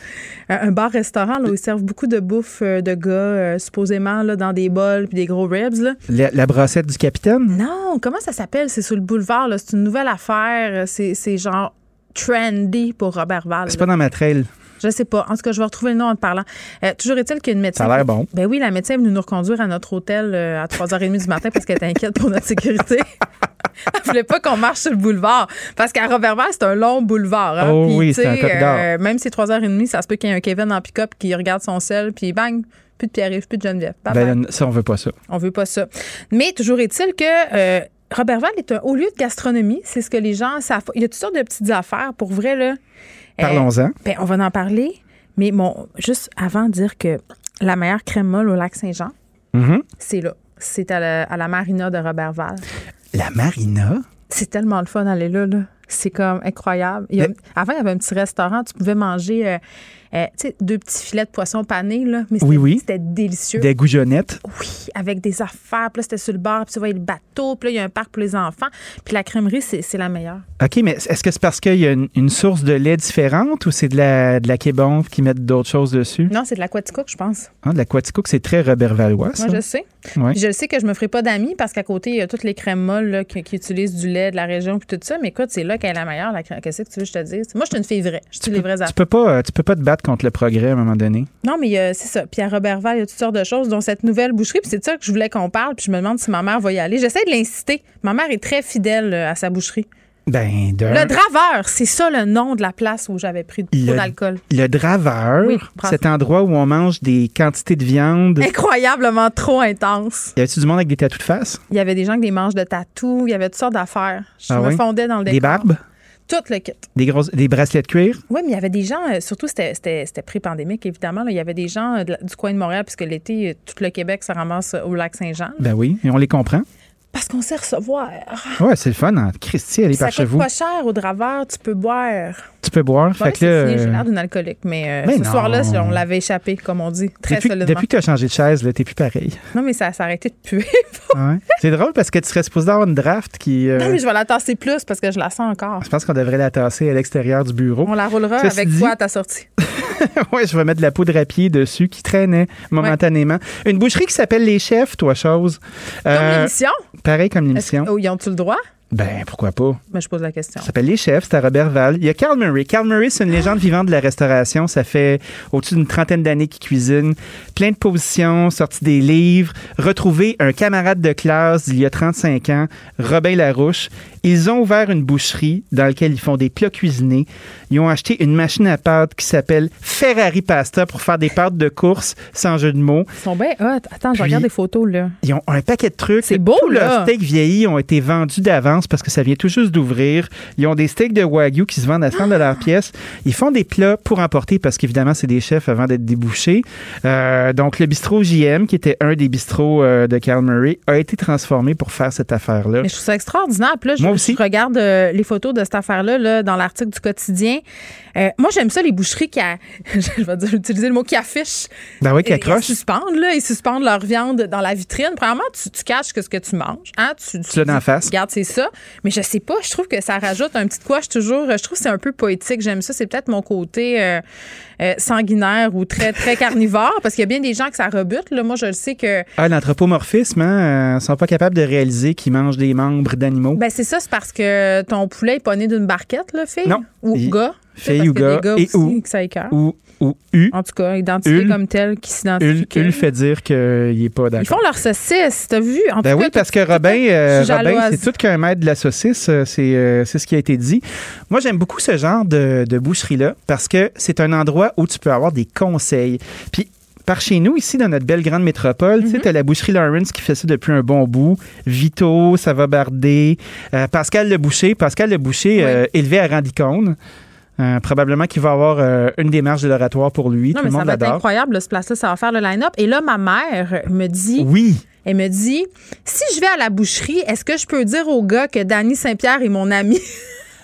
un bar-restaurant là, où ils servent beaucoup de bouffe euh, de gars, euh, supposément, là, dans des bols puis des gros ribs. Là. La, la brossette du capitaine? Non, comment ça s'appelle? C'est sur le boulevard. là. C'est une nouvelle affaire. C'est c'est genre trendy pour Robertval. C'est pas dans ma trail. Je sais pas. En tout cas, je vais retrouver le nom en te parlant. Euh, toujours est-il qu'il y a une médecin. Ça a l'air bon. Ben oui, la médecin est venue nous reconduire à notre hôtel euh, à 3h30 du matin parce qu'elle était inquiète pour notre sécurité. Elle voulait pas qu'on marche sur le boulevard. Parce qu'à Robertval, c'est un long boulevard. hein. Oh Puis, oui, c'est un euh, même si c'est 3h30, ça se peut qu'il y ait un Kevin en pick-up qui regarde son sel, puis bang, plus de Pierre-Yves, plus de Geneviève. Ben, ça, on veut pas ça. On veut pas ça. Mais toujours est-il que euh, Robertval est un haut lieu de gastronomie. C'est ce que les gens savent. Il y a toutes sortes de petites affaires. Pour vrai, là. Euh, Parlons-en. ben, on va en parler. Mais bon, juste avant de dire que la meilleure crème molle au lac Saint-Jean, Mhm. c'est là. C'est à la, à la marina de Robertval. La marina? C'est tellement le fun d'aller là. là. C'est comme incroyable. Il y a- Mais- avant, il y avait un petit restaurant. Tu pouvais manger euh, euh, tu sais, deux petits filets de poisson pané, là. Mais Oui, c'était- oui. C'était délicieux. Des goujonnettes. Oui, avec des affaires. Puis là, c'était sur le bord. Puis tu vois le bateau. Puis là, il y a un parc pour les enfants. Puis la crèmerie, c'est la meilleure. OK, mais est-ce que c'est parce qu'il y a une, une source de lait différente ou c'est de la, de la qui mettent d'autres choses dessus? Non, c'est de l'aquaticook, je pense. Ah, de la Quaticook, c'est très Robert Valois, ça. Moi, je sais. Ouais. Je sais que je me ferai pas d'amis parce qu'à côté, il y a toutes les crèmes molles là, qui, qui utilisent du lait de la région puis tout ça. Mais écoute, c'est là qu'elle est la meilleure. Qu'est-ce que tu veux que je te dise? Moi, je suis une fille vraie. Je suis les vraies Tu affaires. peux pas, euh, tu peux pas te battre contre le progrès à un moment donné. Non, mais euh, c'est ça. Puis à Robertval, il y a toutes sortes de choses, dont cette nouvelle boucherie. Puis c'est de ça que je voulais qu'on parle. Puis je me demande si ma mère va y aller. J'essaie de l'inciter. Ma mère est très fidèle euh, à sa boucherie. Ben, de Le Draveur, c'est ça le nom de la place où j'avais pris trop d'alcool. Le draveur, Oui, cet endroit où on mange des quantités de viande. Incroyablement trop intense. Y avait-tu du monde avec des tatous de face? Il y avait des gens avec des manches de tatou. Il y avait toutes sortes d'affaires. Je Ah me oui? fondais dans le décor. Des barbes? Tout le kit. Des, grosses, des bracelets de cuir? Oui, mais il y avait des gens, euh, surtout c'était, pré-pandémique, évidemment. là, il y avait des gens euh, de du coin de Montréal, puisque l'été, euh, tout le Québec se ramasse au lac Saint-Jean. Ben oui, et on les comprend. Parce qu'on sait recevoir. Ouais, c'est le fun. Hein. Christy, elle est Ça par chez coûte vous. pas cher au draveur, tu peux boire. Tu peux boire. Ouais, fait que là, j'ai l'air d'une alcoolique, mais, euh, Mais ce soir-là, on l'avait échappé, comme on dit, très depuis, solidement. depuis que tu as changé de chaise, là, t'es plus pareil. Non, mais ça s'est arrêté de puer. Ouais. C'est drôle parce que tu serais supposé avoir une draft qui. euh, non, mais je vais la tasser plus parce que je la sens encore. Je pense qu'on devrait la tasser à l'extérieur du bureau. On la roulera Ceci avec dit- toi à ta sortie? ouais, je vais mettre de la poudre à pied dessus qui traînait momentanément. Une boucherie qui s'appelle Les Chefs, toi, chose. Comme Euh, l'émission? Pareil comme l'émission. Oh, ils ont-tu le droit? Ben, pourquoi pas? Ben, je pose la question. Ça s'appelle Les Chefs, c'est à Robertval. Il y a Carl Murray. Carl Murray, c'est une légende vivante de la restauration. Ça fait au-dessus d'une trentaine d'années qu'il cuisine. Plein de positions, sorti des livres. Retrouvé un camarade de classe d'il y a 35 ans, Robin Larouche. Ils ont ouvert une boucherie dans laquelle ils font des plats cuisinés. Ils ont acheté une machine à pâtes qui s'appelle Ferrari Pasta pour faire des pâtes de course, sans jeu de mots. Ils sont bien hot. Attends, je Puis- regarde des photos, là. Ils ont un paquet de trucs. C'est beau, Tous là. leurs steaks vieillis ont été vendus d'avance parce que ça vient tout juste d'ouvrir. Ils ont des steaks de Wagyu qui se vendent à 100 de pièce. Ils font des plats pour emporter parce qu'évidemment, c'est des chefs avant d'être débouchés. Euh, donc, le bistrot JM, qui était un des bistrots euh, de Carl Murray, a été transformé pour faire cette affaire-là. Mais je trouve ça extraordinaire. Puis là, je, Moi aussi. je regarde euh, les photos de cette affaire-là là, dans l'article du quotidien. Euh, moi, j'aime ça, les boucheries qui, a- je vais dire, utiliser le mot qui affichent. Ben oui, qui Ils suspendent, là. Ils suspendent leur viande dans la vitrine. Premièrement, tu, tu caches que ce que tu manges. Hein? Tu, Tu l'as dans la face. Regarde, c'est ça. Mais je sais pas, je trouve que ça rajoute un petit quoi. Je toujours, je trouve que c'est un peu poétique. J'aime ça. C'est peut-être mon côté euh, euh, sanguinaire ou très, très carnivore parce qu'il y a bien des gens que ça rebute. Là. Moi, je le sais que Ah, l'anthropomorphisme, hein, euh, sont pas capables de réaliser qu'ils mangent des membres d'animaux. Ben, c'est ça, c'est parce que ton poulet est pas né d'une barquette, là, fille? Non. Ou Il- gars? Fille ou gars, des gars et ou-. Ou, ou U. En tout cas, identifié comme tel qui s'identifie. Ul, fait dire qu'il n'est pas d'accord. Ils font leur saucisse, t'as vu? En Ben tout oui, cas, parce que Robin, euh, Robin, c'est tout qu'un maître de la saucisse, euh, c'est euh, c'est ce qui a été dit. Moi, j'aime beaucoup ce genre de, de boucherie-là parce que c'est un endroit où tu peux avoir des conseils. Puis, par chez nous, ici, dans notre belle grande métropole, tu sais, t'as la boucherie Lawrence qui fait ça depuis un bon bout. Vito, ça va barder. Euh, Pascal Le Boucher, Pascal Le Boucher, élevé à Randicone. Euh, probablement qu'il va avoir euh, une démarche de l'oratoire pour lui. Non, Tout mais le ça monde va être incroyable, là, ce place-là, ça va faire le line-up. Et là, ma mère me dit. Oui. Elle me dit si je vais à la boucherie, est-ce que je peux dire au gars que Danny Saint-Pierre est mon ami?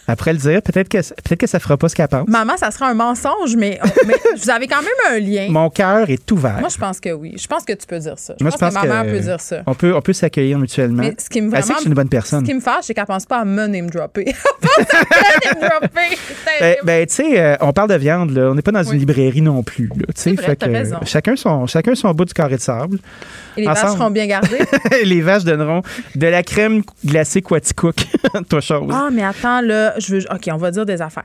Après le dire, peut-être que, peut que ça fera pas ce qu'elle pense. Maman, ça sera un mensonge, mais, mais vous avez quand même un lien. Mon cœur est ouvert. Moi, je pense que oui. Je pense que tu peux dire ça. Je Moi, pense, que ma mère peut dire ça. On peut, on peut s'accueillir mutuellement. Mais ce qui me Elle sait vraiment. que c'est une bonne personne. Ce qui me fâche, c'est qu'elle pense pas à me name dropper. Elle pense à me name dropper. C'est Ben, ben, tu sais, euh, on parle de viande, là. On n'est pas dans une librairie non plus, là. Tu sais, que, raison. chacun son, chacun son bout du carré de sable. Et les vaches seront bien gardées. les vaches donneront de la crème glacée Quaticook, toi chose. Ah, mais attends, là, je veux. OK, on va dire des affaires.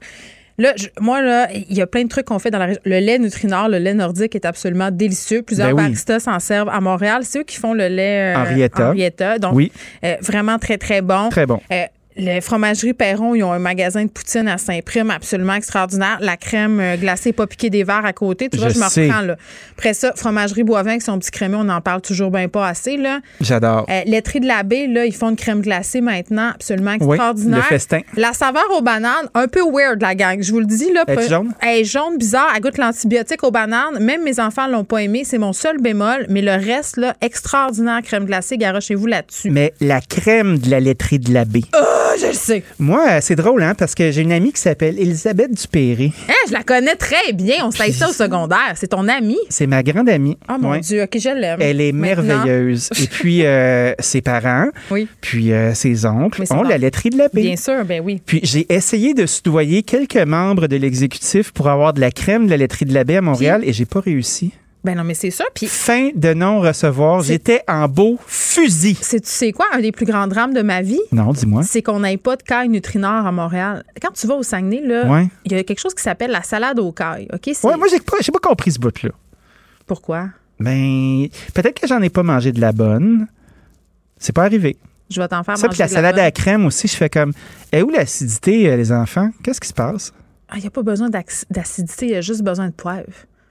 Là, je- moi, là, il y a plein de trucs qu'on fait dans la région. Le lait Nutrinor, le lait nordique est absolument délicieux. Plusieurs Ben oui. baristas s'en servent à Montréal. C'est eux qui font le lait euh, Henrietta. Henrietta. Donc, Oui. euh, vraiment très, très bon. Très bon. Euh, les fromageries Perron, ils ont un magasin de poutine à Saint-Prime absolument extraordinaire. La crème euh, glacée, pas piquée des verres à côté. Tu vois, Je je me reprends, là. Après ça, fromagerie Boivin avec son petit crémeux, on n'en parle toujours bien pas assez, là. J'adore. Euh, laiterie de l'abbé, là, ils font une crème glacée maintenant, absolument Oui, extraordinaire. le festin. La saveur aux bananes, un peu weird, la gang. Je vous le dis, là. Es-tu pas- jaune? Elle est jaune, bizarre. Elle goûte l'antibiotique aux bananes. Même mes enfants l'ont pas aimé. C'est mon seul bémol. Mais le reste, là, extraordinaire crème glacée. Garochez-vous là-dessus. Mais la crème de la laiterie de l'abbé. Ah! je le sais. Moi, c'est drôle, hein, parce que j'ai une amie qui s'appelle Elisabeth Dupéré. Hein, je la connais très bien. On s'est ça au secondaire. C'est ton amie? C'est ma grande amie. Oh mon Dieu, OK, je l'aime. Elle est merveilleuse. Et puis, euh, ses parents, oui. puis euh, ses oncles ont la laiterie de la baie. Bien sûr, ben oui. Puis, j'ai essayé de soudoyer quelques membres de l'exécutif pour avoir de la crème de la laiterie de la baie à Montréal et j'ai pas réussi. Ben non, mais c'est ça. Puis fin de non-recevoir. J'étais en beau fusil. C'est, tu sais quoi, un des plus grands drames de ma vie? Non, dis-moi. C'est qu'on n'ait pas de caille Nutrinor à Montréal. Quand tu vas au Saguenay, là, il y a quelque chose qui s'appelle la salade aux cailles. OK? Ouais, moi, j'ai pas, j'ai pas compris ce bout-là. Pourquoi? Ben, peut-être que j'en ai pas mangé de la bonne. C'est pas arrivé. Je vais t'en faire ça, manger puis la de salade à la crème aussi, je fais comme. Et où l'acidité, euh, les enfants? Qu'est-ce qui se passe? Il n'y a pas besoin d'ac- d'acidité, il y a juste besoin de poivre.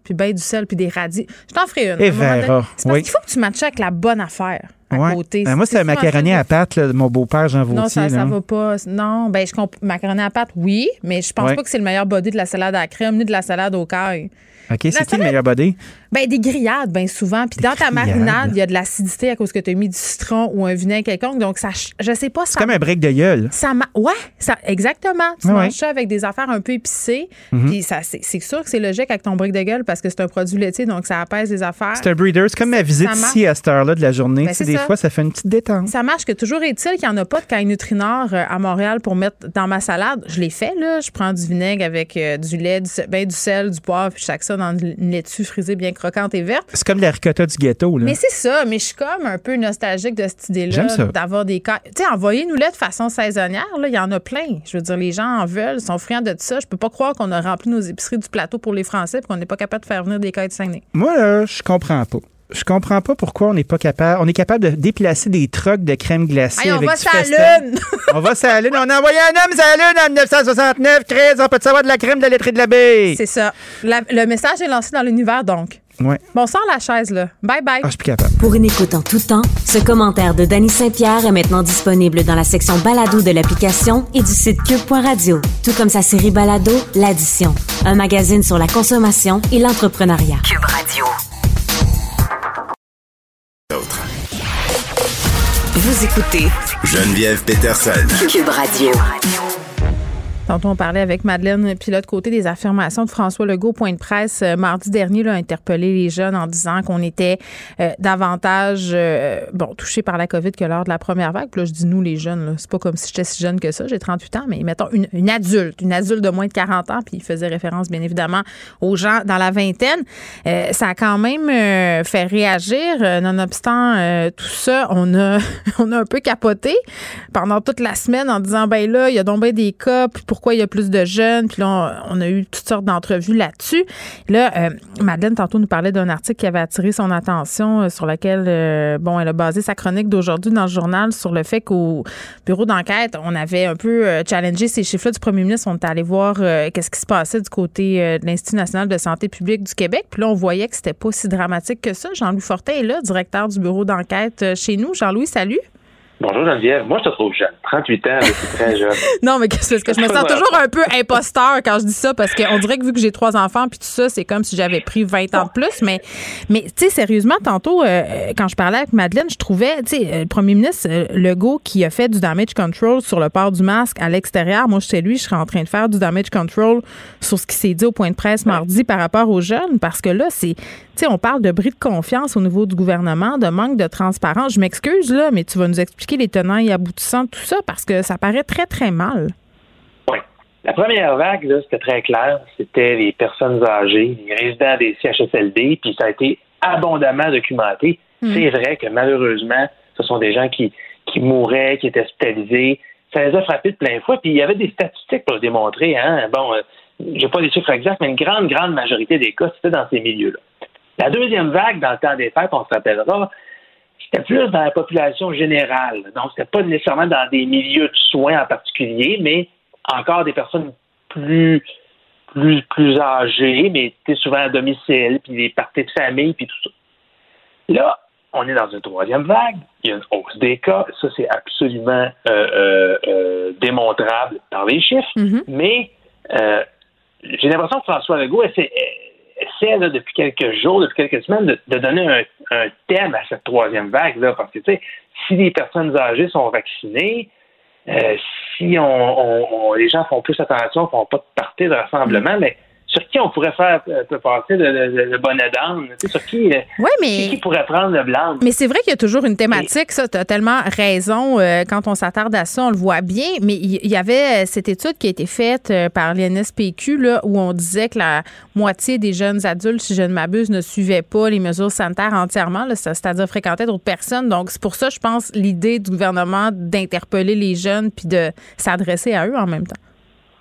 Puis ben du sel, puis des radis. Je t'en ferai une. Et verra, C'est parce oui. qu'il faut que tu matches avec la bonne affaire à Ouais. côté. Ben, moi, c'est un macaroni à pâte là, de mon beau-père Jean Vautier. Non, ça, ça va pas. Non, ben je comprends. Macaroni à pâte, oui, mais je pense Ouais. pas que c'est le meilleur body de la salade à la crème ni de la salade au caille. OK, c'est qui le meilleur body? Ben des grillades, bien souvent. Puis dans ta grillades. marinade, il y a de l'acidité à cause que tu as mis du citron ou un vinaigre quelconque. Donc, ça, je sais pas. C'est comme un break de gueule. Ça ouais, ça, exactement. Tu Ouais, manges ouais. ça avec des affaires un peu épicées. Mhm. Puis ça, c'est, sûr que c'est logique avec ton brick de gueule parce que c'est un produit laitier, donc ça apaise les affaires. C'est un breeder. C'est comme ma visite ici à cette heure-là de la journée. Ben, Tu sais, c'est des ça. fois, ça fait une petite détente. Ça marche que toujours est-il qu'il n'y en a pas de caille Nutrinor euh, à Montréal pour mettre dans ma salade. Je l'ai fait, là. Je prends du vinaigre avec euh, du lait, du, sel- ben, du sel, du poivre, puis je sac ça dans une laitue frisée bien croquante et verte. C'est comme la ricotta du ghetto. Là. Mais c'est ça, mais je suis comme un peu nostalgique de cette idée-là. D'avoir des. Tu sais, envoyez-nous-les de façon saisonnière, là, il y en a plein. Je veux dire, les gens en veulent, sont friands de ça. Je peux pas croire qu'on a rempli nos épiceries du plateau pour les Français et qu'on n'est pas capable de faire venir des cailles de Saguenay. Moi, là, je comprends pas. Je comprends pas pourquoi on n'est pas capable. On est capable de déplacer des trucks de crème glacée Hey, on avec va du. Lune! on va la Lune. On a envoyé un homme la Lune en 1969. Chris, on peut te savoir de la crème de la laiterie de la baie? C'est ça. La- le message est lancé dans l'univers, donc. Ouais. Bon, sors la chaise, là. Bye bye. Ah, je suis plus capable. Pour une écoute en tout temps, ce commentaire de Danny Saint-Pierre est maintenant disponible dans la section balado de l'application et du site cube.radio, tout comme sa série balado L'Addition, un magazine sur la consommation et l'entrepreneuriat. Cube Radio. Vous écoutez Geneviève Peterson. Cube Radio. Tantôt, on parlait avec Madeleine Pilote côté des affirmations de François Legault, point de presse, euh, mardi dernier, là, a interpellé les jeunes en disant qu'on était euh, davantage euh, bon touchés par la COVID que lors de la première vague. Puis là, je dis nous, les jeunes, c'est pas comme si j'étais si jeune que ça. J'ai 38 ans, mais mettons une, une adulte, une adulte de moins de 40 ans, puis il faisait référence, bien évidemment, aux gens dans la vingtaine. Euh, ça a quand même euh, fait réagir. Euh, nonobstant euh, tout ça, on a, on a un peu capoté pendant toute la semaine en disant ben là, il y a donc des cas, puis pourquoi il y a plus de jeunes, puis là, on, a eu toutes sortes d'entrevues là-dessus. Là, euh, Madeleine, tantôt, nous parlait d'un article qui avait attiré son attention, euh, sur lequel, euh, bon, elle a basé sa chronique d'aujourd'hui dans le journal sur le fait qu'au bureau d'enquête, on avait un peu challengé ces chiffres-là du premier ministre. On est allé voir qu'est-ce qui se passait du côté de l'Institut national de santé publique du Québec. Puis là, on voyait que c'était pas si dramatique que ça. Jean-Louis Fortin est là, directeur du bureau d'enquête chez nous. Jean-Louis, salut. Bonjour Geneviève. Moi, je te trouve jeune. 38 ans, c'est très jeune. Non, mais qu'est-ce que je me sens toujours un peu imposteur quand je dis ça parce qu'on dirait que vu que j'ai trois enfants puis tout ça, c'est comme si j'avais pris 20 ans de plus. Mais, mais tu sais, sérieusement, tantôt, euh, quand je parlais avec Madeleine, je trouvais, tu sais, euh, le premier ministre euh, Legault qui a fait du damage control sur le port du masque à l'extérieur. Moi, chez lui, je serais en train de faire du damage control sur ce qui s'est dit au point de presse mardi par rapport aux jeunes parce que là, c'est, tu sais, on parle de bris de confiance au niveau du gouvernement, de manque de transparence. Je m'excuse, là, mais tu vas nous expliquer les tenants et aboutissants de tout ça parce que ça paraît très, très mal. Oui. La première vague, là, c'était très clair. C'était les personnes âgées, les résidents des CHSLD, puis ça a été abondamment documenté. Hmm. C'est vrai que malheureusement, ce sont des gens qui, qui mouraient, qui étaient hospitalisés. Ça les a frappés de plein fouet. Puis il y avait des statistiques pour le démontrer. Hein? Bon, euh, j'ai pas les chiffres exacts, mais une grande, grande majorité des cas, c'était dans ces milieux-là. La deuxième vague, dans le temps des fêtes, on se rappellera, c'était plus dans la population générale. Donc, c'était pas nécessairement dans des milieux de soins en particulier, mais encore des personnes plus plus plus âgées, mais souvent à domicile, puis des parties de famille, puis tout ça. Là, on est dans une troisième vague. Il y a une hausse des cas. Ça, c'est absolument euh, euh, euh, démontrable par les chiffres. Mais euh, j'ai l'impression que François Legault essaie, essaie là, depuis quelques jours, depuis quelques semaines, de, de donner un, un thème à cette troisième vague-là. Parce que, tu sais, si les personnes âgées sont vaccinées, euh, si on, les gens font plus attention, font pas de partie de rassemblement, mais sur qui on pourrait faire euh, passer le, le, bonnet d'âne? Sur qui, euh, mais... qui, pourrait prendre le blanc? Mais c'est vrai qu'il y a toujours une thématique, ça, tu as tellement raison. Euh, quand on s'attarde à ça, on le voit bien. Mais il y, avait cette étude qui a été faite par l'INSPQ, là, où on disait que la moitié des jeunes adultes, si je ne m'abuse, ne suivaient pas les mesures sanitaires entièrement, c'est-à-dire fréquentaient d'autres personnes. Donc, c'est pour ça, je pense, l'idée du gouvernement d'interpeller les jeunes puis de s'adresser à eux en même temps.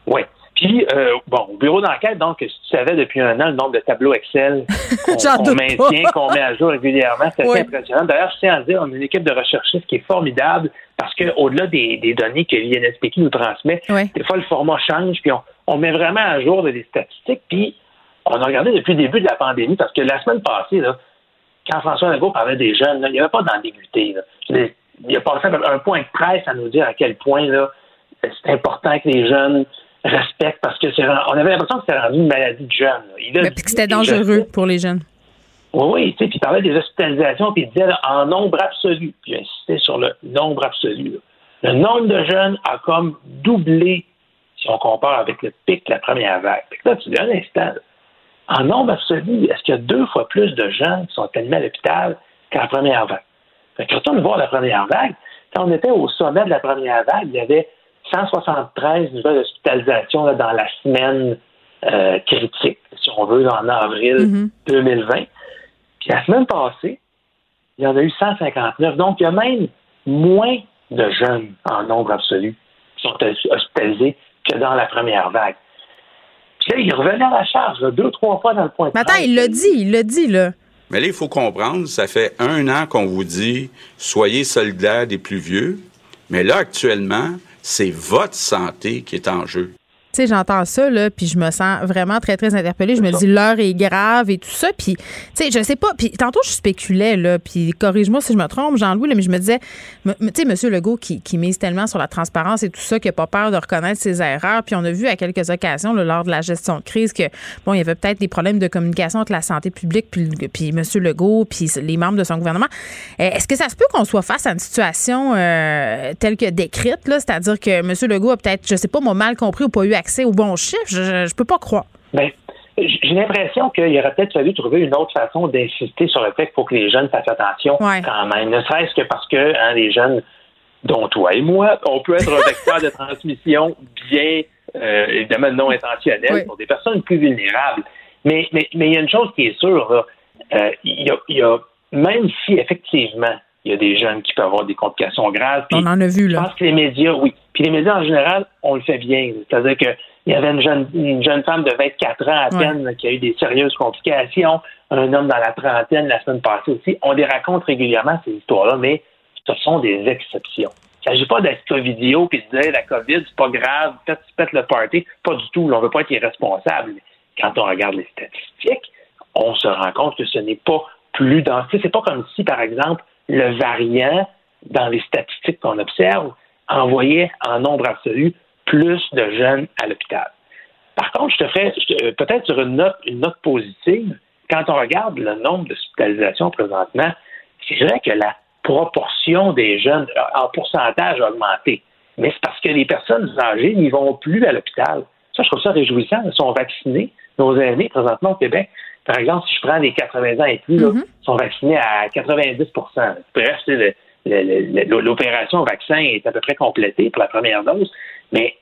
Oui. Puis, euh, bon, au bureau d'enquête, donc, si tu savais depuis un an le nombre de tableaux Excel qu'on maintient, qu'on met à jour régulièrement, c'est impressionnant. D'ailleurs, je tiens à dire, on a une équipe de recherchistes qui est formidable parce qu'au-delà des, des, données que l'INSPQ nous transmet, des fois, le format change, puis on, on, met vraiment à jour des statistiques. Puis, on a regardé depuis le début de la pandémie parce que la semaine passée, là, quand François Legault parlait des jeunes, il n'y avait pas d'ambiguïté. Il a passé un point de presse à nous dire à quel point là, c'est important que les jeunes respecte parce que c'est on avait l'impression que c'était rendu une maladie de jeunes. Mais que c'était dangereux pour les jeunes. Oui, oui, tu sais, puis il parlait des hospitalisations, puis il disait en nombre absolu, puis il insistait sur le nombre absolu. Le nombre de jeunes a comme doublé si on compare avec le pic de la première vague. Puis là, tu dis un instant, en nombre absolu, est-ce qu'il y a deux fois plus de gens qui sont admis à l'hôpital qu'en première vague? Fait que quand on voit la première vague, quand on était au sommet de la première vague, il y avait 173 nouvelles hospitalisations dans la semaine euh, critique, si on veut, en avril 2020. Mm-hmm. Puis la semaine passée, il y en a eu 159. Donc, il y a même moins de jeunes en nombre absolu qui sont hospitalisés que dans la première vague. Puis là, il revenait à la charge, deux, trois fois dans le point de Mais attends, il l'a dit, il l'a dit, là. Mais là, il faut comprendre, ça fait un an qu'on vous dit soyez solidaires des plus vieux. Mais là, actuellement, c'est votre santé qui est en jeu. Tu sais, j'entends ça, là, puis je me sens vraiment très, très interpellée. Je me dis, l'heure est grave et tout ça. Puis, tu sais, je sais pas. Puis, tantôt, je spéculais, là, puis corrige-moi si je me trompe, Jean-Louis, mais je me disais, tu sais, M. Legault qui, mise tellement sur la transparence et tout ça, qui n'a pas peur de reconnaître ses erreurs. Puis, on a vu à quelques occasions, lors de la gestion de crise, que, bon, il y avait peut-être des problèmes de communication entre la santé publique puis, puis M. Legault puis les membres de son gouvernement. Euh, est-ce que ça se peut qu'on soit face à une situation euh, telle que décrite, là? C'est-à-dire que M. Legault a peut-être, je sais pas, moi, mal compris ou pas eu accès au bon chiffre. Je, ne peux pas croire. Ben, j'ai l'impression qu'il aurait peut-être fallu trouver une autre façon d'insister sur le fait qu'il faut que les jeunes fassent attention quand même. Ne serait-ce que parce que hein, les jeunes, dont toi et moi, on peut être un vecteur de transmission bien, euh, évidemment, non intentionnel pour des personnes plus vulnérables. Mais mais mais il y a une chose qui est sûre, euh, il y, a, même si effectivement il y a des jeunes qui peuvent avoir des complications graves. On en a vu là. Je pense que les médias, oui. Puis les médias en général, on le fait bien. C'est-à-dire que il y avait une jeune, une jeune femme de 24 ans à peine qui a eu des sérieuses complications. Un homme dans la trentaine la semaine passée aussi. On les raconte régulièrement, ces histoires-là, mais ce sont des exceptions. Il ne s'agit pas d'être vidéo et de dire la COVID, c'est pas grave, peut-être tu pètes le party. Pas du tout. on ne veut pas être irresponsable. Quand on regarde les statistiques, on se rend compte que ce n'est pas plus dans. C'est pas comme si, par exemple, le variant dans les statistiques qu'on observe envoyait en nombre absolu plus de jeunes à l'hôpital. Par contre, je te ferai peut-être sur une note, positive, quand on regarde le nombre d'hospitalisations présentement, c'est vrai que la proportion des jeunes en pourcentage a augmenté. Mais c'est parce que les personnes âgées n'y vont plus à l'hôpital. Ça, je trouve ça réjouissant. Ils sont vaccinés. Nos aînés, présentement au Québec, par exemple, si je prends les 80 ans et plus, mm-hmm. sont vaccinés à 90% Bref, l'opération vaccin est à peu près complétée pour la première dose. Mais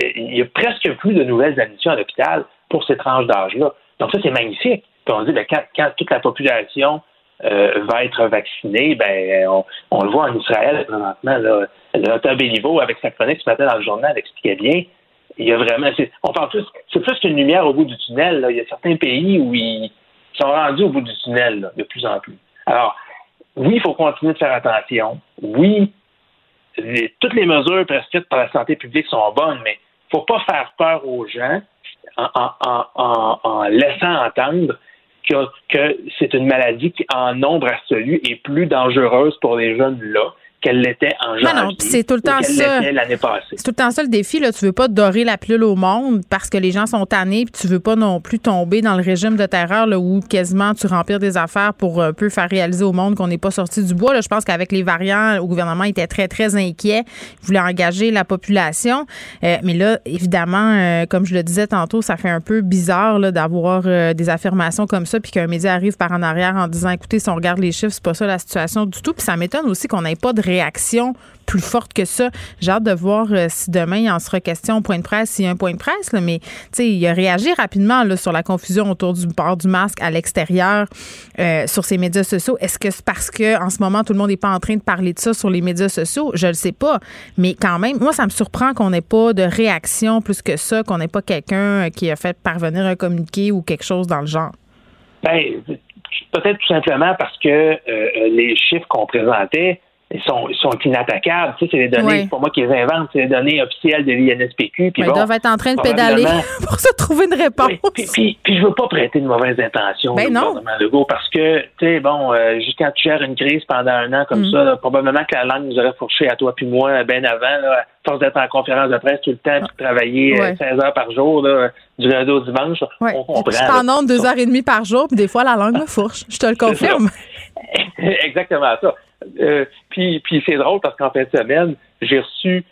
il y a presque plus de nouvelles admissions à l'hôpital pour ces tranches d'âge-là. Donc ça, c'est magnifique. on dit, ben, quand, toute la population euh, va être vaccinée, ben, on, le voit en Israël présentement. Là, le Béliveau, avec sa chronique ce matin dans le journal, expliquait bien. Il y a vraiment, on parle plus, c'est plus qu'une lumière au bout du tunnel. Il y a certains pays où ils sont rendus au bout du tunnel de plus en plus. Alors, oui, il faut continuer de faire attention. Oui, toutes les mesures prescrites par la santé publique sont bonnes, mais il ne faut pas faire peur aux gens en, laissant entendre que, c'est une maladie qui, en nombre absolu, est plus dangereuse pour les jeunes là qu'elle l'était en janvier. Non, c'est tout le temps ça. l'année passée. C'est tout le temps ça le défi. Là. Tu veux pas dorer la pilule au monde parce que les gens sont tannés, puis tu veux pas non plus tomber dans le régime de terreur là, où quasiment tu remplir des affaires pour un peu faire réaliser au monde qu'on n'est pas sorti du bois. Là, je pense qu'avec les variants, le gouvernement était très, très inquiet. Il voulait engager la population. Euh, mais là, évidemment, euh, comme je le disais tantôt, ça fait un peu bizarre d'avoir euh, des affirmations comme ça, puis qu'un média arrive par en arrière en disant écoutez, si on regarde les chiffres, c'est pas ça la situation du tout. Puis ça m'étonne aussi qu'on n'ait pas de réaction plus forte que ça. J'ai hâte de voir euh, si demain il en sera question au point de presse, s'il y a un point de presse, là, mais il a réagi rapidement là, sur la confusion autour du port du masque à l'extérieur euh, sur ses médias sociaux. Est-ce que c'est parce que en ce moment tout le monde n'est pas en train de parler de ça sur les médias sociaux? Je le sais pas. Mais quand même, moi, ça me surprend qu'on n'ait pas de réaction plus que ça, qu'on n'ait pas quelqu'un qui a fait parvenir un communiqué ou quelque chose dans le genre. Ben, peut-être tout simplement parce que euh, les chiffres qu'on présentait, sont, ils sont inattaquables. Tu sais, c'est les données, c'est pas moi qui les invente, c'est les données officielles de l'INSPQ. ils doivent être en train de pédaler pour se trouver une réponse. puis, puis, puis, je veux pas prêter de mauvaises intentions ben au gouvernement Legault parce que, tu sais, bon, euh, quand tu gères une crise pendant un an comme mm. ça, probablement que la langue nous aurait fourché à toi puis moi bien avant, là, force d'être en conférence de presse tout le temps, puis de travailler 16 euh, heures par jour, là, du lundi au dimanche, on comprend. Je suis en deux heures et demie par jour, puis des fois, la langue me fourche. Je te le confirme. Exactement ça. Euh, puis, puis c'est drôle parce qu'en fin de semaine, j'ai reçu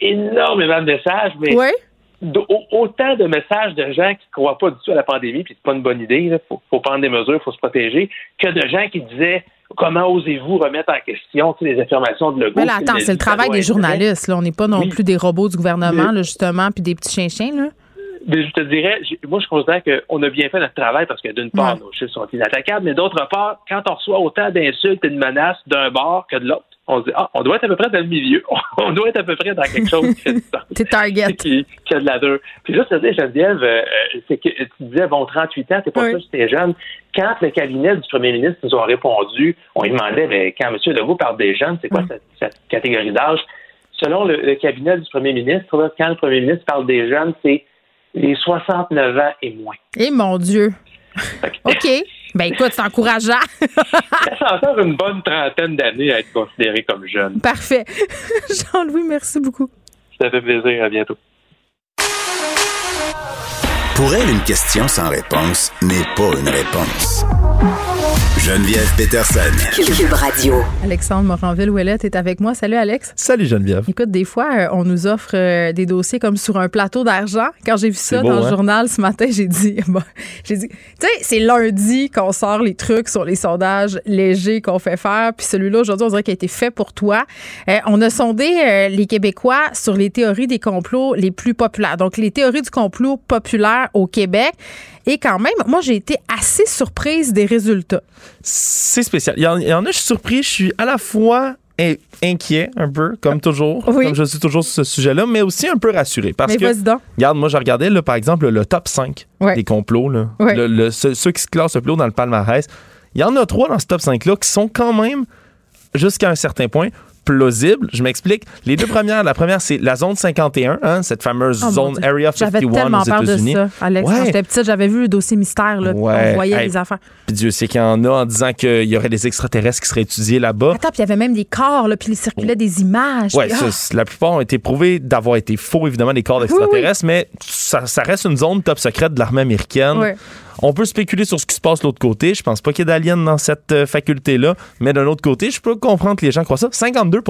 énormément de messages, mais autant de messages de gens qui ne croient pas du tout à la pandémie, puis c'est pas une bonne idée, il faut, prendre des mesures, il faut se protéger, que de gens qui disaient comment osez-vous remettre en question les affirmations de Legault. Mais là, attends, c'est le travail des journalistes. Là. On n'est pas non plus des robots du gouvernement, là, justement, puis des petits chiens-chiens. Là. Mais je te dirais, moi, je considère qu'on a bien fait notre travail parce que d'une part, nos chiffres sont inattaquables, mais d'autre part, quand on reçoit autant d'insultes et de menaces d'un bord que de l'autre, on se dit, ah, on doit être à peu près dans le milieu. on doit être à peu près dans quelque chose qui fait du sens. target. Qui, qui, a de la deux. Puis juste te dire, Geneviève, euh, c'est que tu disais, bon, 38 ans, t'es pas sûr que t'es jeune. Quand le cabinet du premier ministre nous a répondu, on lui demandait, mais quand M. Legault parle des jeunes, c'est quoi cette, catégorie d'âge? Selon le, le, cabinet du premier ministre, quand le premier ministre parle des jeunes, c'est les 69 ans et moins. Eh mon Dieu! OK. Ben écoute, c'est encourageant. ça encore une bonne trentaine d'années à être considéré comme jeune. Parfait. Jean-Louis, merci beaucoup. Ça fait plaisir. À bientôt. Pour elle, une question sans réponse n'est pas une réponse. Geneviève Peterson. Cube Radio. Alexandre Moranville-Ouellette est avec moi. Salut, Alex. Salut, Geneviève. Écoute, des fois, euh, on nous offre euh, des dossiers comme sur un plateau d'argent. Quand j'ai vu ça dans le hein? journal ce matin, j'ai dit, j'ai dit, tu sais, c'est lundi qu'on sort les trucs sur les sondages légers qu'on fait faire. Puis celui-là, aujourd'hui, on dirait qu'il a été fait pour toi. Euh, on a sondé les Québécois sur les théories des complots les plus populaires. Donc, les théories du complot populaires au Québec. Et quand même, moi, j'ai été assez surprise des résultats. C'est spécial. Il y, en, a, je suis surpris. Je suis à la fois inquiet un peu, comme toujours, comme je suis toujours sur ce sujet-là, mais aussi un peu rassuré. Parce mais que, regarde, moi, j'ai regardé, là, par exemple, le top 5 des complots, là, le, ceux, qui se classent le plus haut dans le palmarès. Il y en a trois dans ce top 5-là qui sont quand même, jusqu'à un certain point, plausible. Je m'explique. Les deux premières, la première, c'est la zone 51, hein, cette fameuse oh zone Area 51 J'avais tellement peur de ça, Alex. Quand j'étais petite, j'avais vu le dossier mystère, là, on voyait les affaires. Puis Dieu sait qu'il y en a en disant qu'il y aurait des extraterrestres qui seraient étudiés là-bas. Attends, puis il y avait même des corps, là, puis il circulait des images. Oui, ah! la plupart ont été prouvés d'avoir été faux, évidemment, des corps d'extraterrestres, mais ça, ça, reste une zone top secrète de l'armée américaine. On peut spéculer sur ce qui se passe de l'autre côté. Je pense pas qu'il y ait d'aliens dans cette euh, faculté-là. Mais d'un autre côté, je peux comprendre que les gens croient ça. 52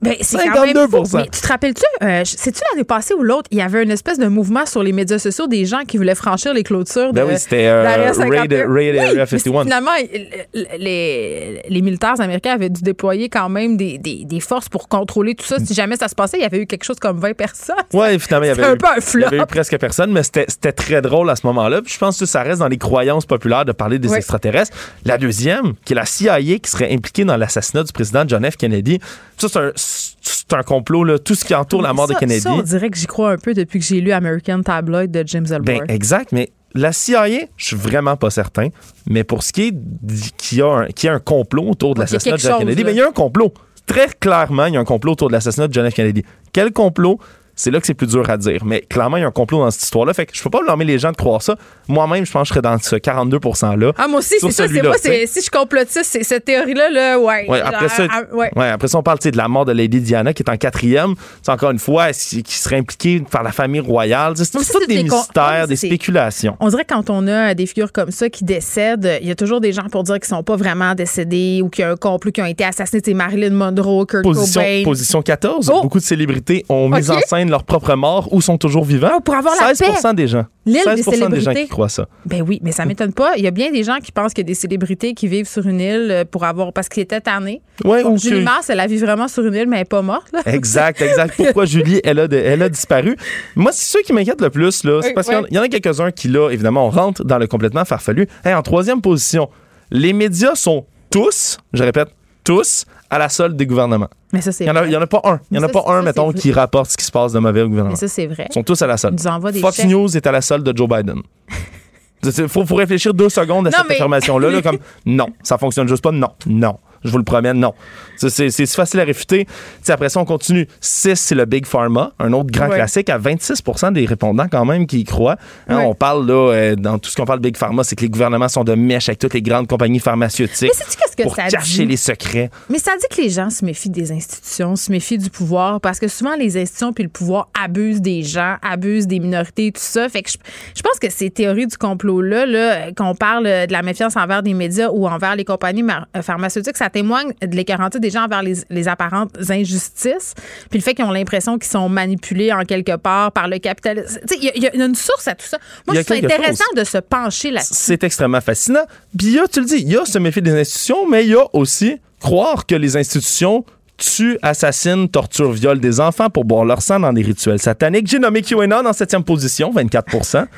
ben, c'est 52 Mais tu te rappelles-tu, euh, c'est-tu l'année passée ou l'autre, il y avait une espèce de mouvement sur les médias sociaux des gens qui voulaient franchir les clôtures ben de oui, c'était euh, Raid, Area 51. Finalement, les, les, militaires américains avaient dû déployer quand même des, des, des, forces pour contrôler tout ça. Si jamais ça se passait, il y avait eu quelque chose comme 20 personnes. Oui, finalement, il y avait, un peu un flop. il y avait eu presque personne, mais c'était très drôle à ce moment-là. je pense que ça reste dans les croyances populaires de parler des extraterrestres. La deuxième, qui est la CIA qui serait impliquée dans l'assassinat du président John F. Kennedy. Ça, c'est un, complot, là, tout ce qui entoure la mort de Kennedy. Ça, on dirait que j'y crois un peu depuis que j'ai lu American Tabloid de James Ellsworth. Ben, exact, mais la CIA, je suis vraiment pas certain. Mais pour ce qui est qu'il y, a un, y a un complot autour de l'assassinat de John Kennedy, ben, il y a un complot. Très clairement, il y a un complot autour de l'assassinat de John F. Kennedy. Quel complot? C'est là que c'est plus dur à dire. Mais clairement, il y a un complot dans cette histoire-là. Fait que je peux pas blâmer les gens de croire ça. Moi-même, je pense que je serais dans ce 42 %-là. Ah, moi aussi, c'est ça. C'est moi, si je complotiste, c'est cette théorie-là, là, ouais. ouais après, ça, ah, ouais. après ça, on parle de la mort de Lady Diana, qui est en quatrième. C'est encore une fois, qui serait impliquée par la famille royale? C'est tout des mystères, des spéculations. On dirait que quand on a des figures comme ça qui décèdent, il y a toujours des gens pour dire qu'ils sont pas vraiment décédés ou qu'il y a un complot qui ont été assassinés. C'est Marilyn Monroe, Kurt position, Cobain. Position 14. Beaucoup de célébrités ont mis en scène leur propre mort ou sont toujours vivants. Oh, pour avoir la 16 des gens. 16 des, gens qui croient ça. Ben oui, mais ça m'étonne pas. Il y a bien des gens qui pensent qu'il y a des célébrités qui vivent sur une île euh, pour avoir parce qu'ils étaient tannés. Ouais, Julie Mars, elle a vit vraiment sur une île, mais elle n'est pas morte. Exact, exact. Pourquoi Julie, elle a, elle a disparu? Moi, c'est ce qui m'inquiète le plus, là. C'est parce qu'il y en a quelques-uns qui, là, évidemment, on rentre dans le complètement farfelu. en troisième position, les médias sont tous, je répète, tous à la solde des gouvernements. Mais ça, c'est Il n'y en, a pas un. Il y en a pas un, mettons, qui rapporte ce qui se passe de mauvais au gouvernement. Mais ça, c'est vrai. Ils sont tous à la solde. Des Fox News est à la solde de Joe Biden. Il faut, faut, réfléchir deux secondes à cette information-là. Là, comme non, ça fonctionne juste pas. Non, non. Je vous le promets, non. C'est facile à réfuter. après ça, on continue. 6, c'est le Big Pharma, un autre grand classique à 26 des répondants quand même qui y croient. Hein, on parle là, euh, dans tout ce qu'on parle de Big Pharma, c'est que les gouvernements sont de mèche avec toutes les grandes compagnies pharmaceutiques pour cacher les secrets. Mais ça dit que les gens se méfient des institutions, se méfient du pouvoir, parce que souvent les institutions puis le pouvoir abusent des gens, abusent des minorités, tout ça. Fait que je, pense que ces théories du complot-là, là, qu'on parle de la méfiance envers des médias ou envers les compagnies euh, pharmaceutiques, ça témoigne de l'écœuranté des gens envers les, apparentes injustices, puis le fait qu'ils ont l'impression qu'ils sont manipulés en quelque part par le capitalisme. Il y, a une source à tout ça. Moi, je trouve intéressant de se pencher là-dessus. C'est extrêmement fascinant. Puis il y a, tu le dis, il y a ce méfier des institutions, mais il y a aussi croire que les institutions tue, assassine, torture, viole des enfants pour boire leur sang dans des rituels sataniques? J'ai nommé QAnon en septième position, 24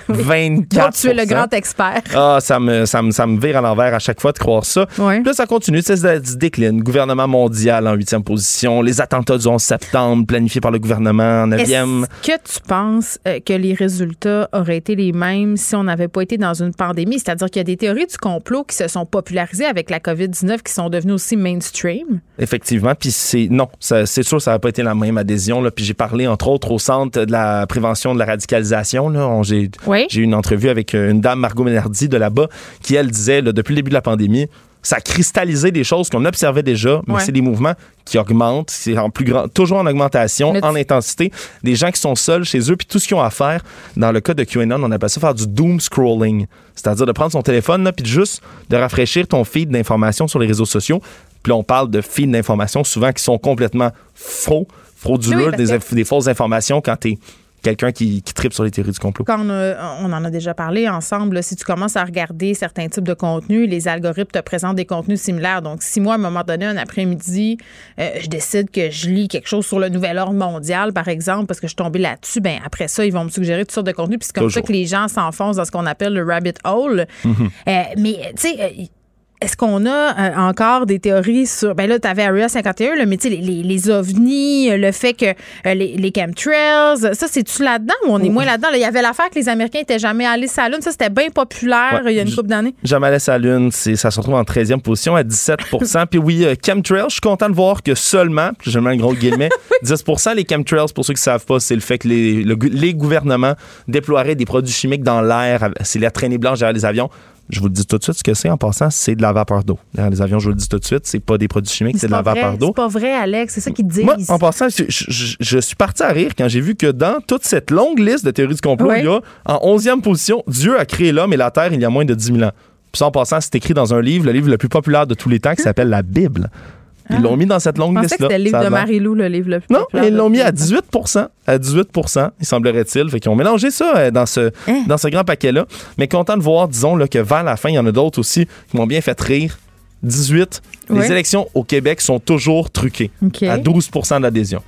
24 tu es le grand expert. Ah, ça me, ça me, ça me vire à l'envers à chaque fois de croire ça. Oui. Puis ça continue, ça se décline. Gouvernement mondial en huitième position. Les attentats du 11 septembre planifiés par le gouvernement en neuvième. Est-ce que tu penses euh, que les résultats auraient été les mêmes si on n'avait pas été dans une pandémie? C'est-à-dire qu'il y a des théories du complot qui se sont popularisées avec la COVID-19 qui sont devenues aussi mainstream? Effectivement. Puis non, c'est sûr, ça n'a pas été la même adhésion. Là. Puis j'ai parlé entre autres au centre de la prévention de la radicalisation. J'ai eu une entrevue avec euh, une dame, Margot Ménardi, de là-bas, qui elle disait depuis le début de la pandémie, ça a cristallisé des choses qu'on observait déjà, mais c'est des mouvements qui augmentent, c'est en plus grand, toujours en augmentation, en intensité. Des gens qui sont seuls chez eux, puis tout ce qu'ils ont à faire, dans le cas de QAnon, on appelle ça faire du doom scrolling, c'est-à-dire de prendre son téléphone, puis juste de rafraîchir ton feed d'informations sur les réseaux sociaux, puis on parle de fils d'informations souvent qui sont complètement faux, frauduleux, des, fausses informations quand tu es quelqu'un qui, qui tripe sur les théories du complot. Quand on, en a déjà parlé ensemble, si tu commences à regarder certains types de contenus, les algorithmes te présentent des contenus similaires. Donc, si moi, à un moment donné, un après-midi, euh, je décide que je lis quelque chose sur le nouvel ordre mondial, par exemple, parce que je suis tombée là-dessus, ben après ça, ils vont me suggérer toutes sortes de contenus. Puis c'est comme ça que les gens s'enfoncent dans ce qu'on appelle le rabbit hole. Mm-hmm. Euh, mais, tu sais, euh, est-ce qu'on a euh, encore des théories sur. Ben là, tu avais Area 51, là, mais tu sais, les, les, ovnis, euh, le fait que euh, les, les, chemtrails, ça, c'est-tu là-dedans ou on est moins là-dedans? Il y avait l'affaire que les Américains n'étaient jamais allés sur la Lune. Ça, c'était bien populaire il y a une couple d'années. Jamais allé sur la Lune. Ça se retrouve en 13e position à 17% Puis oui, chemtrails, je suis content de voir que seulement, je mets un gros guillemet, 10% Les chemtrails, pour ceux qui ne savent pas, c'est le fait que les, les gouvernements déploieraient des produits chimiques dans l'air. C'est la traînée blanche derrière les avions je vous le dis tout de suite, ce que c'est en passant, c'est de la vapeur d'eau. Les avions, je vous le dis tout de suite, c'est pas des produits chimiques, c'est de la vapeur d'eau. C'est pas vrai, Alex, c'est ça qu'ils disent. Moi, en passant, je, suis parti à rire quand j'ai vu que dans toute cette longue liste de théories du complot, il y a en 11e position, Dieu a créé l'homme et la terre il y a moins de 10 000 ans. Puis ça, en passant, c'est écrit dans un livre, le livre le plus populaire de tous les temps qui s'appelle la Bible. Ils l'ont mis dans cette longue liste-là. C'était le livre de Marie-Lou, le livre le plus Non, ils l'ont mis à 18% À 18% il semblerait-il. Fait qu'ils ont mélangé ça euh, dans ce, hein? dans ce grand paquet-là. Mais content de voir, disons, là, que vers la fin, il y en a d'autres aussi qui m'ont bien fait rire. 18. Les élections au Québec sont toujours truquées. À 12% d'adhésion.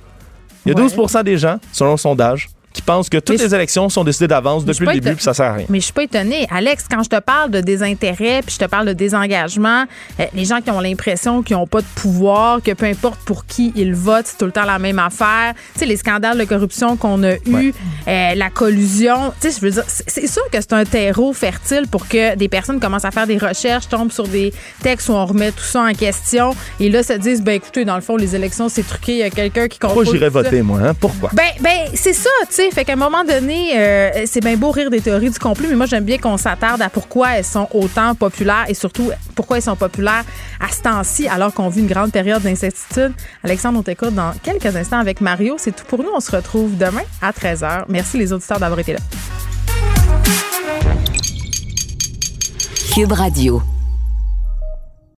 Il y a 12% des gens, selon le sondage, qui pensent que toutes les élections sont décidées d'avance depuis le début, puis ça sert à rien. Mais je suis pas étonnée. Alex, quand je te parle de désintérêt, puis je te parle de désengagement, euh, les gens qui ont l'impression qu'ils n'ont pas de pouvoir, que peu importe pour qui ils votent, c'est tout le temps la même affaire. Tu sais, les scandales de corruption qu'on a eus, euh, la collusion, tu sais, je veux dire, c'est sûr que c'est un terreau fertile pour que des personnes commencent à faire des recherches, tombent sur des textes où on remet tout ça en question, et là, se disent, ben écoutez, dans le fond, les élections, c'est truqué, il y a quelqu'un qui comprend. Pourquoi j'irais voter, moi? Hein? Pourquoi? Ben, ben c'est ça, tu Fait qu'à un moment donné, euh, c'est bien beau rire des théories du complot, mais moi, j'aime bien qu'on s'attarde à pourquoi elles sont autant populaires et surtout pourquoi elles sont populaires à ce temps-ci, alors qu'on vit une grande période d'incertitude. Alexandre, on t'écoute dans quelques instants avec Mario. C'est tout pour nous. On se retrouve demain à 13h. Merci les auditeurs d'avoir été là. Cube Radio.